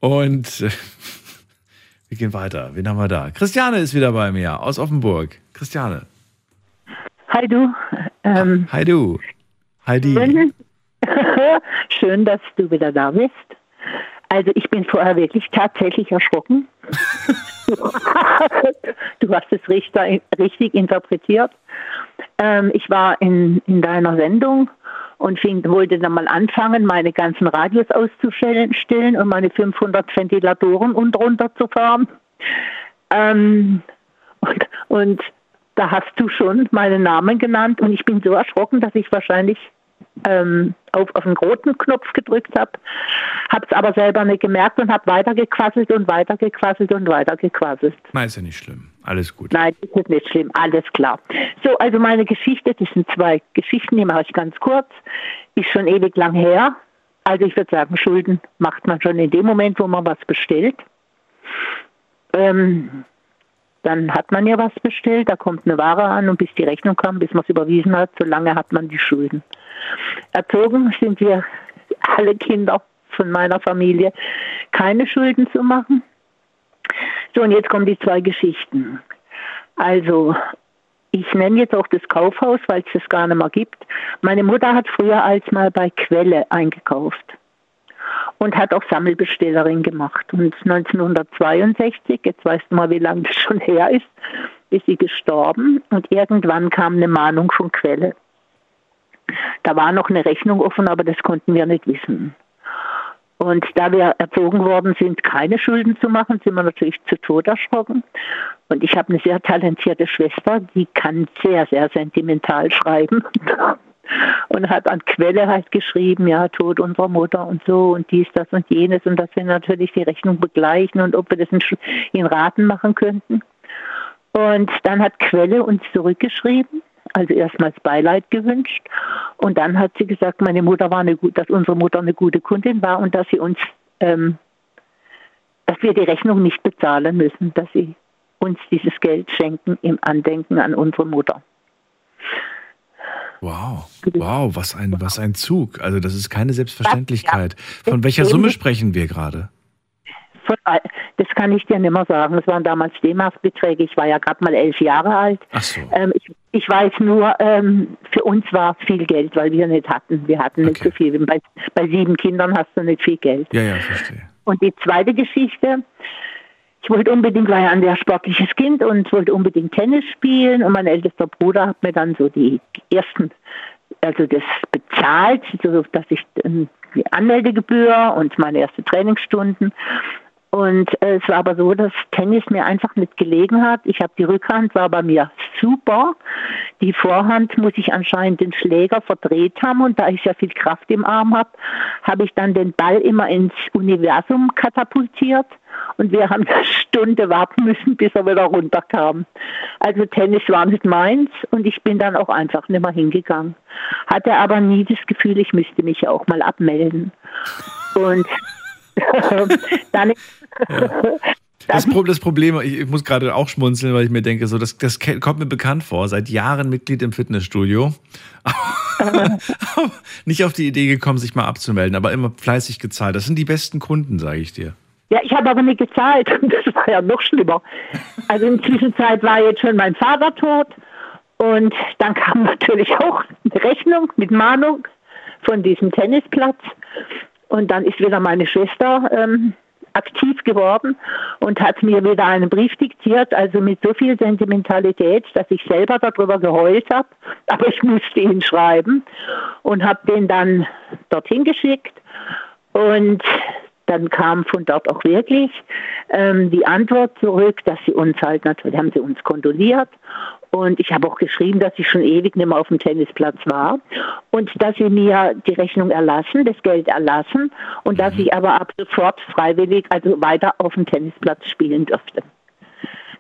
Speaker 3: Und äh, wir gehen weiter. Wen haben wir da? Christiane ist wieder bei mir aus Offenburg. Christiane.
Speaker 13: Hi du. Ähm,
Speaker 3: Hi du. Heidi.
Speaker 13: Schön, dass du wieder da bist. Also ich bin vorher wirklich tatsächlich erschrocken. du hast es richtig, richtig interpretiert. Ähm, ich war in, in deiner Sendung und fing, wollte dann mal anfangen, meine ganzen Radios auszustellen und meine 500 Ventilatoren unten runterzufahren. Ähm, und, und da hast du schon meinen Namen genannt und ich bin so erschrocken, dass ich wahrscheinlich ähm, auf, auf den roten Knopf gedrückt habe, habe es aber selber nicht gemerkt und habe weitergequasselt und weitergequasselt und weitergequasselt.
Speaker 3: Nein, ist ja nicht schlimm. Alles gut.
Speaker 13: Nein, das ist nicht schlimm. Alles klar. So, also meine Geschichte, das sind zwei Geschichten, die mache ich ganz kurz. Ist schon ewig lang her. Also ich würde sagen, Schulden macht man schon in dem Moment, wo man was bestellt. Ähm, dann hat man ja was bestellt, da kommt eine Ware an und bis die Rechnung kam, bis man es überwiesen hat, so lange hat man die Schulden. Erzogen sind wir alle Kinder von meiner Familie, keine Schulden zu machen. So, und jetzt kommen die zwei Geschichten. Also, ich nenne jetzt auch das Kaufhaus, weil es das gar nicht mehr gibt. Meine Mutter hat früher als mal bei Quelle eingekauft und hat auch Sammelbestellerin gemacht. Und 1962, jetzt weißt du mal, wie lange das schon her ist, ist sie gestorben und irgendwann kam eine Mahnung von Quelle. Da war noch eine Rechnung offen, aber das konnten wir nicht wissen. Und da wir erzogen worden sind, keine Schulden zu machen, sind wir natürlich zu Tod erschrocken. Und ich habe eine sehr talentierte Schwester, die kann sehr, sehr sentimental schreiben. und hat an Quelle halt geschrieben, ja, Tod unserer Mutter und so und dies, das und jenes und dass wir natürlich die Rechnung begleichen und ob wir das in, in Raten machen könnten. Und dann hat Quelle uns zurückgeschrieben, also erstmals Beileid gewünscht und dann hat sie gesagt, meine Mutter war eine dass unsere Mutter eine gute Kundin war und dass sie uns, ähm, dass wir die Rechnung nicht bezahlen müssen, dass sie uns dieses Geld schenken im Andenken an unsere Mutter.
Speaker 3: Wow, wow, was ein, was ein Zug. Also das ist keine Selbstverständlichkeit. Von welcher Summe sprechen wir gerade?
Speaker 13: Das kann ich dir nicht mehr sagen. Es waren damals D-Mark-Beträge. Ich war ja gerade mal elf Jahre alt.
Speaker 3: Ach so.
Speaker 13: Ähm, ich, ich, weiß nur, ähm, für uns war es viel Geld, weil wir nicht hatten. Wir hatten nicht okay. so viel. Bei, bei sieben Kindern hast du nicht viel Geld.
Speaker 3: Ja, ja, verstehe.
Speaker 13: Und die zweite Geschichte, ich wollte unbedingt, war ja ein sehr sportliches Kind und wollte unbedingt Tennis spielen und mein ältester Bruder hat mir dann so die ersten, also das bezahlt, so dass ich die Anmeldegebühr und meine ersten Trainingsstunden und äh, es war aber so, dass Tennis mir einfach nicht gelegen hat. Ich habe die Rückhand, war bei mir super. Die Vorhand muss ich anscheinend den Schläger verdreht haben und da ich sehr viel Kraft im Arm habe, habe ich dann den Ball immer ins Universum katapultiert und wir haben eine Stunde warten müssen, bis er wieder runterkam. Also Tennis war nicht meins und ich bin dann auch einfach nicht mehr hingegangen. Hatte aber nie das Gefühl, ich müsste mich auch mal abmelden. Und dann,
Speaker 3: ja. Das, Pro das Problem, ich, ich muss gerade auch schmunzeln, weil ich mir denke, so, das, das kommt mir bekannt vor. Seit Jahren Mitglied im Fitnessstudio. Nicht auf die Idee gekommen, sich mal abzumelden, aber immer fleißig gezahlt. Das sind die besten Kunden, sage ich dir.
Speaker 13: Ja, ich habe aber nicht gezahlt. Das war ja noch schlimmer. Also in der Zwischenzeit war jetzt schon mein Vater tot. Und dann kam natürlich auch eine Rechnung mit Mahnung von diesem Tennisplatz. Und dann ist wieder meine Schwester ähm, aktiv geworden und hat mir wieder einen Brief diktiert, also mit so viel Sentimentalität, dass ich selber darüber geheult habe. Aber ich musste ihn schreiben und habe den dann dorthin geschickt. Und dann kam von dort auch wirklich ähm, die Antwort zurück, dass sie uns halt natürlich haben sie uns kondoliert und ich habe auch geschrieben, dass ich schon ewig nicht mehr auf dem Tennisplatz war und dass sie mir die Rechnung erlassen, das Geld erlassen und dass ich aber ab sofort freiwillig also weiter auf dem Tennisplatz spielen dürfte.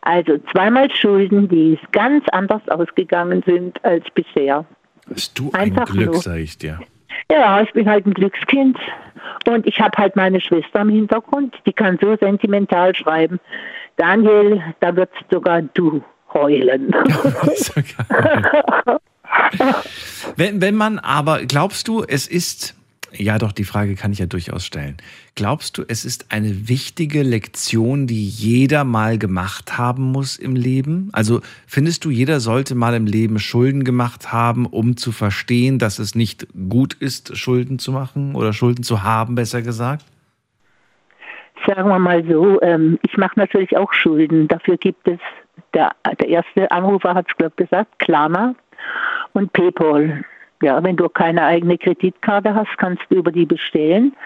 Speaker 13: Also zweimal Schulden, die ganz anders ausgegangen sind als bisher.
Speaker 3: Bist du ein
Speaker 13: Einfach
Speaker 3: Glück,
Speaker 13: nur.
Speaker 3: sage ich dir.
Speaker 13: Ja, ich bin halt ein Glückskind. Und ich habe halt meine Schwester im Hintergrund, die kann so sentimental schreiben. Daniel, da wird sogar du heulen.
Speaker 3: Wenn, wenn man aber, glaubst du, es ist, ja doch, die Frage kann ich ja durchaus stellen. Glaubst du, es ist eine wichtige Lektion, die jeder mal gemacht haben muss im Leben? Also findest du, jeder sollte mal im Leben Schulden gemacht haben, um zu verstehen, dass es nicht gut ist, Schulden zu machen oder Schulden zu haben, besser gesagt?
Speaker 13: Sagen wir mal so, ähm, ich mache natürlich auch Schulden. Dafür gibt es, der, der erste Anrufer hat es, gesagt, Klarna und PayPal. Ja, wenn du keine eigene Kreditkarte hast, kannst du über die bestellen.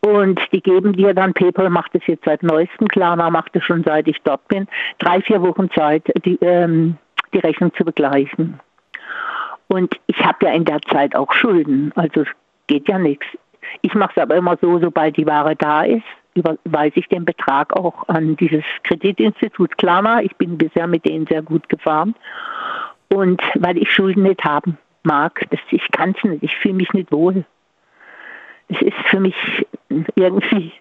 Speaker 13: Und die geben dir dann, PayPal macht es jetzt seit neuestem, Klarna macht es schon seit ich dort bin, drei, vier Wochen Zeit, die, ähm, die Rechnung zu begleichen. Und ich habe ja in der Zeit auch Schulden, also es geht ja nichts. Ich mache es aber immer so, sobald die Ware da ist, überweise ich den Betrag auch an dieses Kreditinstitut Klarna. Ich bin bisher mit denen sehr gut gefahren. Und weil ich Schulden nicht haben mag, das, ich kann es nicht, ich fühle mich nicht wohl. Es ist für mich irgendwie,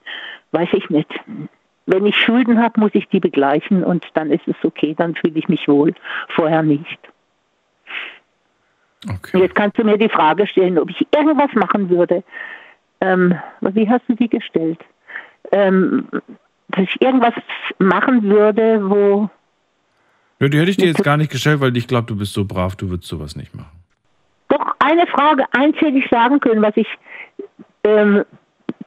Speaker 13: weiß ich nicht. Wenn ich Schulden habe, muss ich die begleichen und dann ist es okay, dann fühle ich mich wohl. Vorher nicht.
Speaker 3: Okay.
Speaker 13: Jetzt kannst du mir die Frage stellen, ob ich irgendwas machen würde. Ähm, wie hast du die gestellt? Ähm, dass ich irgendwas machen würde, wo
Speaker 3: Ja, die hätte ich dir jetzt gar nicht gestellt, weil ich glaube, du bist so brav, du würdest sowas nicht machen.
Speaker 13: Doch eine Frage, eins hätte ich sagen können, was ich ähm,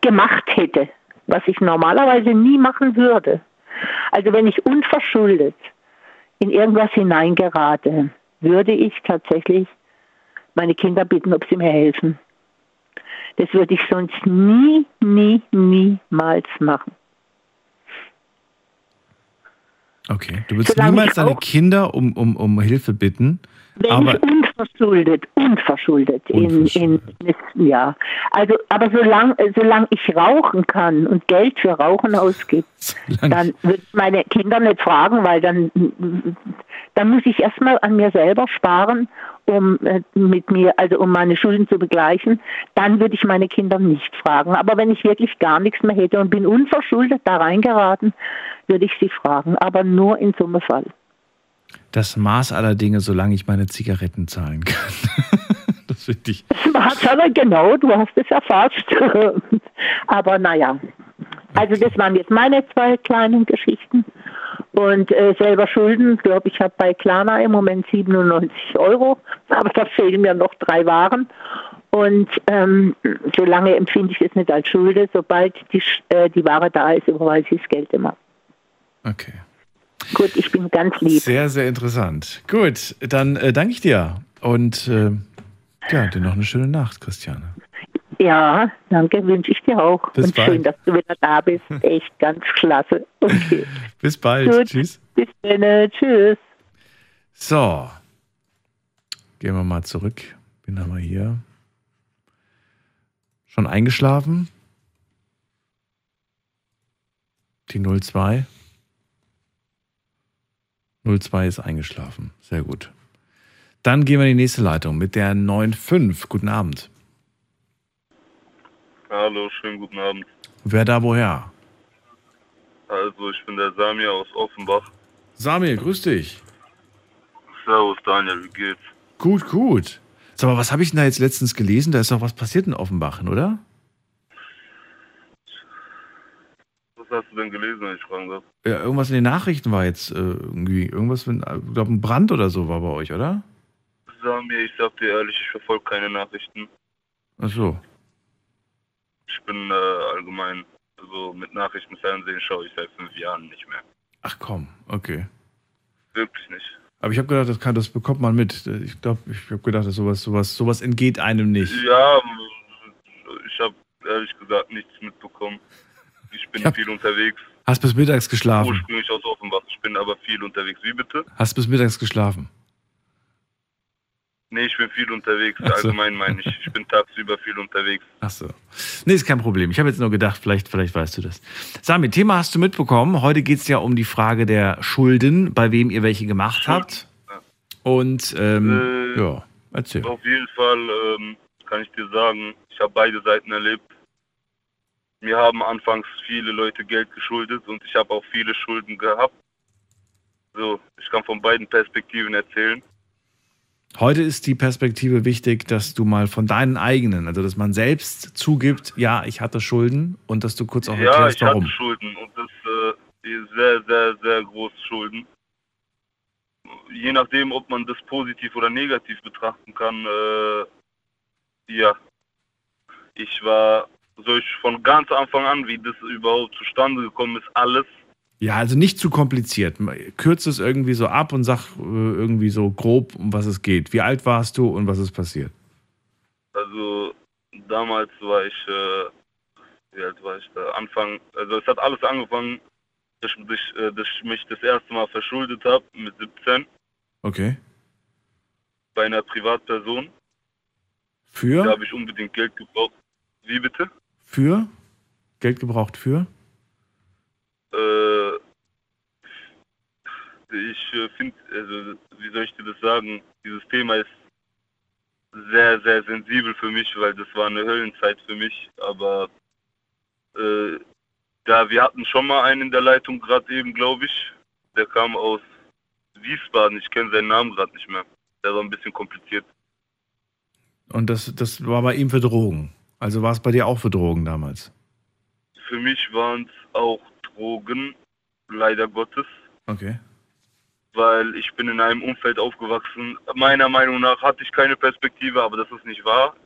Speaker 13: gemacht hätte, was ich normalerweise nie machen würde. Also wenn ich unverschuldet in irgendwas hineingerate, würde ich tatsächlich meine Kinder bitten, ob sie mir helfen. Das würde ich sonst nie, nie, niemals machen.
Speaker 3: Okay. Du würdest niemals deine Kinder um, um, um Hilfe bitten,
Speaker 13: Wenn
Speaker 3: aber
Speaker 13: ich unverschuldet, unverschuldet, in, in Jahr. Also, aber solange solang ich rauchen kann und Geld für Rauchen ausgibt, dann würde ich meine Kinder nicht fragen, weil dann, dann muss ich erstmal an mir selber sparen, um äh, mit mir, also um meine Schulden zu begleichen. Dann würde ich meine Kinder nicht fragen. Aber wenn ich wirklich gar nichts mehr hätte und bin unverschuldet da reingeraten, würde ich sie fragen. Aber nur in so einem Fall.
Speaker 3: das Maß aller Dinge, solange ich meine Zigaretten zahlen kann. das finde ich.
Speaker 13: Das aber genau, du hast es erfasst. aber naja. Also das waren jetzt meine zwei kleinen Geschichten. Und äh, selber Schulden, glaube ich, habe bei Klarna im Moment 97 Euro, aber da fehlen mir noch drei Waren. Und ähm, solange empfinde ich es nicht als Schulde, sobald die, äh, die Ware da ist, überweise ich das Geld immer.
Speaker 3: Okay.
Speaker 13: Gut, ich bin ganz lieb.
Speaker 3: Sehr, sehr interessant. Gut, dann äh, danke ich dir. Und äh, ja, dir noch eine schöne Nacht, Christiane.
Speaker 13: Ja, danke, wünsche ich dir auch.
Speaker 3: Bis
Speaker 13: Und
Speaker 3: bald.
Speaker 13: schön, dass du wieder da bist. Echt ganz klasse. Okay.
Speaker 3: Bis bald.
Speaker 13: Gut.
Speaker 3: Tschüss.
Speaker 13: Bis dann. Tschüss.
Speaker 3: So. Gehen wir mal zurück. Bin aber hier. Schon eingeschlafen? Die 02. 02 ist eingeschlafen. Sehr gut. Dann gehen wir in die nächste Leitung mit der 95. Guten Abend.
Speaker 14: Hallo, schönen guten Abend.
Speaker 3: Wer da woher?
Speaker 14: Also, ich bin der Samir aus Offenbach.
Speaker 3: Samir, grüß dich.
Speaker 14: Servus, Daniel, wie geht's?
Speaker 3: Gut, gut. Sag mal, was habe ich denn da jetzt letztens gelesen? Da ist doch was passiert in Offenbachen, oder?
Speaker 14: Was hast du denn gelesen, wenn ich fragen darf?
Speaker 3: Ja, irgendwas in den Nachrichten war jetzt äh, irgendwie, irgendwas, wenn- ich glaube, ein Brand oder so war bei euch, oder?
Speaker 14: Samir, ich sag dir ehrlich, ich verfolge keine Nachrichten.
Speaker 3: Ach so.
Speaker 14: Ich bin äh, allgemein, also mit Nachrichten, Fernsehen schaue ich seit fünf Jahren nicht mehr.
Speaker 3: Ach komm, okay.
Speaker 14: Wirklich nicht.
Speaker 3: Aber ich habe gedacht, das, kann, das bekommt man mit. Ich glaube, ich habe gedacht, dass sowas, sowas, sowas entgeht einem nicht.
Speaker 14: Ja, ich habe ehrlich gesagt nichts mitbekommen. Ich bin
Speaker 3: hab-
Speaker 14: viel unterwegs.
Speaker 3: Hast bis mittags geschlafen?
Speaker 14: Ursprünglich aus Offenbach. Ich bin aber viel unterwegs. Wie bitte?
Speaker 3: Hast bis mittags geschlafen?
Speaker 14: Nee, ich bin viel unterwegs.
Speaker 3: So.
Speaker 14: Allgemein meine ich. Ich bin tagsüber viel unterwegs.
Speaker 3: Ach so. Nee, ist kein Problem. Ich habe jetzt nur gedacht, vielleicht, vielleicht weißt du das. Sami, Thema hast du mitbekommen. Heute geht es ja um die Frage der Schulden, bei wem ihr welche gemacht habt. Und ähm,
Speaker 14: Äh,
Speaker 3: ja, erzähl.
Speaker 14: Auf jeden Fall ähm, kann ich dir sagen, ich habe beide Seiten erlebt. Mir haben anfangs viele Leute Geld geschuldet und ich habe auch viele Schulden gehabt. So, ich kann von beiden Perspektiven erzählen.
Speaker 3: Heute ist die Perspektive wichtig, dass du mal von deinen eigenen, also dass man selbst zugibt, ja, ich hatte Schulden und dass du kurz auch
Speaker 14: Ja,
Speaker 3: erklärst,
Speaker 14: ich
Speaker 3: warum.
Speaker 14: hatte Schulden und das äh, sehr, sehr, sehr große Schulden. Je nachdem, ob man das positiv oder negativ betrachten kann, äh, ja. Ich war, soll ich von ganz Anfang an, wie das überhaupt zustande gekommen ist, alles.
Speaker 3: Ja, also nicht zu kompliziert. Kürze es irgendwie so ab und sag äh, irgendwie so grob, um was es geht. Wie alt warst du und was ist passiert?
Speaker 14: Also damals war ich, äh, wie alt war ich da? Anfang, also es hat alles angefangen, dass ich, mich, äh, dass ich mich das erste Mal verschuldet habe mit 17
Speaker 3: Okay.
Speaker 14: bei einer Privatperson. Da
Speaker 3: Für?
Speaker 14: habe ich unbedingt Geld gebraucht. Wie bitte?
Speaker 3: Für? Geld gebraucht für?
Speaker 14: Äh, ich äh, finde, also wie soll ich dir das sagen? Dieses Thema ist sehr, sehr sensibel für mich, weil das war eine Höllenzeit für mich. Aber äh, da wir hatten schon mal einen in der Leitung gerade eben, glaube ich. Der kam aus Wiesbaden. Ich kenne seinen Namen gerade nicht mehr. Der war ein bisschen kompliziert.
Speaker 3: Und das, das war bei ihm für Drogen. Also war es bei dir auch für Drogen damals?
Speaker 14: Für mich waren es auch Drogen, leider Gottes.
Speaker 3: Okay.
Speaker 14: weil ich bin in einem Umfeld aufgewachsen. Meiner Meinung nach hatte ich keine Perspektive, aber das ist nicht wahr.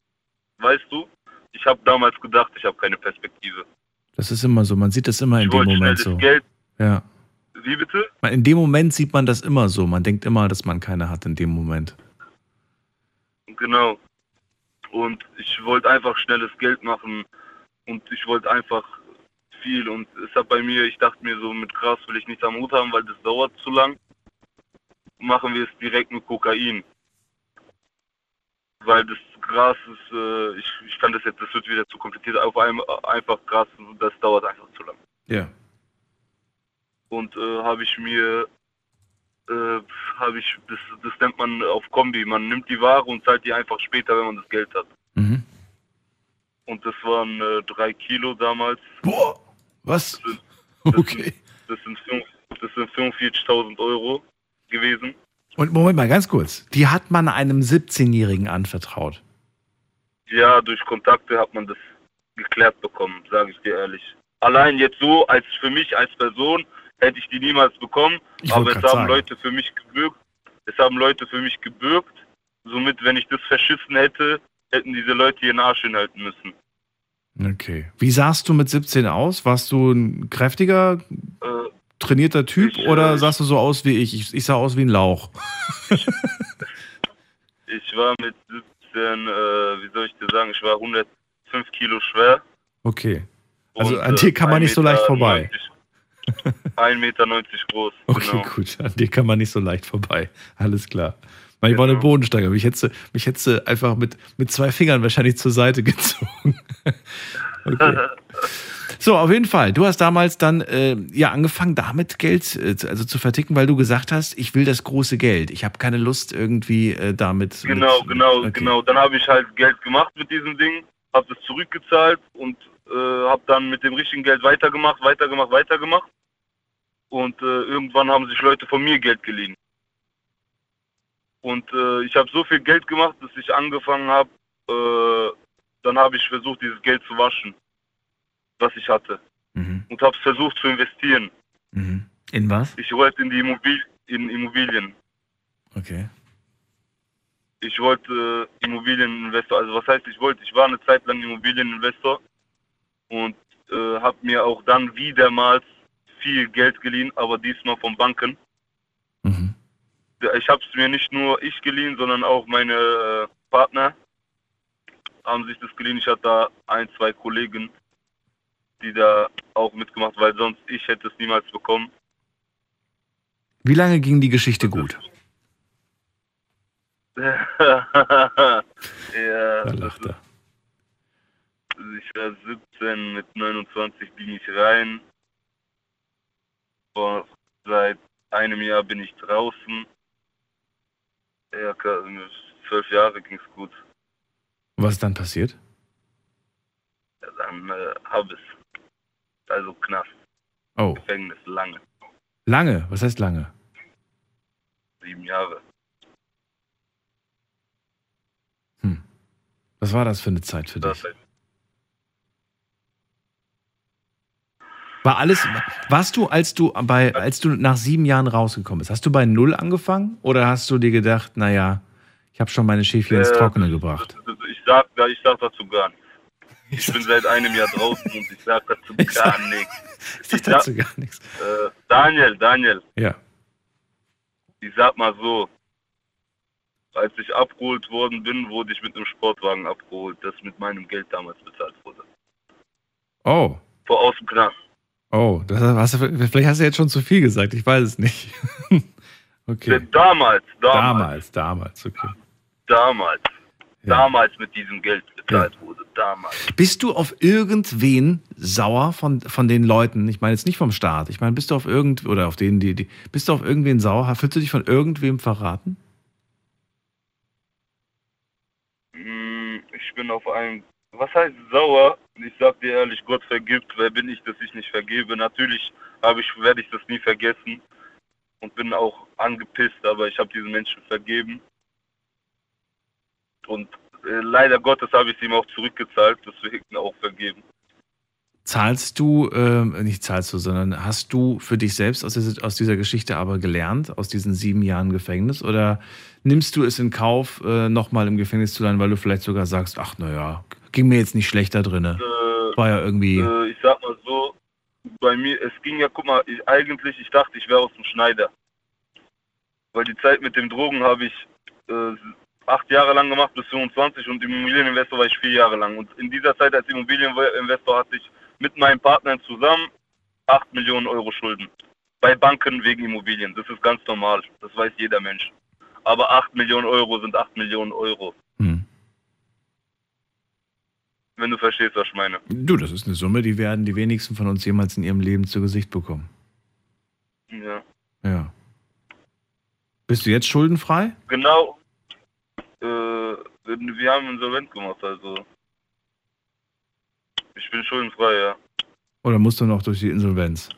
Speaker 14: Weißt du? Ich habe damals gedacht, ich habe keine Perspektive.
Speaker 3: Das ist immer so. Man sieht das immer in
Speaker 14: Ich
Speaker 3: dem
Speaker 14: wollte schnell
Speaker 3: Moment so.
Speaker 14: Geld.
Speaker 3: Ja.
Speaker 14: Wie bitte?
Speaker 3: In dem Moment sieht man das immer so. Man denkt immer, dass man keine hat in dem Moment.
Speaker 14: Genau. Und ich wollte einfach schnelles Geld machen und ich wollte einfach viel und es hat bei mir, ich dachte mir so, mit Gras will ich nichts am Hut haben, weil das dauert zu lang. Machen wir es direkt mit Kokain. Weil das Gras ist, äh, ich, ich kann das jetzt, das wird wieder zu kompliziert, auf einem einfach Gras, das dauert einfach zu lang.
Speaker 3: Ja.
Speaker 14: Und äh, habe ich mir, äh, habe ich, das, das nennt man auf Kombi, man nimmt die Ware und zahlt die einfach später, wenn man das Geld hat.
Speaker 3: Mhm.
Speaker 14: Und das waren äh, drei Kilo damals.
Speaker 3: Boah, was?
Speaker 14: Okay. Das sind, fünf- das sind 45.000 Euro gewesen.
Speaker 3: Und Moment mal, ganz kurz. Die hat man einem 17-Jährigen anvertraut.
Speaker 14: Ja, durch Kontakte hat man das geklärt bekommen, sage ich dir ehrlich. Allein jetzt so, als für mich als Person, hätte ich die niemals bekommen.
Speaker 3: Ich
Speaker 14: aber es haben
Speaker 3: sagen.
Speaker 14: Leute für mich gebürgt. Es haben Leute für mich gebürgt. Somit, wenn ich das verschissen hätte, hätten diese Leute ihren Arsch hinhalten müssen.
Speaker 3: Okay. Wie sahst du mit 17 aus? Warst du ein kräftiger,
Speaker 14: Äh,
Speaker 3: trainierter Typ oder sahst du so aus wie ich? Ich, ich sah aus wie ein Lauch.
Speaker 14: Ich war mit 17, äh, wie soll ich dir sagen, ich war 105 Kilo schwer.
Speaker 3: Okay. Also
Speaker 14: Und,
Speaker 3: an
Speaker 14: äh,
Speaker 3: dir kann man nicht so leicht
Speaker 14: 1,90
Speaker 3: vorbei.
Speaker 14: 1,90 Meter groß.
Speaker 3: Okay,
Speaker 14: genau.
Speaker 3: gut. An dir kann man nicht so leicht vorbei. Alles klar. Weil ich war eine Bodensteiger. Mich hätte, mich hätte sie einfach mit, mit zwei Fingern wahrscheinlich zur Seite gezogen. okay. So, auf jeden Fall. Du hast damals dann äh, ja angefangen, damit Geld äh, zu- also zu verticken, weil du gesagt hast, ich will das große Geld. Ich habe keine Lust irgendwie äh, damit.
Speaker 14: Genau,
Speaker 3: mit,
Speaker 14: genau,
Speaker 3: okay.
Speaker 14: genau. Dann habe ich halt Geld gemacht mit diesem Ding, habe es zurückgezahlt und äh, habe dann mit dem richtigen Geld weitergemacht, weitergemacht, weitergemacht. Und äh, irgendwann haben sich Leute von mir Geld geliehen. Und äh, ich habe so viel Geld gemacht, dass ich angefangen habe, äh, dann habe ich versucht, dieses Geld zu waschen, was ich hatte. Und habe es versucht zu investieren.
Speaker 3: In was?
Speaker 14: Ich wollte in die Immobil in Immobilien.
Speaker 3: Okay.
Speaker 14: Ich wollte äh, Immobilieninvestor, also was heißt ich wollte? Ich war eine Zeit lang Immobilieninvestor und äh, habe mir auch dann wiedermals viel Geld geliehen, aber diesmal von Banken. Ich habe es mir nicht nur ich geliehen, sondern auch meine äh, Partner haben sich das geliehen. Ich hatte da ein, zwei Kollegen, die da auch mitgemacht, weil sonst ich hätte es niemals bekommen.
Speaker 3: Wie lange ging die Geschichte gut?
Speaker 14: ja,
Speaker 3: Da lacht er.
Speaker 14: ich war 17, mit 29 ging ich rein. Vor seit einem Jahr bin ich draußen. Ja, zwölf Jahre ging es gut.
Speaker 3: Was ist dann passiert?
Speaker 14: Ja, dann äh, hab es. Also Knast,
Speaker 3: Oh,
Speaker 14: Gefängnis, lange.
Speaker 3: lange. Was heißt lange?
Speaker 14: Sieben Jahre.
Speaker 3: Was war das für eine Zeit für dich? War alles, warst du, als du bei, als du nach sieben Jahren rausgekommen bist, hast du bei Null angefangen oder hast du dir gedacht, naja, ich habe schon meine Schäfchen ins
Speaker 14: Äh,
Speaker 3: Trockene gebracht?
Speaker 14: Ich sag, ich sag dazu gar nichts. Ich bin seit einem Jahr draußen und ich sag dazu gar nichts.
Speaker 3: Ich sag dazu gar nichts.
Speaker 14: Äh, Daniel, Daniel,
Speaker 3: Ja.
Speaker 14: ich sag mal so, als ich abgeholt worden bin, wurde ich mit einem Sportwagen abgeholt, das mit meinem Geld damals bezahlt wurde.
Speaker 3: Oh,
Speaker 14: Vor aus dem Knast.
Speaker 3: Oh, das hast du, vielleicht hast du jetzt schon zu viel gesagt, ich weiß es nicht. okay.
Speaker 14: Damals, damals,
Speaker 3: Damals, damals, okay.
Speaker 14: damals, damals mit diesem Geld bezahlt wurde, damals.
Speaker 3: Bist du auf irgendwen sauer von, von den Leuten? Ich meine jetzt nicht vom Staat. Ich meine, bist du auf irgend oder auf denen, die, die bist du auf irgendwen sauer? Fühlst du dich von irgendwem verraten?
Speaker 14: Hm, Ich bin auf einem, was heißt sauer? Ich sag dir ehrlich, Gott vergibt. Wer bin ich, dass ich nicht vergebe? Natürlich ich, werde ich das nie vergessen und bin auch angepisst, aber ich habe diesen Menschen vergeben. Und äh, leider Gottes habe ich es ihm auch zurückgezahlt, deswegen auch vergeben.
Speaker 3: Zahlst du, ähm, nicht zahlst du, sondern hast du für dich selbst aus dieser, aus dieser Geschichte aber gelernt, aus diesen sieben Jahren Gefängnis? Oder nimmst du es in Kauf, äh, nochmal im Gefängnis zu landen, weil du vielleicht sogar sagst, ach naja, ging mir jetzt nicht schlechter drinne. War ja irgendwie.
Speaker 14: Äh, ich sag mal so, bei mir, es ging ja, guck mal, ich, eigentlich, ich dachte, ich wäre aus dem Schneider. Weil die Zeit mit dem Drogen habe ich äh, acht Jahre lang gemacht, bis 25 und Immobilieninvestor war ich vier Jahre lang. Und in dieser Zeit als Immobilieninvestor hatte ich mit meinen Partnern zusammen 8 Millionen Euro Schulden. Bei Banken wegen Immobilien. Das ist ganz normal. Das weiß jeder Mensch. Aber 8 Millionen Euro sind 8 Millionen Euro. Wenn du verstehst, was ich meine.
Speaker 3: Du, das ist eine Summe, die werden die wenigsten von uns jemals in ihrem Leben zu Gesicht bekommen.
Speaker 14: Ja.
Speaker 3: Ja. Bist du jetzt schuldenfrei?
Speaker 14: Genau. Äh, wir haben insolvent gemacht, also. Ich bin schuldenfrei, ja.
Speaker 3: Oder musst du noch durch die Insolvenz?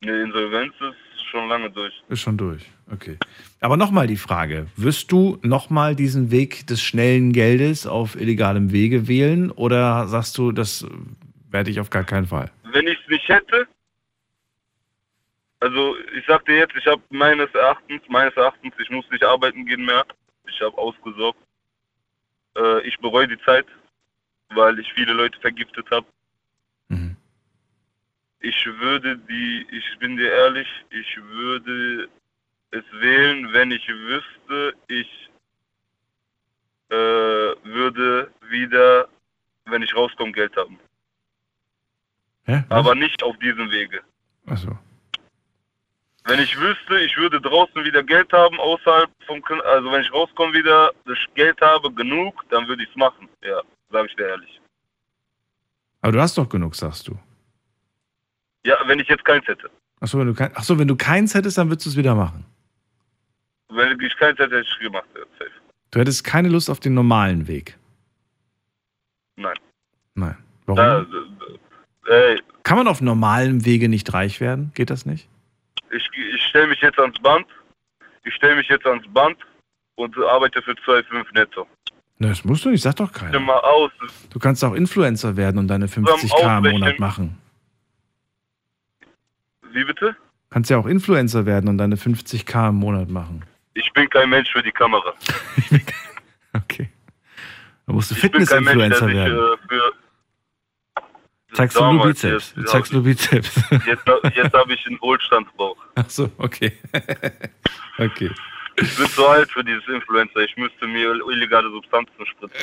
Speaker 14: Ne, Insolvenz ist schon lange durch.
Speaker 3: Ist schon durch. Okay. Aber nochmal die Frage: Wirst du nochmal diesen Weg des schnellen Geldes auf illegalem Wege wählen oder sagst du, das werde ich auf gar keinen Fall?
Speaker 14: Wenn ich es nicht hätte, also ich sag dir jetzt, ich habe meines Erachtens, meines Erachtens, ich muss nicht arbeiten gehen mehr. Ich habe ausgesorgt. Äh, ich bereue die Zeit, weil ich viele Leute vergiftet habe. Ich würde die, ich bin dir ehrlich, ich würde es wählen, wenn ich wüsste, ich äh, würde wieder, wenn ich rauskomme, Geld haben.
Speaker 3: Hä?
Speaker 14: Aber nicht auf diesem Wege.
Speaker 3: Achso.
Speaker 14: Wenn ich wüsste, ich würde draußen wieder Geld haben, außerhalb vom, also wenn ich rauskomme wieder, das Geld habe, genug, dann würde ich es machen. Ja, sage ich dir ehrlich.
Speaker 3: Aber du hast doch genug, sagst du.
Speaker 14: Ja, wenn ich jetzt keins hätte.
Speaker 3: Achso, wenn du, kein, Achso, wenn du keins hättest, dann würdest du es wieder machen.
Speaker 14: Wenn ich keins hätte, hätte ich gemacht. Ja, safe.
Speaker 3: Du hättest keine Lust auf den normalen Weg.
Speaker 14: Nein.
Speaker 3: Nein. Warum?
Speaker 14: Da, äh,
Speaker 3: Kann man auf normalem Wege nicht reich werden? Geht das nicht?
Speaker 14: Ich, ich stelle mich jetzt ans Band. Ich stelle mich jetzt ans Band und arbeite für 2,5 netto.
Speaker 3: Na, das musst du nicht, sag doch keiner.
Speaker 14: Mal aus.
Speaker 3: Du kannst auch Influencer werden und deine 50k im Monat machen.
Speaker 14: Wie bitte?
Speaker 3: Kannst ja auch Influencer werden und deine 50k im Monat machen.
Speaker 14: Ich bin kein Mensch für die Kamera.
Speaker 3: Da musst du Fitness-Influencer werden.
Speaker 14: äh, für
Speaker 3: Zeigst du nur Bizeps.
Speaker 14: jetzt-
Speaker 3: Du zeigst nur Bizeps.
Speaker 14: Jetzt, jetzt habe ich einen Wohlstandsbauch.
Speaker 3: Ach so, okay. okay.
Speaker 14: Ich bin zu alt für dieses Influencer. Ich müsste mir illegale Substanzen spritzen.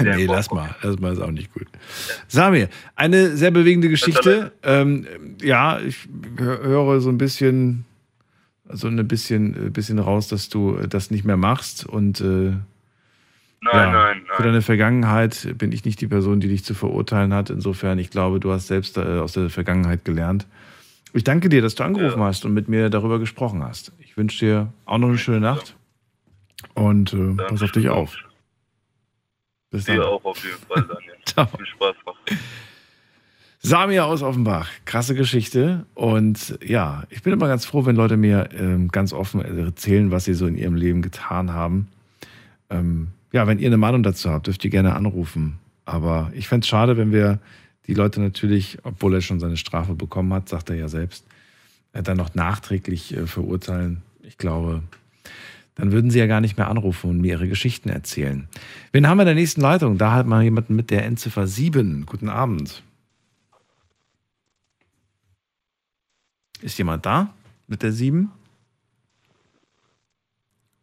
Speaker 3: nee, lass mal. Lass mal, ist auch nicht gut. Samir, eine sehr bewegende Geschichte. Ähm, ja, ich hö- höre so ein bisschen, so ein bisschen, äh, bisschen raus, dass du äh, das nicht mehr machst und äh,
Speaker 14: Nein,
Speaker 3: ja,
Speaker 14: nein,
Speaker 3: Für deine Vergangenheit bin ich nicht die Person, die dich zu verurteilen hat. Insofern, ich glaube, du hast selbst äh, aus der Vergangenheit gelernt. Ich danke dir, dass du angerufen hast und mit mir darüber gesprochen hast. Ich wünsche dir auch noch eine schöne Nacht und äh, pass auf dich auf. Bis dann.
Speaker 14: Dir auch auf jeden Fall, Daniel.
Speaker 3: Ciao.
Speaker 14: Viel Spaß noch.
Speaker 3: Samir aus Offenbach, krasse Geschichte. Und ja, ich bin immer ganz froh, wenn Leute mir ähm, ganz offen erzählen, was sie so in ihrem Leben getan haben. Ähm, ja, wenn ihr eine Meinung dazu habt, dürft ihr gerne anrufen. Aber ich fände es schade, wenn wir die Leute natürlich, obwohl er schon seine Strafe bekommen hat, sagt er ja selbst, dann noch nachträglich äh, verurteilen. Ich glaube, dann würden sie ja gar nicht mehr anrufen und mir ihre Geschichten erzählen. Wen haben wir in der nächsten Leitung? Da hat mal jemanden mit der Endziffer 7. Guten Abend. Ist jemand da mit der 7?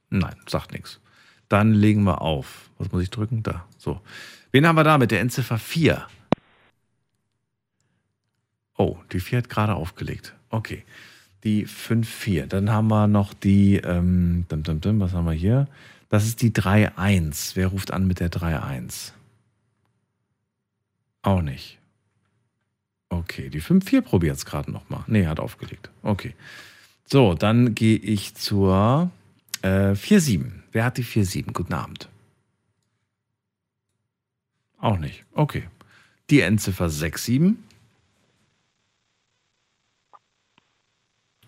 Speaker 3: Nein, sagt nichts. Dann legen wir auf. Was muss ich drücken? Da. So. Wen haben wir da mit der Endziffer 4? Oh, die 4 hat gerade aufgelegt. Okay. Die 5-4. Dann haben wir noch die, ähm, dim, dim, dim, was haben wir hier? Das ist die 3-1. Wer ruft an mit der 3-1? Auch nicht. Okay, die 5-4 probiert es gerade nochmal. Nee, hat aufgelegt. Okay. So, dann gehe ich zur äh, 4-7. Wer hat die 4-7? Guten Abend. Auch nicht. Okay. Die Endziffer 6-7.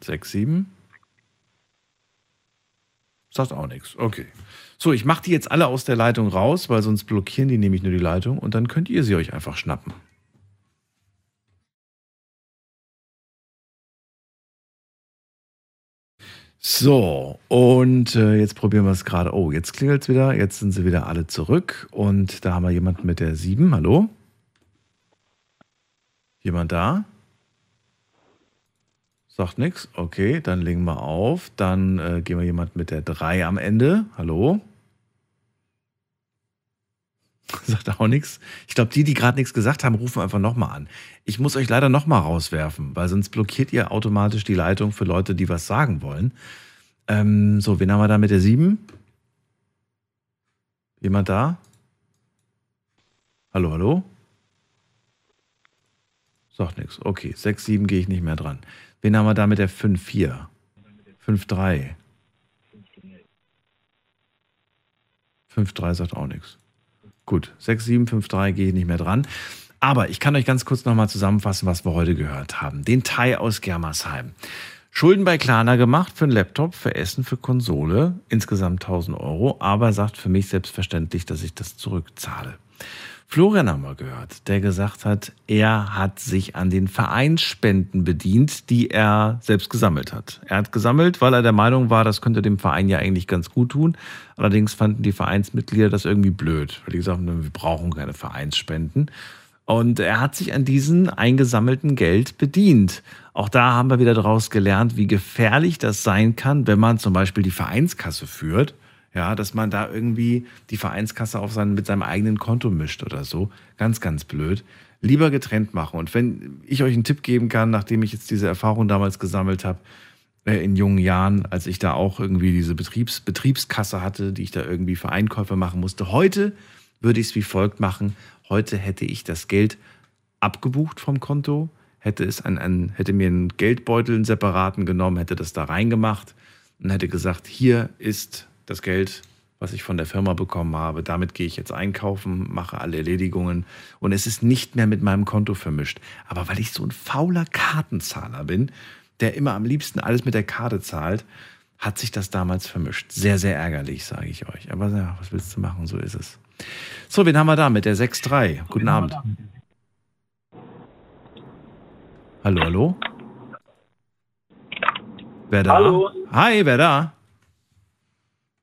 Speaker 3: 6-7. Sagt auch nichts. Okay. So, ich mache die jetzt alle aus der Leitung raus, weil sonst blockieren die nämlich nur die Leitung und dann könnt ihr sie euch einfach schnappen. So, und äh, jetzt probieren wir es gerade. Oh, jetzt klingelt es wieder. Jetzt sind sie wieder alle zurück. Und da haben wir jemanden mit der 7. Hallo? Jemand da? Sagt nichts. Okay, dann legen wir auf. Dann äh, gehen wir jemand mit der 3 am Ende. Hallo? Sagt auch nichts. Ich glaube, die, die gerade nichts gesagt haben, rufen einfach nochmal an. Ich muss euch leider nochmal rauswerfen, weil sonst blockiert ihr automatisch die Leitung für Leute, die was sagen wollen. Ähm, so, wen haben wir da mit der 7? Jemand da? Hallo, hallo? Sagt nichts. Okay, 6, 7 gehe ich nicht mehr dran. Wen haben wir da mit der 5, 4? 5, 3. 5, 3 sagt auch nichts. Gut, 6, 7, 5, 3 gehe ich nicht mehr dran. Aber ich kann euch ganz kurz nochmal zusammenfassen, was wir heute gehört haben. Den Thai aus Germersheim. Schulden bei Klarna gemacht für einen Laptop, für Essen, für Konsole. Insgesamt 1000 Euro. Aber sagt für mich selbstverständlich, dass ich das zurückzahle. Florian haben wir gehört, der gesagt hat, er hat sich an den Vereinsspenden bedient, die er selbst gesammelt hat. Er hat gesammelt, weil er der Meinung war, das könnte dem Verein ja eigentlich ganz gut tun. Allerdings fanden die Vereinsmitglieder das irgendwie blöd, weil die gesagt haben, wir brauchen keine Vereinsspenden. Und er hat sich an diesen eingesammelten Geld bedient. Auch da haben wir wieder daraus gelernt, wie gefährlich das sein kann, wenn man zum Beispiel die Vereinskasse führt. Ja, dass man da irgendwie die Vereinskasse auf sein, mit seinem eigenen Konto mischt oder so. Ganz, ganz blöd. Lieber getrennt machen. Und wenn ich euch einen Tipp geben kann, nachdem ich jetzt diese Erfahrung damals gesammelt habe, äh, in jungen Jahren, als ich da auch irgendwie diese Betriebs Betriebskasse hatte, die ich da irgendwie für Einkäufe machen musste. Heute würde ich es wie folgt machen. Heute hätte ich das Geld abgebucht vom Konto, hätte es an, an hätte mir einen Geldbeutel, einen separaten genommen, hätte das da reingemacht und hätte gesagt, hier ist das Geld, was ich von der Firma bekommen habe. Damit gehe ich jetzt einkaufen, mache alle Erledigungen und es ist nicht mehr mit meinem Konto vermischt. Aber weil ich so ein fauler Kartenzahler bin, der immer am liebsten alles mit der Karte zahlt, hat sich das damals vermischt. Sehr, sehr ärgerlich, sage ich euch. Aber ja, was willst du machen? So ist es. So, wen haben wir da mit der 6.3? Guten Abend. Hallo, hallo? Wer da?
Speaker 15: Hallo.
Speaker 3: Hi, wer da?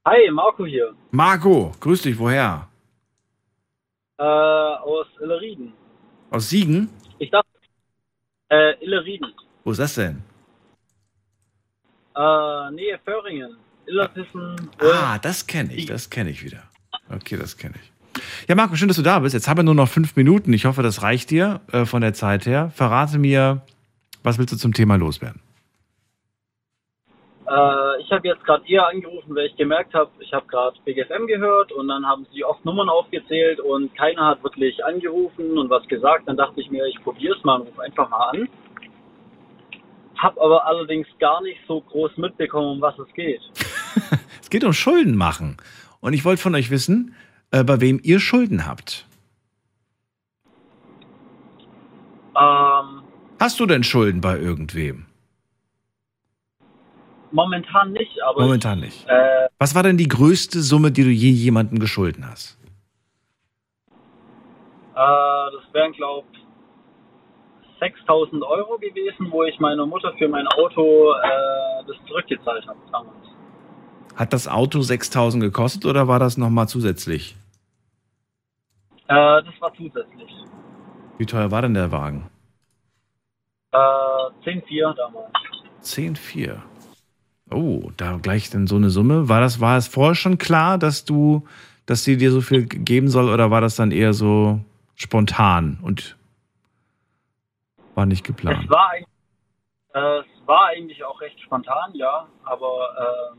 Speaker 15: Hi, Marco hier.
Speaker 3: Marco, grüß dich, woher?
Speaker 15: Äh, aus Illerrieden.
Speaker 3: Aus Siegen?
Speaker 15: Ich dachte, äh, Illerrieden.
Speaker 3: Wo ist das denn?
Speaker 15: Äh, Nähe Föhringen. Illertissen.
Speaker 3: Ah, das kenne ich, das kenne ich wieder. Okay, das kenne ich. Ja, Marco, schön, dass du da bist. Jetzt haben wir nur noch fünf Minuten. Ich hoffe, das reicht dir äh, von der Zeit her. Verrate mir, was willst du zum Thema loswerden?
Speaker 15: Äh, ich habe jetzt gerade eher angerufen, weil ich gemerkt habe, ich habe gerade BGFM gehört und dann haben sie oft Nummern aufgezählt und keiner hat wirklich angerufen und was gesagt. Dann dachte ich mir, ich probiere es mal und rufe einfach mal an. Hab aber allerdings gar nicht so groß mitbekommen, um was es geht.
Speaker 3: Es geht um Schulden machen. Und ich wollte von euch wissen, äh, bei wem ihr Schulden habt.
Speaker 15: Ähm,
Speaker 3: Hast du denn Schulden bei irgendwem?
Speaker 15: Momentan nicht, aber
Speaker 3: Momentan nicht.
Speaker 15: Äh,
Speaker 3: Was war denn die größte Summe, die du je jemandem geschulden hast?
Speaker 15: Äh, das wären, glaube ich, 6000 Euro gewesen, wo ich meiner Mutter für mein Auto äh, das zurückgezahlt habe damals.
Speaker 3: Hat das Auto 6000 gekostet oder war das nochmal zusätzlich?
Speaker 15: Äh, das war zusätzlich.
Speaker 3: Wie teuer war denn der Wagen?
Speaker 15: Äh, 10,4 damals.
Speaker 3: 10,4. Oh, da gleich dann so eine Summe. War das, war es vorher schon klar, dass du, dass sie dir so viel geben soll oder war das dann eher so spontan und war nicht geplant?
Speaker 15: Es war, eigentlich- äh, es war eigentlich auch recht spontan, ja, aber ähm,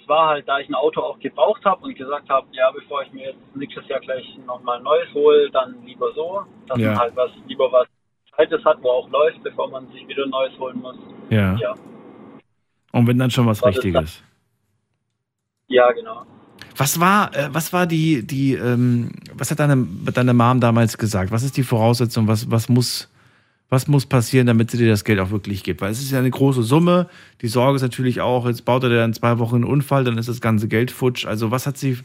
Speaker 15: es war halt, da ich ein Auto auch gebraucht habe und gesagt habe, ja, bevor ich mir jetzt nächstes Jahr gleich nochmal ein neues hole, dann lieber so, dass
Speaker 3: Ja.
Speaker 15: halt was, lieber was Altes hat, wo auch läuft, bevor man sich wieder ein neues holen muss.
Speaker 3: Ja.
Speaker 15: Ja,
Speaker 3: Und wenn dann schon was
Speaker 15: War
Speaker 3: Richtiges.
Speaker 15: ja genau.
Speaker 3: Was war, äh, was war die, die, ähm, was hat deine, deine Mom damals gesagt? Was ist die Voraussetzung? Was, was muss, was muss passieren, damit sie dir das Geld auch wirklich gibt? Weil es ist ja eine große Summe. Die Sorge ist natürlich auch, jetzt baut er dir in zwei Wochen einen Unfall, dann ist das ganze Geld futsch. Also was hat sie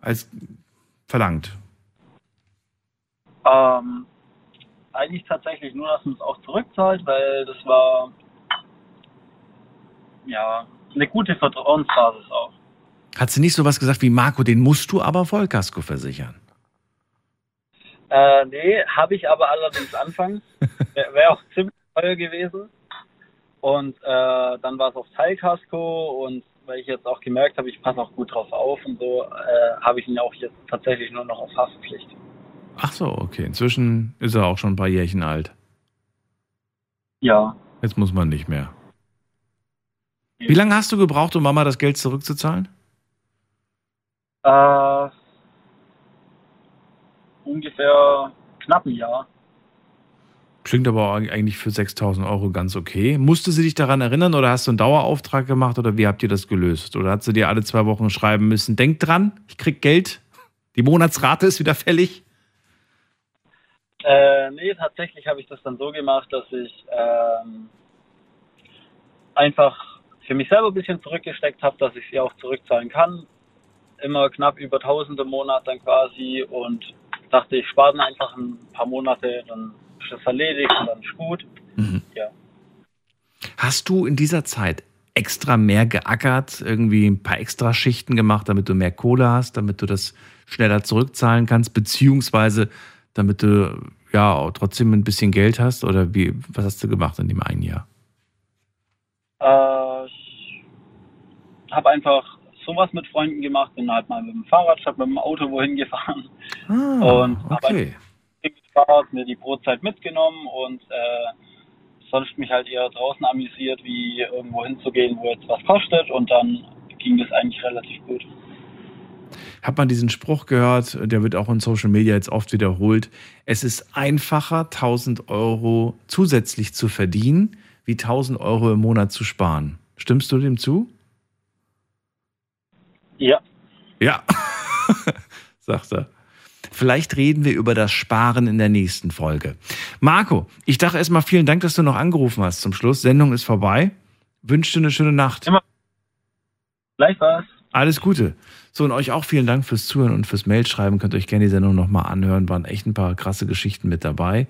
Speaker 3: als verlangt?
Speaker 15: Ähm, eigentlich tatsächlich nur, dass man es auch zurückzahlt, weil das war ja eine gute Vertrauensbasis auch.
Speaker 3: Hat sie nicht sowas gesagt wie Marco, den musst du aber Vollkasko versichern?
Speaker 15: Äh, nee, habe ich aber allerdings anfangs. Wäre wär auch ziemlich teuer gewesen. Und äh, dann war es auf Teilkasko und weil ich jetzt auch gemerkt habe, ich passe auch gut drauf auf und so, äh, habe ich ihn auch jetzt tatsächlich nur noch auf Haftpflicht.
Speaker 3: Ach so, okay. Inzwischen ist er auch schon ein paar Jährchen alt.
Speaker 15: Ja.
Speaker 3: Jetzt muss man nicht mehr. Wie lange hast du gebraucht, um Mama das Geld zurückzuzahlen?
Speaker 15: Äh, ungefähr knapp ein Jahr.
Speaker 3: Klingt aber eigentlich für 6000 Euro ganz okay. Musste sie dich daran erinnern oder hast du einen Dauerauftrag gemacht oder wie habt ihr das gelöst? Oder hat sie dir alle zwei Wochen schreiben müssen, denk dran, ich krieg Geld, die Monatsrate ist wieder fällig?
Speaker 15: Äh, nee, tatsächlich habe ich das dann so gemacht, dass ich ähm, einfach für mich selber ein bisschen zurückgesteckt habe, dass ich sie auch zurückzahlen kann. Immer knapp über 1000 im Monat dann quasi und dachte, ich spare dann einfach ein paar Monate, dann ist das erledigt und dann ist gut. Ja.
Speaker 3: Hast du in dieser Zeit extra mehr geackert, irgendwie ein paar extra Schichten gemacht, damit du mehr Kohle hast, damit du das schneller zurückzahlen kannst, beziehungsweise damit du ja trotzdem ein bisschen Geld hast? Oder wie, was hast du gemacht in dem einen Jahr?
Speaker 15: Äh, ich habe einfach sowas mit Freunden gemacht, bin halt mal mit dem Fahrrad statt mit dem Auto wohin gefahren
Speaker 3: Ah,
Speaker 15: und habe
Speaker 3: okay.
Speaker 15: halt gespart, mir die Brotzeit mitgenommen und äh, sonst mich halt eher draußen amüsiert, wie irgendwo hinzugehen, wo jetzt was kostet und dann ging das eigentlich relativ gut.
Speaker 3: Hat man diesen Spruch gehört, der wird auch in Social Media jetzt oft wiederholt. Es ist einfacher, 1000 Euro zusätzlich zu verdienen, wie 1000 Euro im Monat zu sparen. Stimmst du dem zu?
Speaker 15: Ja.
Speaker 3: Ja, sagt er. Vielleicht reden wir über das Sparen in der nächsten Folge. Marco, ich dachte erstmal vielen Dank, dass du noch angerufen hast zum Schluss. Sendung ist vorbei. Wünsche dir eine schöne Nacht.
Speaker 15: Immer. Gleichfalls.
Speaker 3: Alles Gute. So, und euch auch vielen Dank fürs Zuhören und fürs Mailschreiben. Könnt ihr euch gerne die Sendung nochmal anhören. Waren echt ein paar krasse Geschichten mit dabei.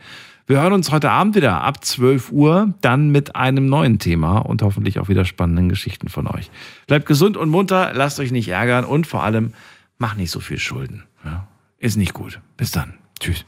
Speaker 3: Wir hören uns heute Abend wieder ab 12 Uhr, dann mit einem neuen Thema und hoffentlich auch wieder spannenden Geschichten von euch. Bleibt gesund und munter, lasst euch nicht ärgern und vor allem macht nicht so viel Schulden. Ja? Ist nicht gut. Bis dann. Tschüss.